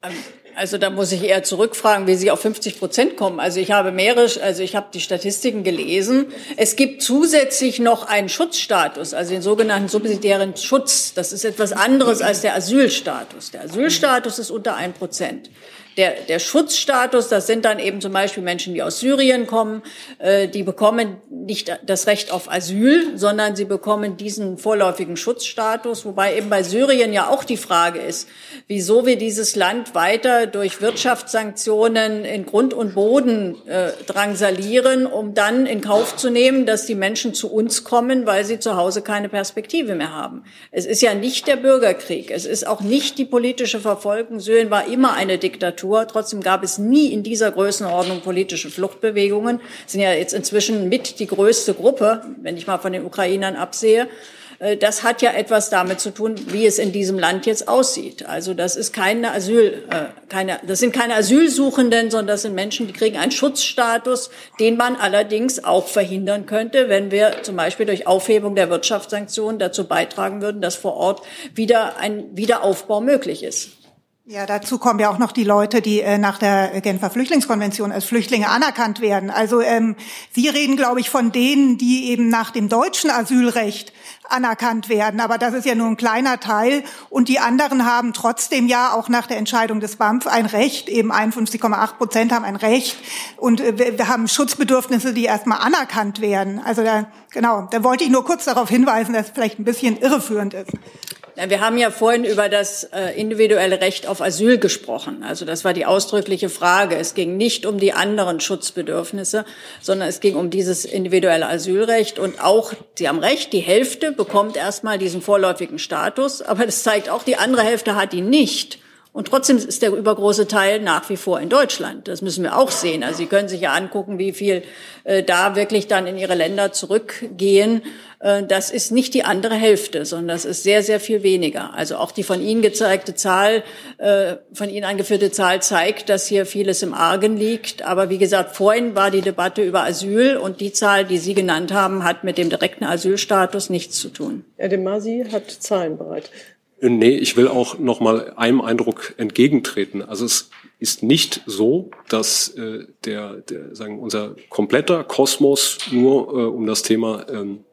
Ähm, also da muss ich eher zurückfragen, wie Sie auf 50 Prozent kommen. Also ich habe mehrere, also ich habe die Statistiken gelesen. Es gibt zusätzlich noch einen Schutzstatus, also den sogenannten subsidiären Schutz. Das ist etwas anderes als der Asylstatus. Der Asylstatus ist unter ein Prozent. Der, der Schutzstatus, das sind dann eben zum Beispiel Menschen, die aus Syrien kommen, äh, die bekommen nicht das Recht auf Asyl, sondern sie bekommen diesen vorläufigen Schutzstatus, wobei eben bei Syrien ja auch die Frage ist, wieso wir dieses Land weiter durch Wirtschaftssanktionen in Grund und Boden äh, drangsalieren, um dann in Kauf zu nehmen, dass die Menschen zu uns kommen, weil sie zu Hause keine Perspektive mehr haben. Es ist ja nicht der Bürgerkrieg, es ist auch nicht die politische Verfolgung. Syrien war immer eine Diktatur. Diktatur. Trotzdem gab es nie in dieser Größenordnung politische Fluchtbewegungen. Sind ja jetzt inzwischen mit die größte Gruppe, wenn ich mal von den Ukrainern absehe. Äh, das hat ja etwas damit zu tun, wie es in diesem Land jetzt aussieht. Also das ist keine Asyl, äh, keine, das sind keine Asylsuchenden, sondern das sind Menschen, die kriegen einen Schutzstatus, den man allerdings auch verhindern könnte, wenn wir zum Beispiel durch Aufhebung der Wirtschaftssanktionen dazu beitragen würden, dass vor Ort wieder ein Wiederaufbau möglich ist. Ja, dazu kommen ja auch noch die Leute, die äh, nach der Genfer Flüchtlingskonvention als Flüchtlinge anerkannt werden. Also ähm, Sie reden, glaube ich, von denen, die eben nach dem deutschen Asylrecht anerkannt werden. Aber das ist ja nur ein kleiner Teil. Und die anderen haben trotzdem ja auch nach der Entscheidung des BAMF ein Recht. Eben 51,8 Prozent haben ein Recht. Und äh, wir haben Schutzbedürfnisse, die erstmal anerkannt werden. Also da, genau, da wollte ich nur kurz darauf hinweisen, dass es vielleicht ein bisschen irreführend ist. Wir haben ja vorhin über das äh, individuelle Recht auf Asyl gesprochen. Also das war die ausdrückliche Frage. Es ging nicht um die anderen Schutzbedürfnisse, sondern es ging um dieses individuelle Asylrecht. Und auch, Sie haben recht, die Hälfte bekommt erstmal diesen vorläufigen Status. Aber das zeigt auch, die andere Hälfte hat ihn nicht. Und trotzdem ist der übergroße Teil nach wie vor in Deutschland. Das müssen wir auch sehen. Also Sie können sich ja angucken, wie viel äh, da wirklich dann in ihre Länder zurückgehen. Äh, das ist nicht die andere Hälfte, sondern das ist sehr, sehr viel weniger. Also auch die von Ihnen gezeigte Zahl, äh, von Ihnen angeführte Zahl zeigt, dass hier vieles im Argen liegt. Aber wie gesagt, vorhin war die Debatte über Asyl und die Zahl, die Sie genannt haben, hat mit dem direkten Asylstatus nichts zu tun. Herr de Masi hat Zahlen bereit. Nee, ich will auch noch mal einem Eindruck entgegentreten. Also es ist nicht so, dass äh, der, der sagen unser kompletter Kosmos nur äh, um das Thema ähm,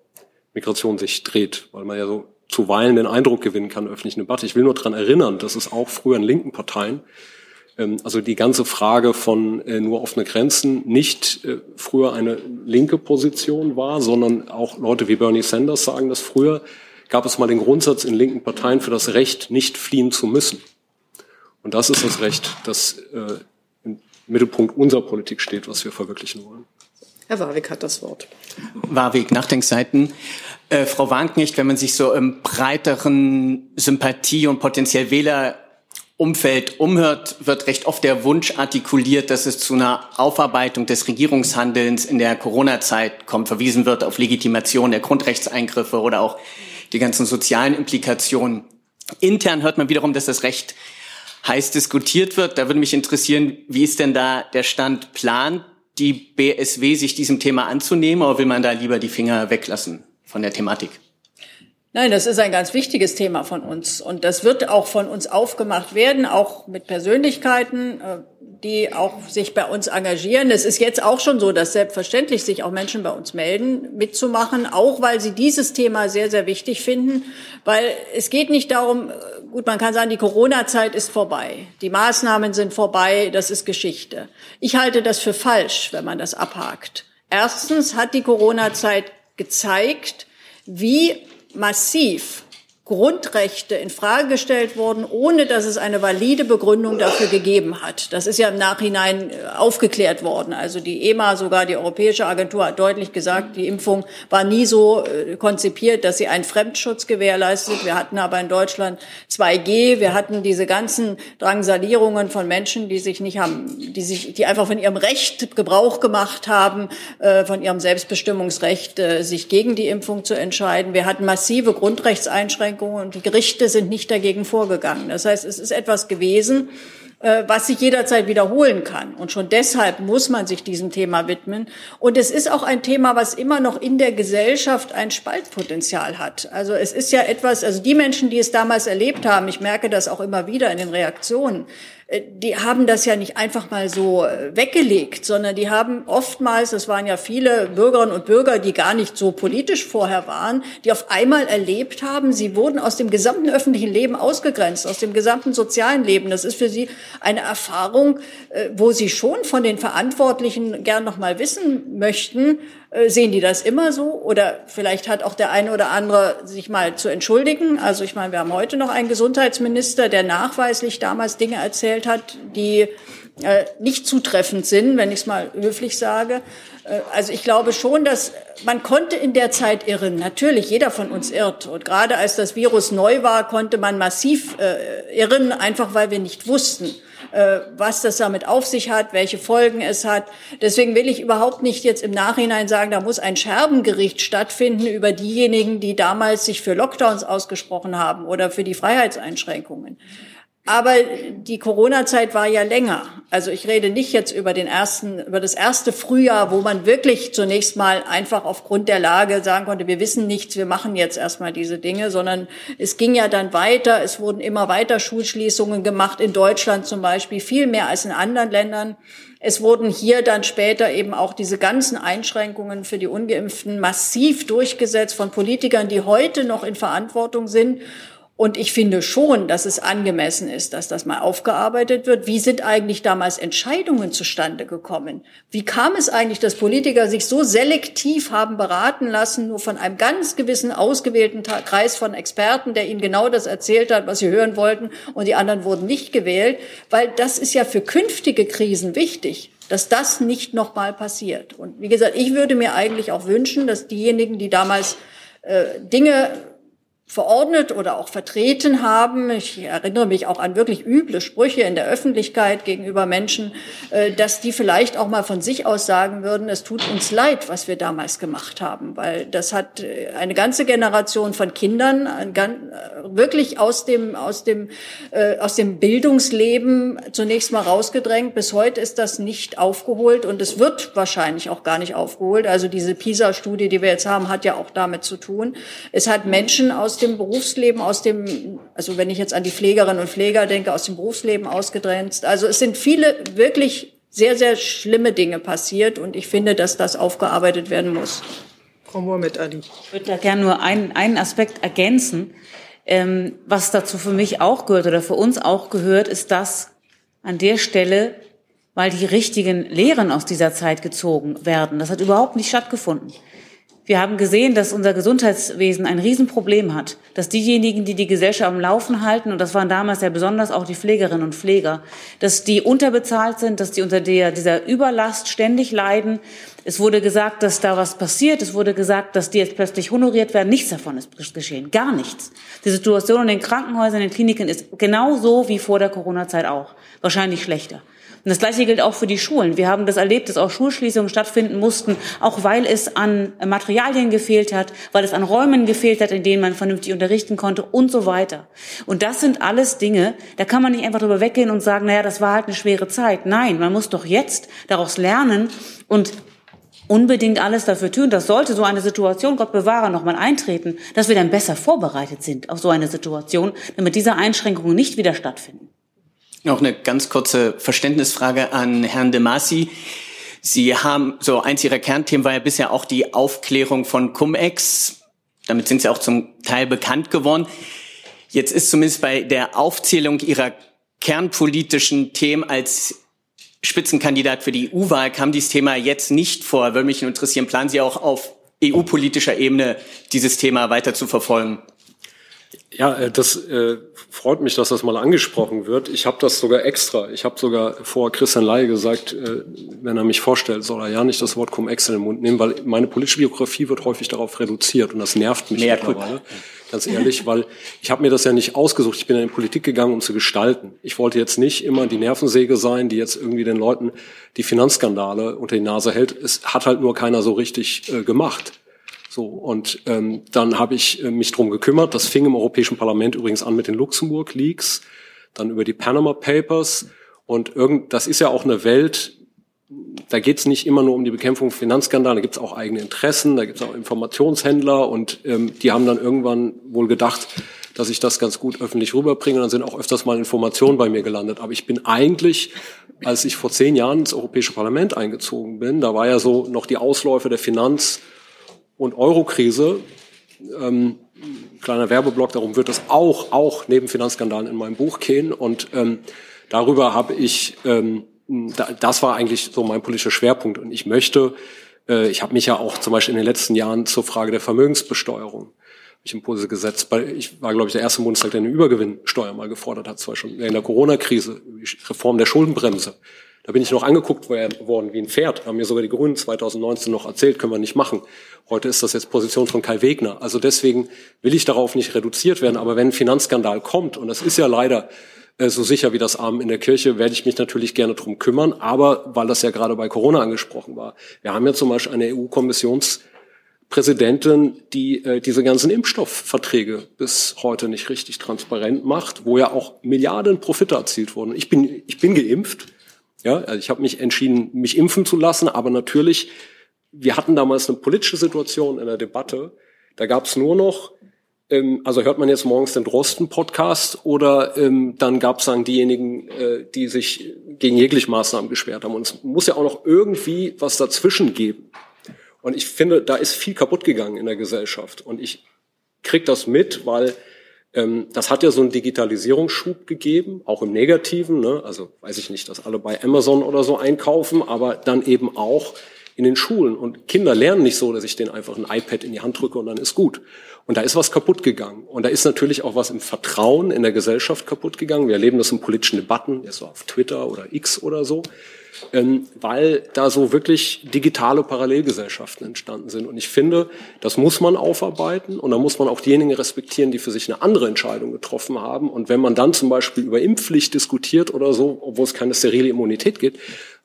Migration sich dreht, weil man ja so zuweilen den Eindruck gewinnen kann öffentlichen Debatte. Ich will nur daran erinnern, dass es auch früher in linken Parteien ähm, also die ganze Frage von äh, nur offene Grenzen nicht äh, früher eine linke Position war, sondern auch Leute wie Bernie Sanders sagen das früher gab es mal den Grundsatz in linken Parteien für das Recht, nicht fliehen zu müssen. Und das ist das Recht, das äh, im Mittelpunkt unserer Politik steht, was wir verwirklichen wollen. Herr Warwick hat das Wort. Warwick, Nachdenkseiten. Äh, Frau Wagenknecht, wenn man sich so im breiteren Sympathie- und potenziell Wählerumfeld umhört, wird recht oft der Wunsch artikuliert, dass es zu einer Aufarbeitung des Regierungshandelns in der Corona-Zeit kommt. Verwiesen wird auf Legitimation der Grundrechtseingriffe oder auch die ganzen sozialen Implikationen. Intern hört man wiederum, dass das Recht heiß diskutiert wird. Da würde mich interessieren, wie ist denn da der Stand? Plant die BSW sich diesem Thema anzunehmen oder will man da lieber die Finger weglassen von der Thematik? Nein, das ist ein ganz wichtiges Thema von uns. Und das wird auch von uns aufgemacht werden, auch mit Persönlichkeiten, äh, die auch sich bei uns engagieren. Es ist jetzt auch schon so, dass selbstverständlich sich auch Menschen bei uns melden, mitzumachen, auch weil sie dieses Thema sehr, sehr wichtig finden. Weil es geht nicht darum, gut, man kann sagen, die Corona-Zeit ist vorbei. Die Maßnahmen sind vorbei, das ist Geschichte. Ich halte das für falsch, wenn man das abhakt. Erstens hat die Corona-Zeit gezeigt, wie massiv Grundrechte in Frage gestellt wurden, ohne dass es eine valide Begründung dafür gegeben hat. Das ist ja im Nachhinein äh, aufgeklärt worden. Also die EMA, sogar die Europäische Agentur, hat deutlich gesagt, die Impfung war nie so äh, konzipiert, dass sie einen Fremdschutz gewährleistet. Wir hatten aber in Deutschland 2G, wir hatten diese ganzen Drangsalierungen von Menschen, die sich nicht haben, die sich, die einfach von ihrem Recht Gebrauch gemacht haben, äh, von ihrem Selbstbestimmungsrecht, sich gegen die Impfung zu entscheiden. Wir hatten massive Grundrechtseinschränkungen Einschränkungen und die Gerichte sind nicht dagegen vorgegangen. Das heißt, es ist etwas gewesen, äh, was sich jederzeit wiederholen kann. Und schon deshalb muss man sich diesem Thema widmen. Und es ist auch ein Thema, was immer noch in der Gesellschaft ein Spaltpotenzial hat. Also es ist ja etwas, also die Menschen, die es damals erlebt haben, ich merke das auch immer wieder in den Reaktionen, die haben das ja nicht einfach mal so äh, weggelegt, sondern die haben oftmals, das waren ja viele Bürgerinnen und Bürger, die gar nicht so politisch vorher waren, die auf einmal erlebt haben, sie wurden aus dem gesamten öffentlichen Leben ausgegrenzt, aus dem gesamten sozialen Leben. Das ist für sie eine Erfahrung, äh, wo sie schon von den Verantwortlichen gern noch mal wissen möchten, äh, sehen die das immer so? Oder vielleicht hat auch der eine oder andere sich mal zu entschuldigen. Also ich meine, wir haben heute noch einen Gesundheitsminister, der nachweislich damals Dinge erzählt hat, die äh, nicht zutreffend sind, wenn ich es mal höflich sage. Äh, also ich glaube schon, dass man konnte in der Zeit irren. Natürlich, jeder von uns irrt. Und gerade als das Virus neu war, konnte man massiv äh, irren, einfach weil wir nicht wussten. Äh, was das damit auf sich hat, welche Folgen es hat. Deswegen will ich überhaupt nicht jetzt im Nachhinein sagen, da muss ein Scherbengericht stattfinden über diejenigen, die damals sich für Lockdowns ausgesprochen haben oder für die Freiheitseinschränkungen. Aber die Corona-Zeit war ja länger. Also ich rede nicht jetzt über den ersten, über das erste Frühjahr, wo man wirklich zunächst mal einfach aufgrund der Lage sagen konnte, wir wissen nichts, wir machen jetzt erstmal diese Dinge, sondern es ging ja dann weiter. Es wurden immer weiter Schulschließungen gemacht, in Deutschland zum Beispiel, viel mehr als in anderen Ländern. Es wurden hier dann später eben auch diese ganzen Einschränkungen für die Ungeimpften massiv durchgesetzt von Politikern, die heute noch in Verantwortung sind und ich finde schon, dass es angemessen ist, dass das mal aufgearbeitet wird. Wie sind eigentlich damals Entscheidungen zustande gekommen? Wie kam es eigentlich, dass Politiker sich so selektiv haben beraten lassen, nur von einem ganz gewissen ausgewählten Kreis von Experten, der ihnen genau das erzählt hat, was sie hören wollten, und die anderen wurden nicht gewählt? Weil das ist ja für künftige Krisen wichtig dass das nicht nochmal passiert. Und wie gesagt, ich würde mir eigentlich auch wünschen, dass diejenigen, die damals äh, Dinge verordnet oder auch vertreten haben. Ich erinnere mich auch an wirklich üble Sprüche in der Öffentlichkeit gegenüber Menschen, äh, dass die vielleicht auch mal von sich aus sagen würden, es tut uns leid, was wir damals gemacht haben, weil das hat äh, eine ganze Generation von Kindern äh, wirklich aus dem, aus dem, aus dem Bildungsleben zunächst mal rausgedrängt. Bis heute ist das nicht aufgeholt und es wird wahrscheinlich auch gar nicht aufgeholt. Also diese PISA-Studie, die wir jetzt haben, hat ja auch damit zu tun. Es hat Menschen aus dem Berufsleben, aus dem, also wenn ich jetzt an die Pflegerinnen und Pfleger denke, aus dem Berufsleben ausgedrängt. Also es sind viele wirklich sehr, sehr schlimme Dinge passiert und ich finde, dass das aufgearbeitet werden muss. Frau Mohamed Ali. Ich würde da gerne nur einen, einen Aspekt ergänzen. Ähm, was dazu für mich auch gehört oder für uns auch gehört, ist das an der Stelle, weil die richtigen Lehren aus dieser Zeit gezogen werden. Das hat überhaupt nicht stattgefunden. Wir haben gesehen, dass unser Gesundheitswesen ein Riesenproblem hat, dass diejenigen, die die Gesellschaft am Laufen halten, und das waren damals ja besonders auch die Pflegerinnen und Pfleger, dass die unterbezahlt sind, dass die unter der, dieser Überlast ständig leiden. Es wurde gesagt, dass da was passiert. Es wurde gesagt, dass die jetzt plötzlich honoriert werden. Nichts davon ist geschehen. Gar nichts. Die Situation in den Krankenhäusern, in den Kliniken ist genauso wie vor der Corona-Zeit auch. Wahrscheinlich schlechter. Und das Gleiche gilt auch für die Schulen. Wir haben das erlebt, dass auch Schulschließungen stattfinden mussten, auch weil es an Materialien gefehlt hat, weil es an Räumen gefehlt hat, in denen man vernünftig unterrichten konnte und so weiter. Und das sind alles Dinge, da kann man nicht einfach drüber weggehen und sagen, naja, das war halt eine schwere Zeit. Nein, man muss doch jetzt daraus lernen und unbedingt alles dafür tun, dass sollte so eine Situation, Gott bewahre, nochmal eintreten, dass wir dann besser vorbereitet sind auf so eine Situation, damit diese Einschränkungen nicht wieder stattfinden. Noch eine ganz kurze Verständnisfrage an Herrn de Masi. Sie haben, so eins Ihrer Kernthemen war ja bisher auch die Aufklärung von Cum-Ex. Damit sind Sie auch zum Teil bekannt geworden. Jetzt ist zumindest bei der Aufzählung Ihrer kernpolitischen Themen als Spitzenkandidat für die EU-Wahl kam dieses Thema jetzt nicht vor. Würde mich interessieren, planen Sie auch auf EU-politischer Ebene dieses Thema weiter zu verfolgen? Ja, äh, das äh, freut mich, dass das mal angesprochen wird. Ich habe das sogar extra. Ich habe sogar vor Christian Ley gesagt, äh, wenn er mich vorstellt, soll er ja nicht das Wort Cum-Ex in den Mund nehmen, weil meine politische Biografie wird häufig darauf reduziert und das nervt mich Mehr mittlerweile. Ganz ehrlich, weil ich habe mir das ja nicht ausgesucht. Ich bin in die Politik gegangen, um zu gestalten. Ich wollte jetzt nicht immer die Nervensäge sein, die jetzt irgendwie den Leuten die Finanzskandale unter die Nase hält. Es hat halt nur keiner so richtig äh, gemacht. So, und ähm, dann habe ich äh, mich drum gekümmert. Das fing im Europäischen Parlament übrigens an mit den Luxemburg-Leaks, dann über die Panama Papers. Und irgend, das ist ja auch eine Welt, da geht es nicht immer nur um die Bekämpfung von Finanzskandalen, da gibt es auch eigene Interessen, da gibt es auch Informationshändler und ähm, die haben dann irgendwann wohl gedacht, dass ich das ganz gut öffentlich rüberbringe. Dann sind auch öfters mal Informationen bei mir gelandet. Aber ich bin eigentlich, als ich vor zehn Jahren ins Europäische Parlament eingezogen bin, da war ja so noch die Ausläufe der Finanz- und Eurokrise. Ähm, kleiner Werbeblock, darum wird es auch, auch neben Finanzskandalen in meinem Buch gehen. Und ähm, darüber habe ich, ähm, da, das war eigentlich so mein politischer Schwerpunkt. Und ich möchte, äh, ich habe mich ja auch zum Beispiel in den letzten Jahren zur Frage der Vermögensbesteuerung ich Impulse gesetzt. Ich war, glaube ich, der erste Bundestag, der eine Übergewinnsteuer mal gefordert hat, zwar schon in der Corona-Krise, Reform der Schuldenbremse. Da bin ich noch angeguckt worden wie ein Pferd. Haben mir sogar die Grünen 2019 noch erzählt, können wir nicht machen. Heute ist das jetzt Position von Kai Wegner. Also deswegen will ich darauf nicht reduziert werden. Aber wenn ein Finanzskandal kommt, und das ist ja leider äh, so sicher wie das Arm in der Kirche, werde ich mich natürlich gerne drum kümmern. Aber weil das ja gerade bei Corona angesprochen war. Wir haben ja zum Beispiel eine EU-Kommissions- Präsidentin, die äh, diese ganzen Impfstoffverträge bis heute nicht richtig transparent macht, wo ja auch Milliarden Profite erzielt wurden. Ich bin, ich bin geimpft. Ja, also ich habe mich entschieden, mich impfen zu lassen, aber natürlich, wir hatten damals eine politische Situation in der Debatte. Da gab es nur noch, ähm, also hört man jetzt morgens den Drosten-Podcast oder ähm, dann gab es dann diejenigen, äh, die sich gegen jegliche Maßnahmen geschwert haben. Und es muss ja auch noch irgendwie was dazwischen geben. Und ich finde, da ist viel kaputt gegangen in der Gesellschaft. Und ich krieg das mit, weil das hat ja so einen Digitalisierungsschub gegeben, auch im Negativen. Ne? Also weiß ich nicht, dass alle bei Amazon oder so einkaufen, aber dann eben auch in den Schulen. Und Kinder lernen nicht so, dass ich denen einfach ein iPad in die Hand drücke und dann ist gut. Und da ist was kaputt gegangen. Und da ist natürlich auch was im Vertrauen in der Gesellschaft kaputt gegangen. Wir erleben das in politischen Debatten, jetzt so auf Twitter oder X oder so ähm, weil da so wirklich digitale Parallelgesellschaften entstanden sind. Und ich finde, das muss man aufarbeiten und da muss man auch diejenigen respektieren, die für sich eine andere Entscheidung getroffen haben. Und wenn man dann zum Beispiel über Impfpflicht diskutiert oder so, obwohl es keine sterile Immunität gibt,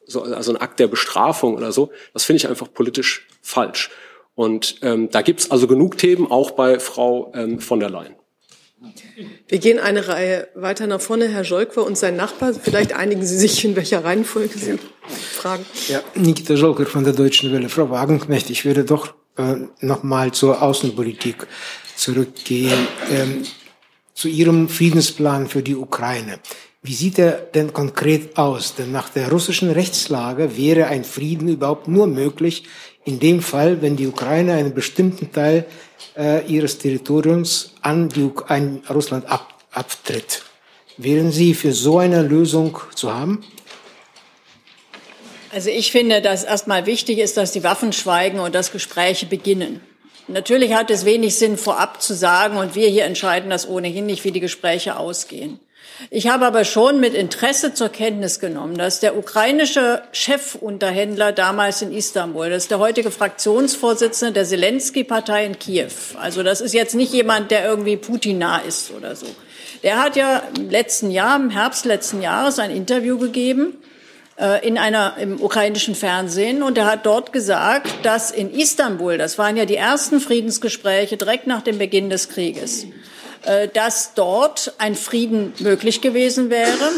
so, also ein Akt der Bestrafung oder so, das finde ich einfach politisch falsch. Und ähm, da gibt's also genug Themen, auch bei Frau ähm, von der Leyen. Wir gehen eine Reihe weiter nach vorne. Herr Jolkwer und sein Nachbar, vielleicht einigen Sie sich, in welcher Reihenfolge Sie fragen. Ja, Nikita Jolker von der Deutschen Welle. Frau Wagenknecht, ich würde doch äh, noch mal zur Außenpolitik zurückgehen, ähm, zu Ihrem Friedensplan für die Ukraine. Wie sieht er denn konkret aus? Denn nach der russischen Rechtslage wäre ein Frieden überhaupt nur möglich in dem Fall, wenn die Ukraine einen bestimmten Teil äh, ihres Territoriums an, die, an Russland ab, abtritt. Wären Sie für so eine Lösung zu haben? Also ich finde, dass erstmal wichtig ist, dass die Waffen schweigen und dass Gespräche beginnen. Natürlich hat es wenig Sinn, vorab zu sagen, und wir hier entscheiden das ohnehin nicht, wie die Gespräche ausgehen. Ich habe aber schon mit Interesse zur Kenntnis genommen, dass der ukrainische Chefunterhändler damals in Istanbul, das ist der heutige Fraktionsvorsitzende der Zelensky-Partei in Kiew, also das ist jetzt nicht jemand, der irgendwie Putin nah ist oder so, der hat ja im letzten Jahr, im Herbst letzten Jahres ein Interview gegeben äh, in einer, im ukrainischen Fernsehen. Und er hat dort gesagt, dass in Istanbul, das waren ja die ersten Friedensgespräche direkt nach dem Beginn des Krieges, dass dort ein Frieden möglich gewesen wäre,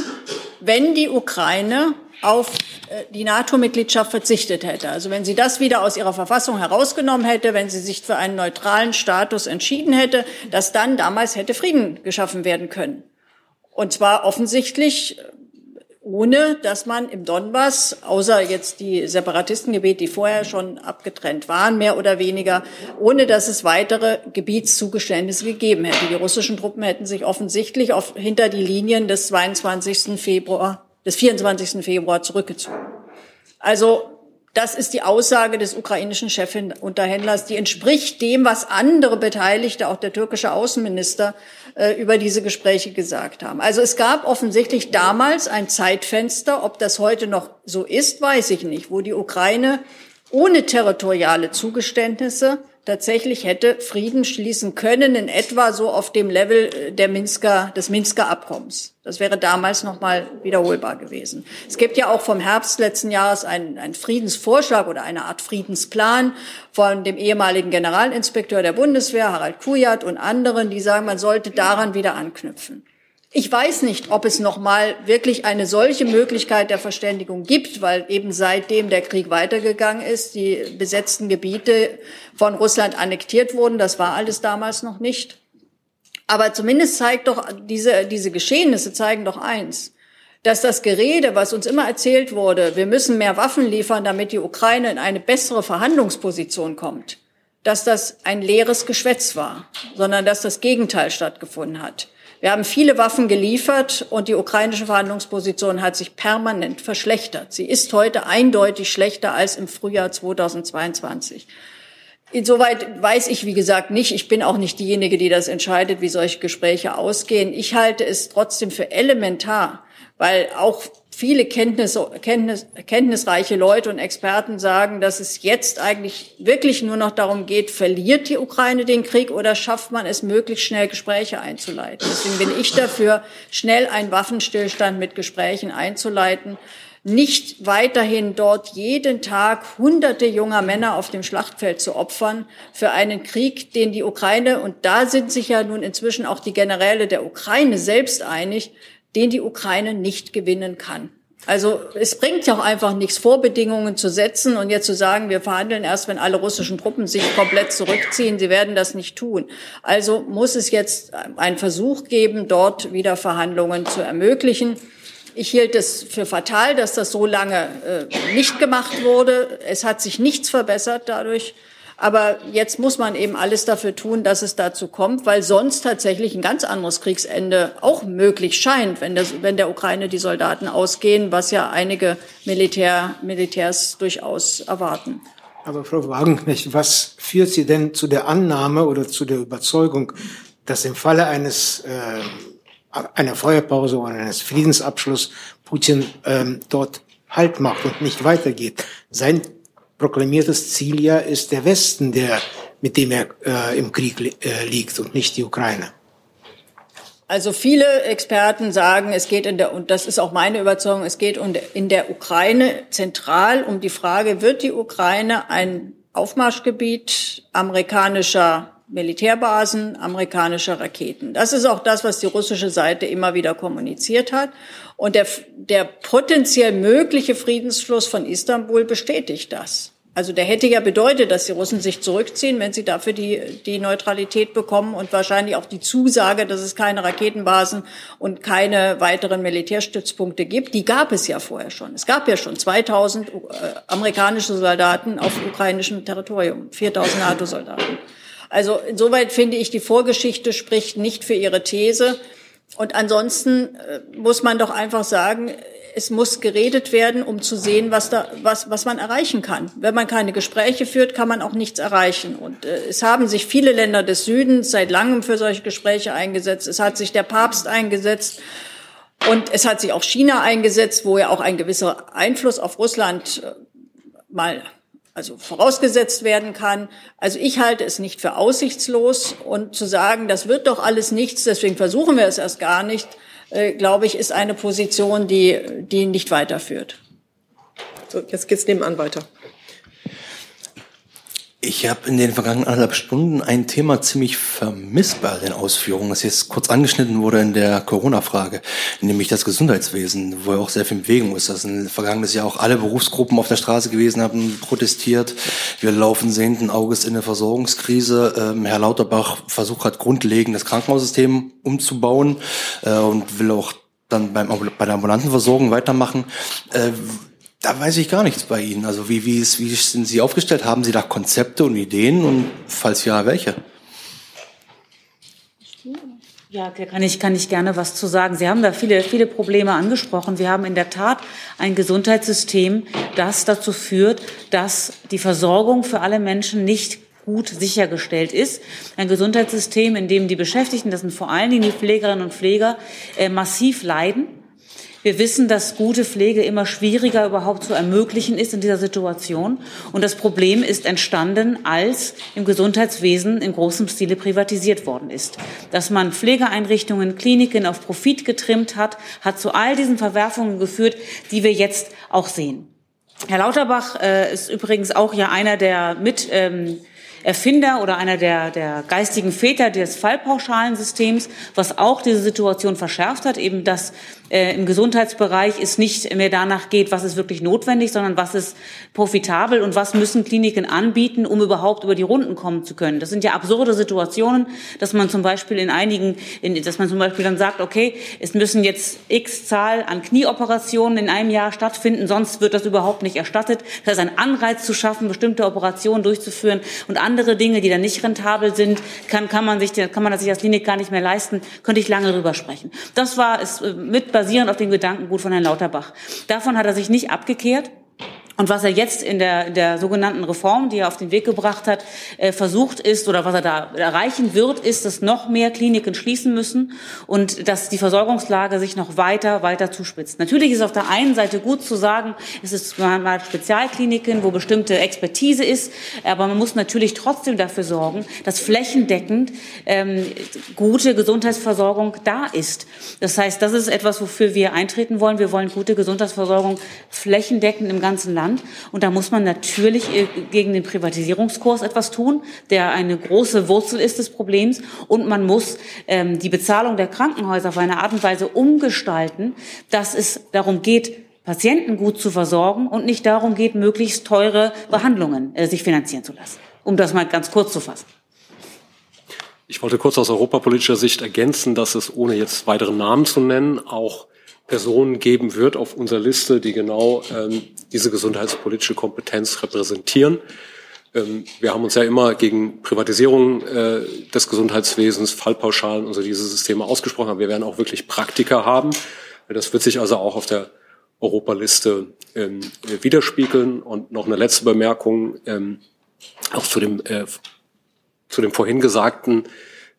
wenn die Ukraine auf äh, die NATO-Mitgliedschaft verzichtet hätte. Also wenn sie das wieder aus ihrer Verfassung herausgenommen hätte, wenn sie sich für einen neutralen Status entschieden hätte, dass dann damals hätte Frieden geschaffen werden können. Und zwar offensichtlich ohne dass man im Donbass, außer jetzt die Separatistengebiete, die vorher schon abgetrennt waren, mehr oder weniger, ohne dass es weitere Gebietszugeständnisse gegeben hätte. Die russischen Truppen hätten sich offensichtlich auf, hinter die Linien des 22. Februar, des 24. Februar zurückgezogen. Also Das ist die Aussage des ukrainischen Chefunterhändlers, die entspricht dem, was andere Beteiligte, auch der türkische Außenminister, äh, über diese Gespräche gesagt haben. Also es gab offensichtlich damals ein Zeitfenster. Ob das heute noch so ist, weiß ich nicht, wo die Ukraine ohne territoriale Zugeständnisse tatsächlich hätte Frieden schließen können, in etwa so auf dem Level äh, der Minsker, des Minsker Abkommens. Das wäre damals nochmal wiederholbar gewesen. Es gibt ja auch vom Herbst letzten Jahres einen, einen Friedensvorschlag oder eine Art Friedensplan von dem ehemaligen Generalinspekteur der Bundeswehr, Harald Kujat und anderen, die sagen, man sollte daran wieder anknüpfen. Ich weiß nicht, ob es noch mal wirklich eine solche Möglichkeit der Verständigung gibt, weil eben seitdem der Krieg weitergegangen ist, die besetzten Gebiete von Russland annektiert wurden. Das war alles damals noch nicht. Aber zumindest zeigt doch diese, diese Geschehnisse zeigen doch eins, dass das Gerede, was uns immer erzählt wurde, wir müssen mehr Waffen liefern, damit die Ukraine in eine bessere Verhandlungsposition kommt, dass das ein leeres Geschwätz war, sondern dass das Gegenteil stattgefunden hat. Wir haben viele Waffen geliefert und die ukrainische Verhandlungsposition hat sich permanent verschlechtert. Sie ist heute eindeutig schlechter als im Frühjahr 2022. Insoweit weiß ich, wie gesagt, nicht. Ich bin auch nicht diejenige, die das entscheidet, wie solche Gespräche ausgehen. Ich halte es trotzdem für elementar, weil auch viele Kenntnis, Kenntnis, kenntnisreiche Leute und Experten sagen, dass es jetzt eigentlich wirklich nur noch darum geht, verliert die Ukraine den Krieg oder schafft man es möglichst schnell Gespräche einzuleiten. Deswegen bin ich dafür, schnell einen Waffenstillstand mit Gesprächen einzuleiten nicht weiterhin dort jeden Tag hunderte junger Männer auf dem Schlachtfeld zu opfern für einen Krieg, den die Ukraine, und da sind sich ja nun inzwischen auch die Generäle der Ukraine selbst einig, den die Ukraine nicht gewinnen kann. Also es bringt ja auch einfach nichts, Vorbedingungen zu setzen und jetzt zu sagen, wir verhandeln erst, wenn alle russischen Truppen sich komplett zurückziehen. Sie werden das nicht tun. Also muss es jetzt einen Versuch geben, dort wieder Verhandlungen zu ermöglichen. Ich hielt es für fatal, dass das so lange äh, nicht gemacht wurde. Es hat sich nichts verbessert dadurch. Aber jetzt muss man eben alles dafür tun, dass es dazu kommt, weil sonst tatsächlich ein ganz anderes Kriegsende auch möglich scheint, wenn, das, wenn der Ukraine die Soldaten ausgehen, was ja einige Militär, Militärs durchaus erwarten. Aber Frau Wagenknecht, was führt Sie denn zu der Annahme oder zu der Überzeugung, dass im Falle eines äh, einer Feuerpause oder eines Friedensabschlusses Putin ähm, dort Halt macht und nicht weitergeht? Sein proklamiertes Ziel ja ist der Westen, der, mit dem er äh, im Krieg li äh, liegt und nicht die Ukraine. Also viele Experten sagen, es geht in der, und das ist auch meine Überzeugung, es geht in der Ukraine zentral um die Frage, wird die Ukraine ein Aufmarschgebiet amerikanischer Militärbasen, amerikanischer Raketen. Das ist auch das, was die russische Seite immer wieder kommuniziert hat. Und der, der potenziell mögliche Friedensschluss von Istanbul bestätigt das. Also der hätte ja bedeutet, dass die Russen sich zurückziehen, wenn sie dafür die, die Neutralität bekommen und wahrscheinlich auch die Zusage, dass es keine Raketenbasen und keine weiteren Militärstützpunkte gibt. Die gab es ja vorher schon. Es gab ja schon 2000 äh, amerikanische Soldaten auf ukrainischem Territorium, 4000 NATO-Soldaten. Also insoweit finde ich, die Vorgeschichte spricht nicht für ihre These. Und ansonsten äh, muss man doch einfach sagen, es muss geredet werden, um zu sehen, was, da, was, was man erreichen kann. Wenn man keine Gespräche führt, kann man auch nichts erreichen. Und äh, es haben sich viele Länder des Südens seit langem für solche Gespräche eingesetzt. Es hat sich der Papst eingesetzt. Und es hat sich auch China eingesetzt, wo ja auch ein gewisser Einfluss auf Russland äh, mal also vorausgesetzt werden kann. Also ich halte es nicht für aussichtslos und zu sagen, das wird doch alles nichts, deswegen versuchen wir es erst gar nicht, äh, glaube ich, ist eine Position, die, die nicht weiterführt. So, jetzt geht's nebenan weiter. Ich habe in den vergangenen anderthalb Stunden ein Thema ziemlich vermisst bei den Ausführungen, das jetzt kurz angeschnitten wurde in der Corona-Frage, nämlich das Gesundheitswesen, wo ja auch sehr viel Bewegung ist. Das sind vergangenes Jahr auch alle Berufsgruppen auf der Straße gewesen, haben protestiert. Wir laufen sehenden Auges in eine Versorgungskrise. Ähm, Herr Lauterbach versucht hat grundlegend das Krankenhaussystem umzubauen äh, und will auch dann beim, bei der ambulanten Versorgung weitermachen. Äh, da weiß ich gar nichts bei Ihnen. Also wie, wie, ist, wie sind Sie aufgestellt? Haben Sie da Konzepte und Ideen und falls ja, welche? Ja, kann ich, kann ich gerne was zu sagen. Sie haben da viele, viele Probleme angesprochen. Wir haben in der Tat ein Gesundheitssystem, das dazu führt, dass die Versorgung für alle Menschen nicht gut sichergestellt ist. Ein Gesundheitssystem, in dem die Beschäftigten, das sind vor allen Dingen die Pflegerinnen und Pfleger, äh, massiv leiden wir wissen, dass gute Pflege immer schwieriger überhaupt zu ermöglichen ist in dieser Situation. Und das Problem ist entstanden, als im Gesundheitswesen in großem Stile privatisiert worden ist. Dass man Pflegeeinrichtungen, Kliniken auf Profit getrimmt hat, hat zu all diesen Verwerfungen geführt, die wir jetzt auch sehen. Herr Lauterbach äh, ist übrigens auch ja einer der mit ähm, Erfinder oder einer der, der geistigen Väter des Fallpauschalensystems, was auch diese Situation verschärft hat, eben dass äh, im Gesundheitsbereich es nicht mehr danach geht, was ist wirklich notwendig, sondern was ist profitabel und was müssen Kliniken anbieten, um überhaupt über die Runden kommen zu können. Das sind ja absurde Situationen, dass man zum Beispiel in einigen, in, dass man zum Beispiel dann sagt, okay, es müssen jetzt x Zahl an Knieoperationen in einem Jahr stattfinden, sonst wird das überhaupt nicht erstattet. Das ist ein Anreiz zu schaffen, bestimmte Operationen durchzuführen und andere Dinge, die dann nicht rentabel sind, kann, kann man sich, kann man das sich als Klinik gar nicht mehr leisten, könnte ich lange drüber sprechen. Das war es äh, mit basierend auf dem Gedankengut von Herrn Lauterbach. Davon hat er sich nicht abgekehrt. Und was er jetzt in der, der sogenannten Reform, die er auf den Weg gebracht hat, äh, versucht ist oder was er da erreichen wird, ist, dass noch mehr Kliniken schließen müssen und dass die Versorgungslage sich noch weiter, weiter zuspitzt. Natürlich ist auf der einen Seite gut zu sagen, es ist mal Spezialkliniken, wo bestimmte Expertise ist, aber man muss natürlich trotzdem dafür sorgen, dass flächendeckend ähm, gute Gesundheitsversorgung da ist. Das heißt, das ist etwas, wofür wir eintreten wollen. Wir wollen gute Gesundheitsversorgung flächendeckend im ganzen Land. Land. Und da muss man natürlich äh, gegen den Privatisierungskurs etwas tun, der eine große Wurzel ist des Problems. Und man muss ähm, die Bezahlung der Krankenhäuser auf eine Art und Weise umgestalten, dass es darum geht, Patienten gut zu versorgen und nicht darum geht, möglichst teure Behandlungen äh, sich finanzieren zu lassen. Um das mal ganz kurz zu fassen. Ich wollte kurz aus europapolitischer Sicht ergänzen, dass es, ohne jetzt weitere Namen zu nennen, auch Personen geben wird auf unserer Liste, die genau ähm, diese gesundheitspolitische Kompetenz repräsentieren. Ähm, wir haben uns ja immer gegen Privatisierung äh, des Gesundheitswesens, Fallpauschalen und so diese Systeme ausgesprochen, aber wir werden auch wirklich Praktiker haben. Das wird sich also auch auf der Europaliste ähm, widerspiegeln. Und noch eine letzte Bemerkung, ähm, auch zu dem, äh, zu dem vorhin Gesagten.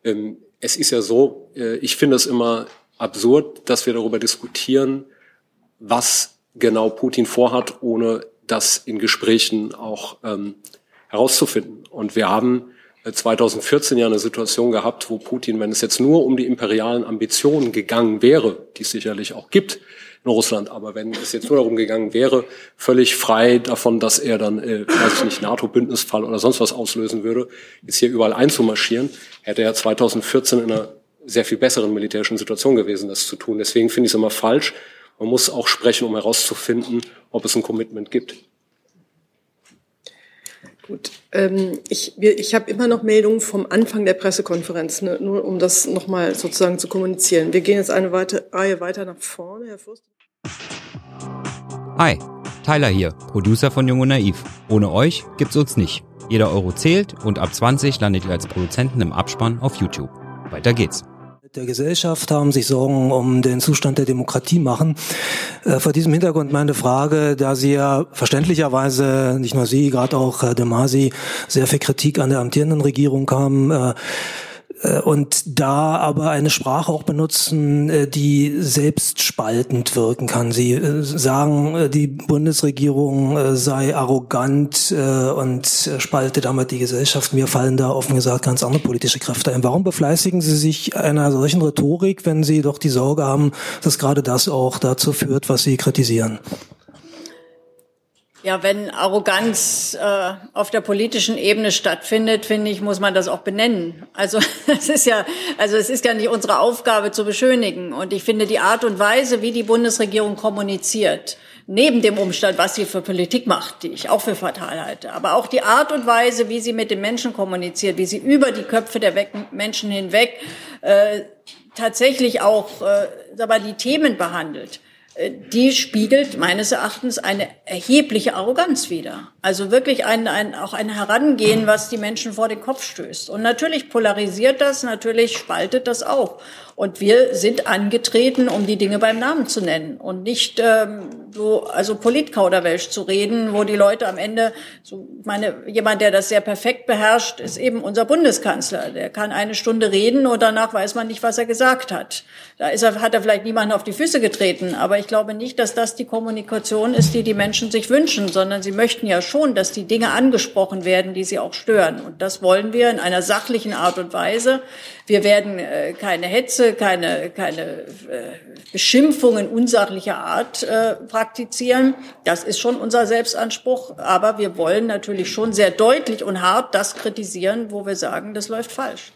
Ähm, es ist ja so, äh, ich finde es immer absurd, dass wir darüber diskutieren, was genau Putin vorhat, ohne das in Gesprächen auch ähm, herauszufinden. Und wir haben 2014 äh, ja eine Situation gehabt, wo Putin, wenn es jetzt nur um die imperialen Ambitionen gegangen wäre, die es sicherlich auch gibt in Russland, aber wenn es jetzt nur darum gegangen wäre, völlig frei davon, dass er dann, äh, weiß ich nicht, NATO-Bündnisfall oder sonst was auslösen würde, jetzt hier überall einzumarschieren, hätte er 2014 in einer sehr viel besseren militärischen Situation gewesen, das zu tun. Deswegen finde ich es immer falsch. Man muss auch sprechen, um herauszufinden, ob es ein Commitment gibt. Gut, ähm, ich, ich habe immer noch Meldungen vom Anfang der Pressekonferenz, ne, nur um das nochmal sozusagen zu kommunizieren. Wir gehen jetzt eine weite, Reihe weiter nach vorne, Herr Fürst. Hi, Tyler hier, Producer von Jung und Naiv. Ohne euch gibt's uns nicht. Jeder Euro zählt und ab 20 landet ihr als Produzenten im Abspann auf YouTube. Weiter geht's der Gesellschaft haben sich Sorgen um den Zustand der Demokratie machen. Äh, vor diesem Hintergrund meine Frage, da Sie ja verständlicherweise, nicht nur Sie, gerade auch Herr de Masi, sehr viel Kritik an der amtierenden Regierung haben, äh, äh, und da aber eine Sprache auch benutzen, äh, die selbstspaltend wirken kann. Sie äh, sagen, die Bundesregierung sei arrogant und spalte damit die Gesellschaft. Mir fallen da offen gesagt ganz andere politische Kräfte ein. Warum befleißigen Sie sich einer solchen Rhetorik, wenn Sie doch die Sorge haben, dass gerade das auch dazu führt, was Sie kritisieren? Ja, wenn Arroganz äh, auf der politischen Ebene stattfindet, finde ich, muss man das auch benennen. Also es ist ja, also es ist ja nicht unsere Aufgabe zu beschönigen. Und ich finde die Art und Weise, wie die Bundesregierung kommuniziert, neben dem Umstand, was sie für Politik macht, die ich auch für fatal halte, aber auch die Art und Weise, wie sie mit den Menschen kommuniziert, wie sie über die Köpfe der Menschen hinweg äh, tatsächlich auch äh, aber die Themen behandelt die spiegelt meines Erachtens eine erhebliche Arroganz wider. Also wirklich ein, ein, auch ein Herangehen, was die Menschen vor den Kopf stößt. Und natürlich polarisiert das, natürlich spaltet das auch. Und wir sind angetreten, um die Dinge beim Namen zu nennen und nicht ähm, so also Politkauderwelsch zu reden, wo die Leute am Ende so meine jemand, der das sehr perfekt beherrscht, ist eben unser Bundeskanzler. Der kann eine Stunde reden und danach weiß man nicht, was er gesagt hat. Da ist er, hat er vielleicht niemanden auf die Füße getreten, aber ich glaube nicht, dass das die Kommunikation ist, die die Menschen sich wünschen, sondern sie möchten ja schon, dass die Dinge angesprochen werden, die sie auch stören. Und das wollen wir in einer sachlichen Art und Weise. Wir werden äh, keine Hetze, keine, keine äh, Beschimpfungen unsachlicher Art äh, praktizieren. Das ist schon unser Selbstanspruch. Aber wir wollen natürlich schon sehr deutlich und hart das kritisieren, wo wir sagen, das läuft falsch.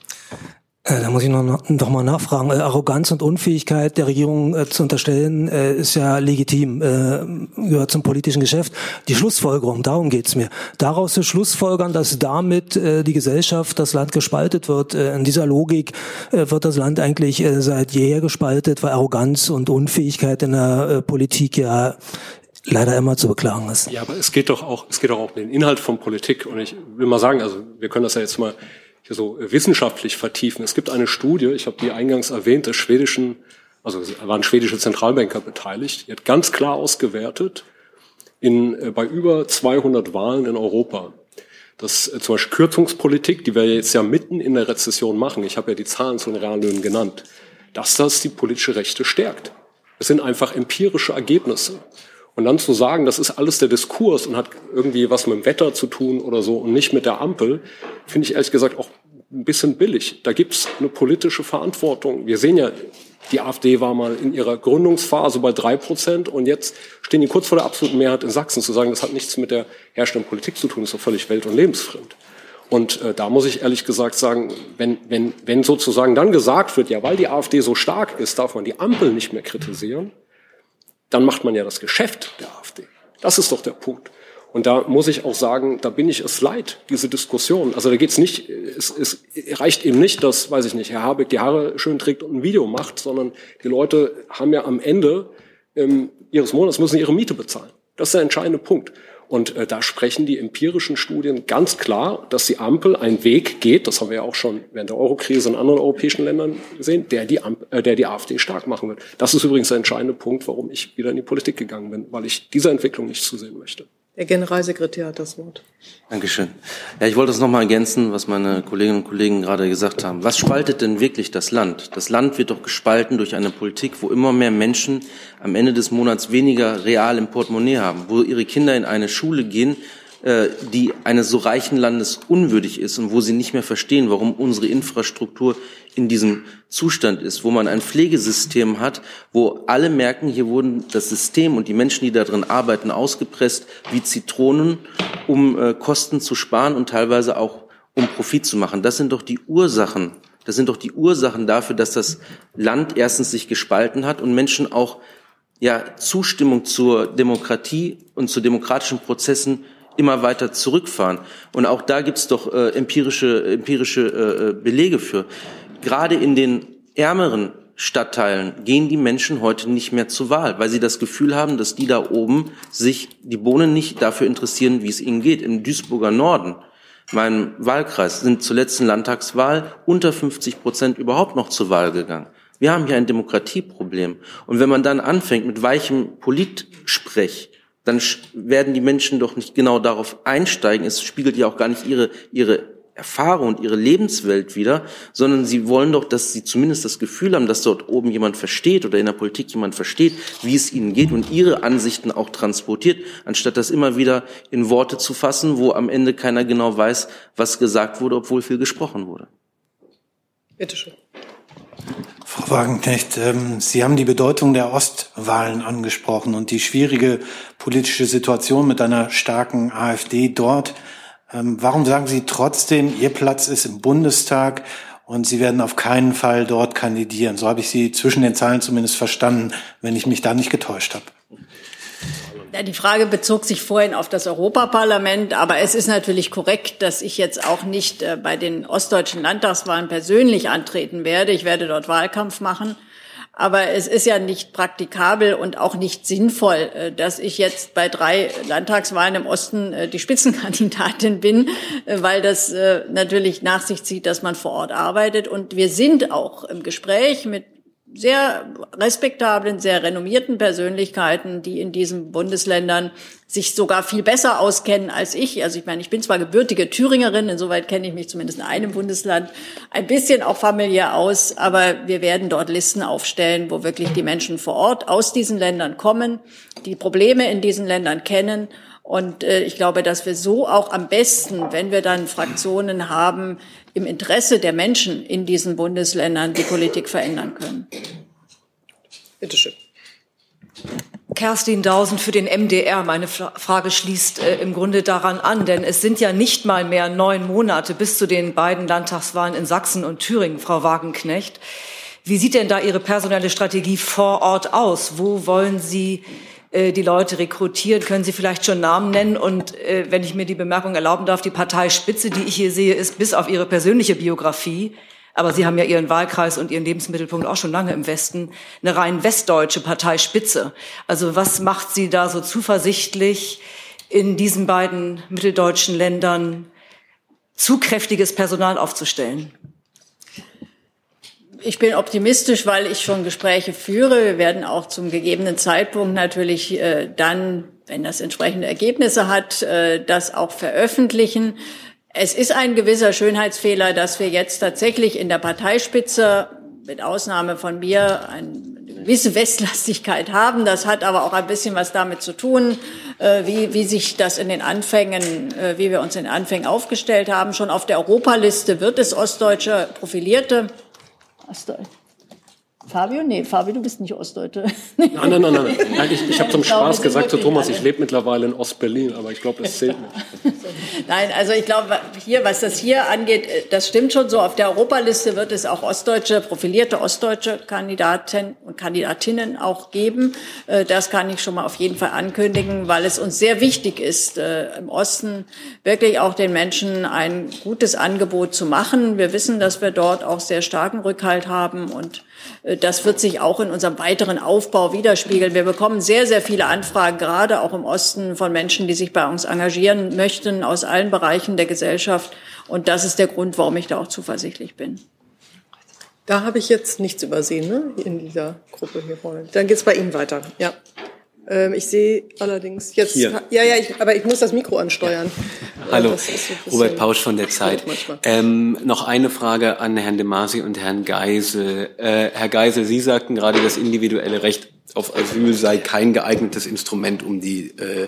Äh, da muss ich noch, noch mal nachfragen. Äh, Arroganz und Unfähigkeit der Regierung äh, zu unterstellen, äh, ist ja legitim, äh, gehört zum politischen Geschäft. Die Schlussfolgerung, darum geht's mir. Daraus zu schlussfolgern, dass damit äh, die Gesellschaft, das Land gespaltet wird. In dieser Logik wird das Land eigentlich seit jeher gespaltet, weil Arroganz und Unfähigkeit in der Politik ja leider immer zu beklagen ist. Ja, aber es geht doch auch, es geht doch auch um den Inhalt von Politik. Und ich will mal sagen, also wir können das ja jetzt mal so wissenschaftlich vertiefen. Es gibt eine Studie, ich habe die eingangs erwähnt, des schwedischen, also waren schwedische Zentralbanker beteiligt, die hat ganz klar ausgewertet in, äh, bei über 200 Wahlen in Europa, dass äh, zum Beispiel Kürzungspolitik, die wir jetzt ja mitten in der Rezession machen, ich habe ja die Zahlen zu den Reallöhnen genannt, dass das die politische Rechte stärkt. Es sind einfach empirische Ergebnisse. Und dann zu sagen, das ist alles der Diskurs und hat irgendwie was mit dem Wetter zu tun oder so und nicht mit der Ampel, finde ich ehrlich gesagt auch ein bisschen billig. Da gibt's eine politische Verantwortung. Wir sehen ja, die AfD war mal in ihrer Gründungsphase bei drei Prozent und jetzt stehen die kurz vor der absoluten Mehrheit in Sachsen. Zu sagen, das hat nichts mit der herrschenden Politik zu tun, ist doch völlig welt- und lebensfremd. Und äh, da muss ich ehrlich gesagt sagen, wenn, wenn, wenn sozusagen dann gesagt wird, ja, weil die AfD so stark ist, darf man die Ampel nicht mehr kritisieren, dann macht man ja das Geschäft der AfD. Das ist doch der Punkt. Und da muss ich auch sagen, da bin ich es leid, diese Diskussion. Also da geht's nicht, es, es reicht eben nicht, dass, weiß ich nicht, Herr Habeck die Haare schön trägt und ein Video macht, sondern die Leute haben ja am Ende ähm, ihres Monats müssen ihre Miete bezahlen. Das ist der entscheidende Punkt. Und äh, da sprechen die empirischen Studien ganz klar, dass die Ampel einen Weg geht, das haben wir ja auch schon während der Eurokrise in anderen europäischen Ländern gesehen, der die, Ampel, äh, der die AfD stark machen wird. Das ist übrigens der entscheidende Punkt, warum ich wieder in die Politik gegangen bin, weil ich dieser Entwicklung nicht zusehen möchte. Der Generalsekretär hat das Wort. Dankeschön. Ja, ich wollte es nochmal ergänzen, was meine Kolleginnen und Kollegen gerade gesagt haben. Was spaltet denn wirklich das Land? Das Land wird doch gespalten durch eine Politik, wo immer mehr Menschen am Ende des Monats weniger real im Portemonnaie haben, wo ihre Kinder in eine Schule gehen, die eines so reichen Landes unwürdig ist und wo sie nicht mehr verstehen, warum unsere Infrastruktur in diesem Zustand ist, wo man ein Pflegesystem hat, wo alle merken, hier wurden das System und die Menschen, die da drin arbeiten, ausgepresst wie Zitronen, um äh, Kosten zu sparen und teilweise auch um Profit zu machen. Das sind doch die Ursachen. Das sind doch die Ursachen dafür, dass das Land erstens sich gespalten hat und Menschen auch ja Zustimmung zur Demokratie und zu demokratischen Prozessen immer weiter zurückfahren. Und auch da gibt's doch äh, empirische, empirische äh, äh, Belege für. Gerade in den ärmeren Stadtteilen gehen die Menschen heute nicht mehr zur Wahl, weil sie das Gefühl haben, dass die da oben sich die Bohnen nicht dafür interessieren, wie es ihnen geht. Im Duisburger Norden, meinem Wahlkreis, sind zur letzten Landtagswahl unter 50 Prozent überhaupt noch zur Wahl gegangen. Wir haben hier ein Demokratieproblem. Und wenn man dann anfängt mit weichem Politsprech, dann werden die Menschen doch nicht genau darauf einsteigen. Es spiegelt ja auch gar nicht ihre, ihre Erfahrung und ihre Lebenswelt wieder, sondern sie wollen doch, dass sie zumindest das Gefühl haben, dass dort oben jemand versteht oder in der Politik jemand versteht, wie es ihnen geht und ihre Ansichten auch transportiert, anstatt das immer wieder in Worte zu fassen, wo am Ende keiner genau weiß, was gesagt wurde, obwohl viel gesprochen wurde. Bitte schön. Frau Wagenknecht, ähm, Sie haben die Bedeutung der Ostwahlen angesprochen und die schwierige politische Situation mit einer starken AfD dort. Ähm, warum sagen Sie trotzdem, Ihr Platz ist im Bundestag und Sie werden auf keinen Fall dort kandidieren? So habe ich Sie zwischen den Zeilen zumindest verstanden, wenn ich mich da nicht getäuscht habe. Die Frage bezog sich vorhin auf das Europaparlament, aber es ist natürlich korrekt, dass ich jetzt auch nicht äh, bei den ostdeutschen Landtagswahlen persönlich antreten werde. Ich werde dort Wahlkampf machen. Aber es ist ja nicht praktikabel und auch nicht sinnvoll, äh, dass ich jetzt bei drei Landtagswahlen im Osten äh, die Spitzenkandidatin bin, weil das natürlich nach sich zieht, dass man vor Ort arbeitet. Und wir sind auch im Gespräch mit sehr respektablen, sehr renommierten Persönlichkeiten, die in diesen Bundesländern sich sogar viel besser auskennen als ich. Also ich meine, ich bin zwar gebürtige Thüringerin, insoweit kenne ich mich zumindest in einem Bundesland ein bisschen auch familiär aus, aber wir werden dort Listen aufstellen, wo wirklich die Menschen vor Ort aus diesen Ländern kommen, die Probleme in diesen Ländern kennen und äh, ich glaube, dass wir so auch am besten, wenn wir dann Fraktionen haben, im Interesse der Menschen in diesen Bundesländern die Politik verändern können. Bitte schön. Kerstin Dausen für den MDR. Meine Frage schließt äh, im Grunde daran an, denn es sind ja nicht mal mehr neun Monate bis zu den beiden Landtagswahlen in Sachsen und Thüringen, Frau Wagenknecht. Wie sieht denn da Ihre personelle Strategie vor Ort aus? Wo wollen Sie äh, die Leute rekrutieren? Können Sie vielleicht schon Namen nennen? Und äh, wenn ich mir die Bemerkung erlauben darf, die Parteispitze, die ich hier sehe, ist bis auf Ihre persönliche Biografie, aber Sie haben ja Ihren Wahlkreis und Ihren Lebensmittelpunkt auch schon lange im Westen, eine rein westdeutsche Parteispitze. Also was macht Sie da so zuversichtlich, in diesen beiden mitteldeutschen Ländern zu kräftiges Personal aufzustellen? Ich bin optimistisch, weil ich schon Gespräche führe. Wir werden auch zum gegebenen Zeitpunkt natürlich äh, dann, wenn das entsprechende Ergebnisse hat, äh, das auch veröffentlichen. Es ist ein gewisser Schönheitsfehler, dass wir jetzt tatsächlich in der Parteispitze mit Ausnahme von mir eine gewisse Westlastigkeit haben. Das hat aber auch ein bisschen was damit zu tun, äh, wie, wie sich das in den Anfängen, äh, wie wir uns in den Anfängen aufgestellt haben. Schon auf der Europaliste wird es ostdeutsche Profilierte I started Fabio? Nee, Fabio, du bist nicht Ostdeutsche. Nein, nein, nein, nein. nein ich ich habe zum Spaß gesagt zu Thomas, ich lebe mittlerweile in Ostberlin, aber ich glaube, das zählt nicht. Nein, also ich glaube, hier, was das hier angeht, äh, das stimmt schon so. Auf der Europaliste wird es auch ostdeutsche, profilierte ostdeutsche Kandidaten und Kandidatinnen auch geben. Äh, das kann ich schon mal auf jeden Fall ankündigen, weil es uns sehr wichtig ist, äh, im Osten wirklich auch den Menschen ein gutes Angebot zu machen. Wir wissen, dass wir dort auch sehr starken Rückhalt haben und das wird sich auch in unserem weiteren Aufbau widerspiegeln. Wir bekommen sehr, sehr viele Anfragen, gerade auch im Osten, von Menschen, die sich bei uns engagieren möchten, aus allen Bereichen der Gesellschaft. Und das ist der Grund, warum ich da auch zuversichtlich bin. Da habe ich jetzt nichts übersehen, ne? in dieser Gruppe hier vorne. Dann geht es bei Ihnen weiter. Ja. Ähm, ich sehe allerdings jetzt, Hier. ja, ja, ich, aber ich muss das Mikro ansteuern. Ja. Hallo, so Robert Pausch von der Zeit. Ähm, noch eine Frage an Herrn de Masi und Herrn Geisel. Äh, Herr Geisel, Sie sagten gerade, das individuelle Recht auf Asyl sei kein geeignetes Instrument, um die äh,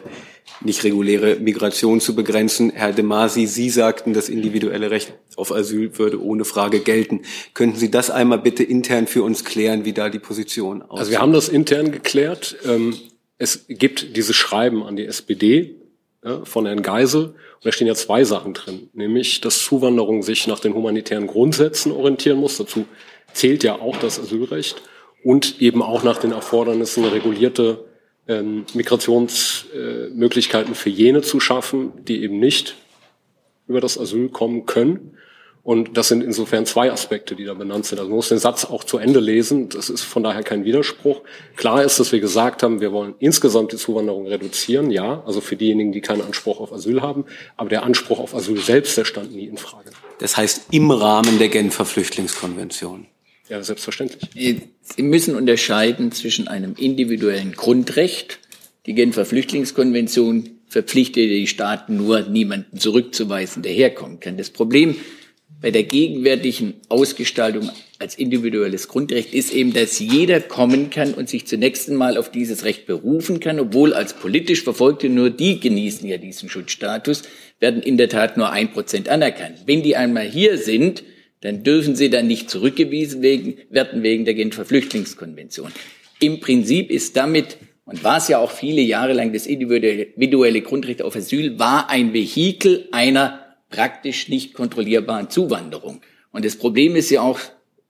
nicht reguläre Migration zu begrenzen. Herr de Masi, Sie sagten, das individuelle Recht auf Asyl würde ohne Frage gelten. Könnten Sie das einmal bitte intern für uns klären, wie da die Position aussieht? Also wir haben das intern geklärt. Ähm, es gibt dieses Schreiben an die SPD von Herrn Geisel. Und da stehen ja zwei Sachen drin, nämlich, dass Zuwanderung sich nach den humanitären Grundsätzen orientieren muss. Dazu zählt ja auch das Asylrecht und eben auch nach den Erfordernissen regulierte ähm, Migrationsmöglichkeiten äh, für jene zu schaffen, die eben nicht über das Asyl kommen können. Und das sind insofern zwei Aspekte, die da benannt sind. Also man muss den Satz auch zu Ende lesen. Das ist von daher kein Widerspruch. Klar ist, dass wir gesagt haben, wir wollen insgesamt die Zuwanderung reduzieren, ja, also für diejenigen, die keinen Anspruch auf Asyl haben. Aber der Anspruch auf Asyl selbst, der stand nie in Frage. Das heißt im Rahmen der Genfer Flüchtlingskonvention. Ja, selbstverständlich. Sie müssen unterscheiden zwischen einem individuellen Grundrecht. Die Genfer Flüchtlingskonvention verpflichtet die Staaten nur, niemanden zurückzuweisen, der herkommen kann. Das Problem bei der gegenwärtigen Ausgestaltung als individuelles Grundrecht ist eben, dass jeder kommen kann und sich zunächst einmal auf dieses Recht berufen kann, obwohl als politisch Verfolgte nur die genießen ja diesen Schutzstatus, werden in der Tat nur ein Prozent anerkannt. Wenn die einmal hier sind, dann dürfen sie dann nicht zurückgewiesen werden wegen der Genfer Flüchtlingskonvention. Im Prinzip ist damit und war es ja auch viele Jahre lang das individuelle Grundrecht auf Asyl, war ein Vehikel einer praktisch nicht kontrollierbaren Zuwanderung. Und das Problem ist ja auch,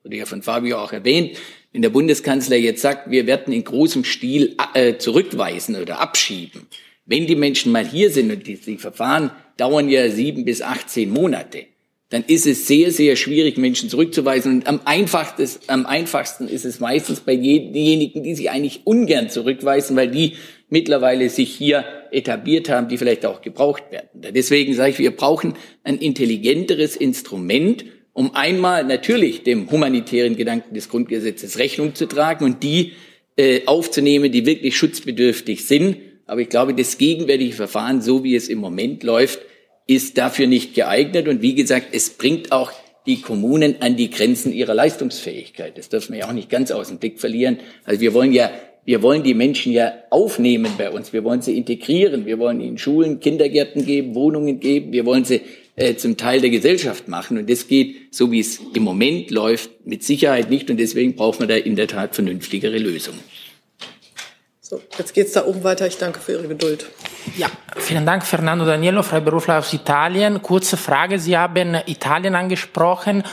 wurde ja von Fabio auch erwähnt, wenn der Bundeskanzler jetzt sagt, wir werden in großem Stil äh, zurückweisen oder abschieben. Wenn die Menschen mal hier sind und die, die Verfahren dauern ja sieben bis achtzehn Monate, dann ist es sehr, sehr schwierig, Menschen zurückzuweisen. Und am einfachsten, am einfachsten ist es meistens bei denjenigen, die sie eigentlich ungern zurückweisen, weil die mittlerweile sich hier etabliert haben, die vielleicht auch gebraucht werden. Deswegen sage ich, wir brauchen ein intelligenteres Instrument, um einmal natürlich dem humanitären Gedanken des Grundgesetzes Rechnung zu tragen und die äh, aufzunehmen, die wirklich schutzbedürftig sind. Aber ich glaube, das gegenwärtige Verfahren, so wie es im Moment läuft, ist dafür nicht geeignet. Und wie gesagt, es bringt auch die Kommunen an die Grenzen ihrer Leistungsfähigkeit. Das dürfen wir ja auch nicht ganz aus dem Blick verlieren. Also wir wollen ja, wir wollen die Menschen ja aufnehmen bei uns. Wir wollen sie integrieren. Wir wollen ihnen Schulen, Kindergärten geben, Wohnungen geben. Wir wollen sie äh, zum Teil der Gesellschaft machen. Und das geht, so wie es im Moment läuft, mit Sicherheit nicht. Und deswegen braucht man da in der Tat vernünftigere Lösungen. So, jetzt geht's da oben weiter. Ich danke für Ihre Geduld. Ja, vielen Dank, Fernando Daniello, Freiberufler aus Italien. Kurze Frage. Sie haben Italien angesprochen.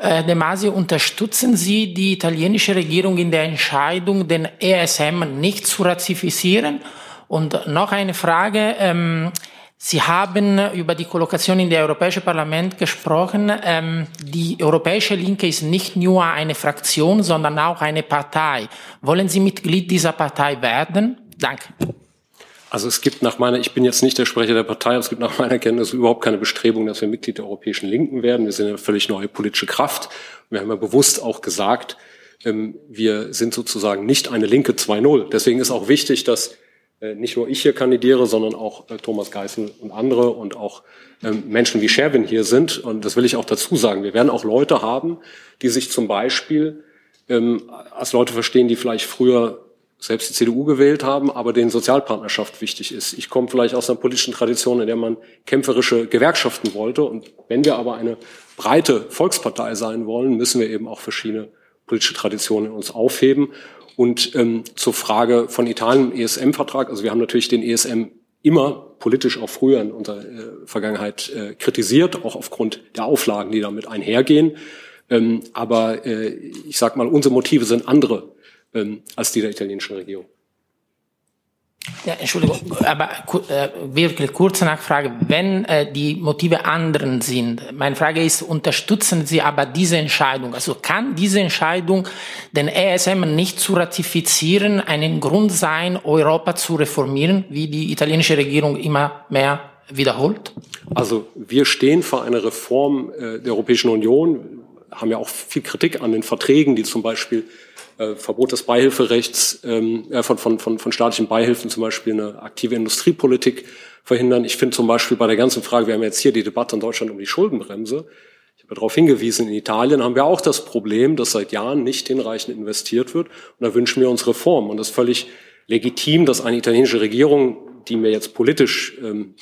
Äh, De Masi, unterstützen Sie die italienische Regierung in der Entscheidung, den ESM nicht zu ratifizieren? Und noch eine Frage. Ähm, Sie haben über die Kollokation in der Europäische Parlament gesprochen. Ähm, die Europäische Linke ist nicht nur eine Fraktion, sondern auch eine Partei. Wollen Sie Mitglied dieser Partei werden? Danke. Also es gibt nach meiner, ich bin jetzt nicht der Sprecher der Partei, aber es gibt nach meiner Kenntnis überhaupt keine Bestrebung, dass wir Mitglied der Europäischen Linken werden. Wir sind eine völlig neue politische Kraft. Wir haben ja bewusst auch gesagt, ähm, wir sind sozusagen nicht eine Linke 2.0. Deswegen ist auch wichtig, dass nicht nur ich hier kandidiere, sondern auch äh, Thomas Geißel und andere und auch ähm, Menschen wie Sherwin hier sind. Und das will ich auch dazu sagen. Wir werden auch Leute haben, die sich zum Beispiel ähm, als Leute verstehen, die vielleicht früher selbst die CDU gewählt haben, aber denen Sozialpartnerschaft wichtig ist. Ich komme vielleicht aus einer politischen Tradition, in der man kämpferische Gewerkschaften wollte. Und wenn wir aber eine breite Volkspartei sein wollen, müssen wir eben auch verschiedene politische Traditionen in uns aufheben. Und ähm, zur Frage von Italien ESM-Vertrag, also wir haben natürlich den ESM immer politisch auch früher in unserer äh, Vergangenheit äh, kritisiert, auch aufgrund der Auflagen, die damit einhergehen. Ähm, aber äh, ich sage mal, unsere Motive sind andere ähm, als die der italienischen Regierung. Ja, Entschuldigung, aber äh, wirklich kurze Nachfrage. Wenn äh, die Motive anderen sind, meine Frage ist, unterstützen Sie aber diese Entscheidung? Also kann diese Entscheidung, den ESM nicht zu ratifizieren, einen Grund sein, Europa zu reformieren, wie die italienische Regierung immer mehr wiederholt? Also wir stehen vor einer Reform äh, der Europäischen Union, haben ja auch viel Kritik an den Verträgen, die zum Beispiel äh, Verbot des Beihilferechts, äh, von, von, von, von staatlichen Beihilfen zum Beispiel eine aktive Industriepolitik verhindern. Ich finde zum Beispiel bei der ganzen Frage, wir haben jetzt hier die Debatte in Deutschland um die Schuldenbremse. Ich habe darauf hingewiesen, in Italien haben wir auch das Problem, dass seit Jahren nicht hinreichend investiert wird. Und da wünschen wir uns Reformen. Und das ist völlig legitim, dass eine italienische Regierung, die mir jetzt politisch ähm,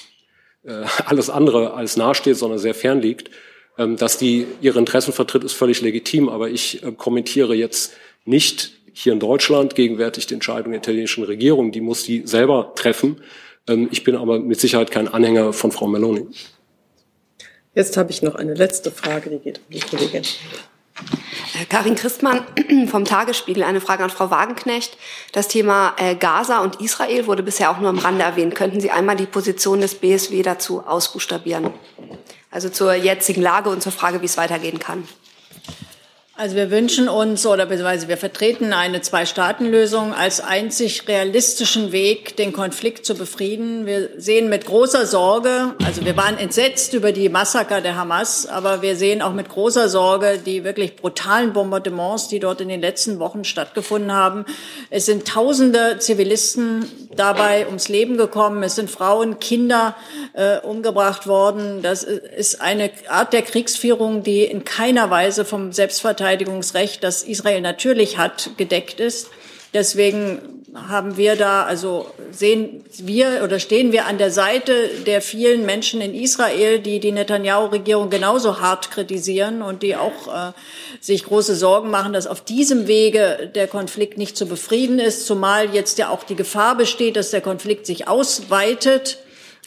äh, alles andere als nahesteht, sondern sehr fern liegt, ähm, dass die ihre Interessen vertritt, ist völlig legitim. Aber ich äh, kommentiere jetzt nicht hier in Deutschland gegenwärtig die Entscheidung der italienischen Regierung. Die muss die selber treffen. Ähm, ich bin aber mit Sicherheit kein Anhänger von Frau Meloni. Jetzt habe ich noch eine letzte Frage, die geht um die Kollegin. Äh, Karin Christmann vom Tagesspiegel, eine Frage an Frau Wagenknecht. Das Thema äh, Gaza und Israel wurde bisher auch nur am Rande erwähnt. Könnten Sie einmal die Position des BSW dazu ausbuchstabieren? Also zur jetzigen Lage und zur Frage, wie es weitergehen kann. Also wir wünschen uns oder beziehungsweise wir vertreten eine Zwei-Staaten-Lösung als einzig realistischen Weg, den Konflikt zu befrieden. Wir sehen mit großer Sorge, also wir waren entsetzt über die Massaker der Hamas, aber wir sehen auch mit großer Sorge die wirklich brutalen Bombardements, die dort in den letzten Wochen stattgefunden haben. Es sind tausende Zivilisten dabei ums Leben gekommen. Es sind Frauen, Kinder äh, umgebracht worden. Das ist eine Art der Kriegsführung, die in keiner Weise vom Selbstverteidigung Selbstverteidigungsrecht, das Israel natürlich hat, gedeckt ist. Deswegen haben wir da, also sehen wir oder stehen wir an der Seite der vielen Menschen in Israel, die die Netanyahu-Regierung genauso hart kritisieren und die auch äh, sich große Sorgen machen, dass auf diesem Wege der Konflikt nicht zu befrieden ist, zumal jetzt ja auch die Gefahr besteht, dass der Konflikt sich ausweitet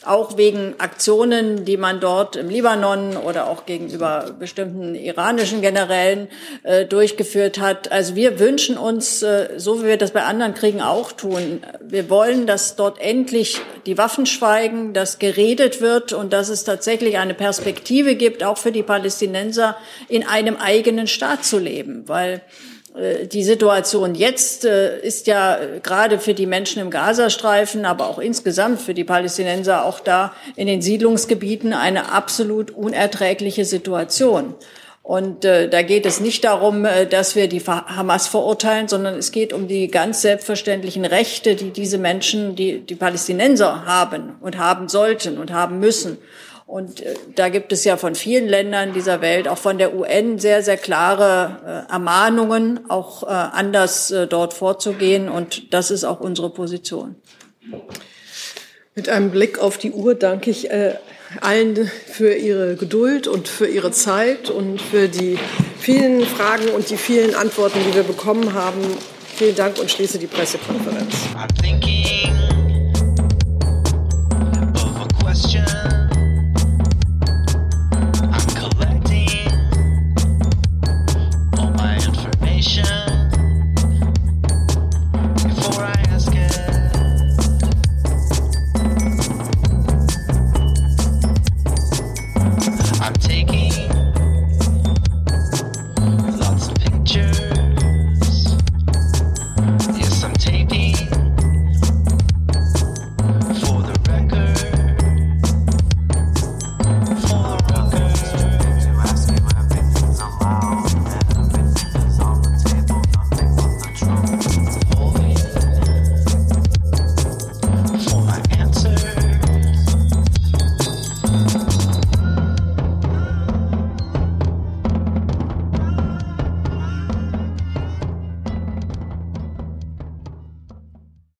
auch wegen Aktionen, die man dort im Libanon oder auch gegenüber bestimmten iranischen Generälen äh, durchgeführt hat. Also wir wünschen uns, äh, so wie wir das bei anderen Kriegen auch tun, wir wollen, dass dort endlich die Waffen schweigen, dass geredet wird und dass es tatsächlich eine Perspektive gibt, auch für die Palästinenser in einem eigenen Staat zu leben, weil die Situation jetzt äh, ist ja äh, gerade für die Menschen im Gazastreifen, aber auch insgesamt für die Palästinenser auch da in den Siedlungsgebieten eine absolut unerträgliche Situation. Und äh, da geht es nicht darum, dass wir die Hamas verurteilen, sondern es geht um die ganz selbstverständlichen Rechte, die diese Menschen, die, die Palästinenser haben und haben sollten und haben müssen. Und äh, da gibt es ja von vielen Ländern dieser Welt, auch von der UN, sehr, sehr klare äh, Ermahnungen, auch äh, anders dort vorzugehen. Und das ist auch unsere Position. Mit einem Blick auf die Uhr danke ich allen für ihre Geduld und für ihre Zeit und für die vielen Fragen und die vielen Antworten, die wir bekommen haben. Vielen Dank und schließe die Pressekonferenz.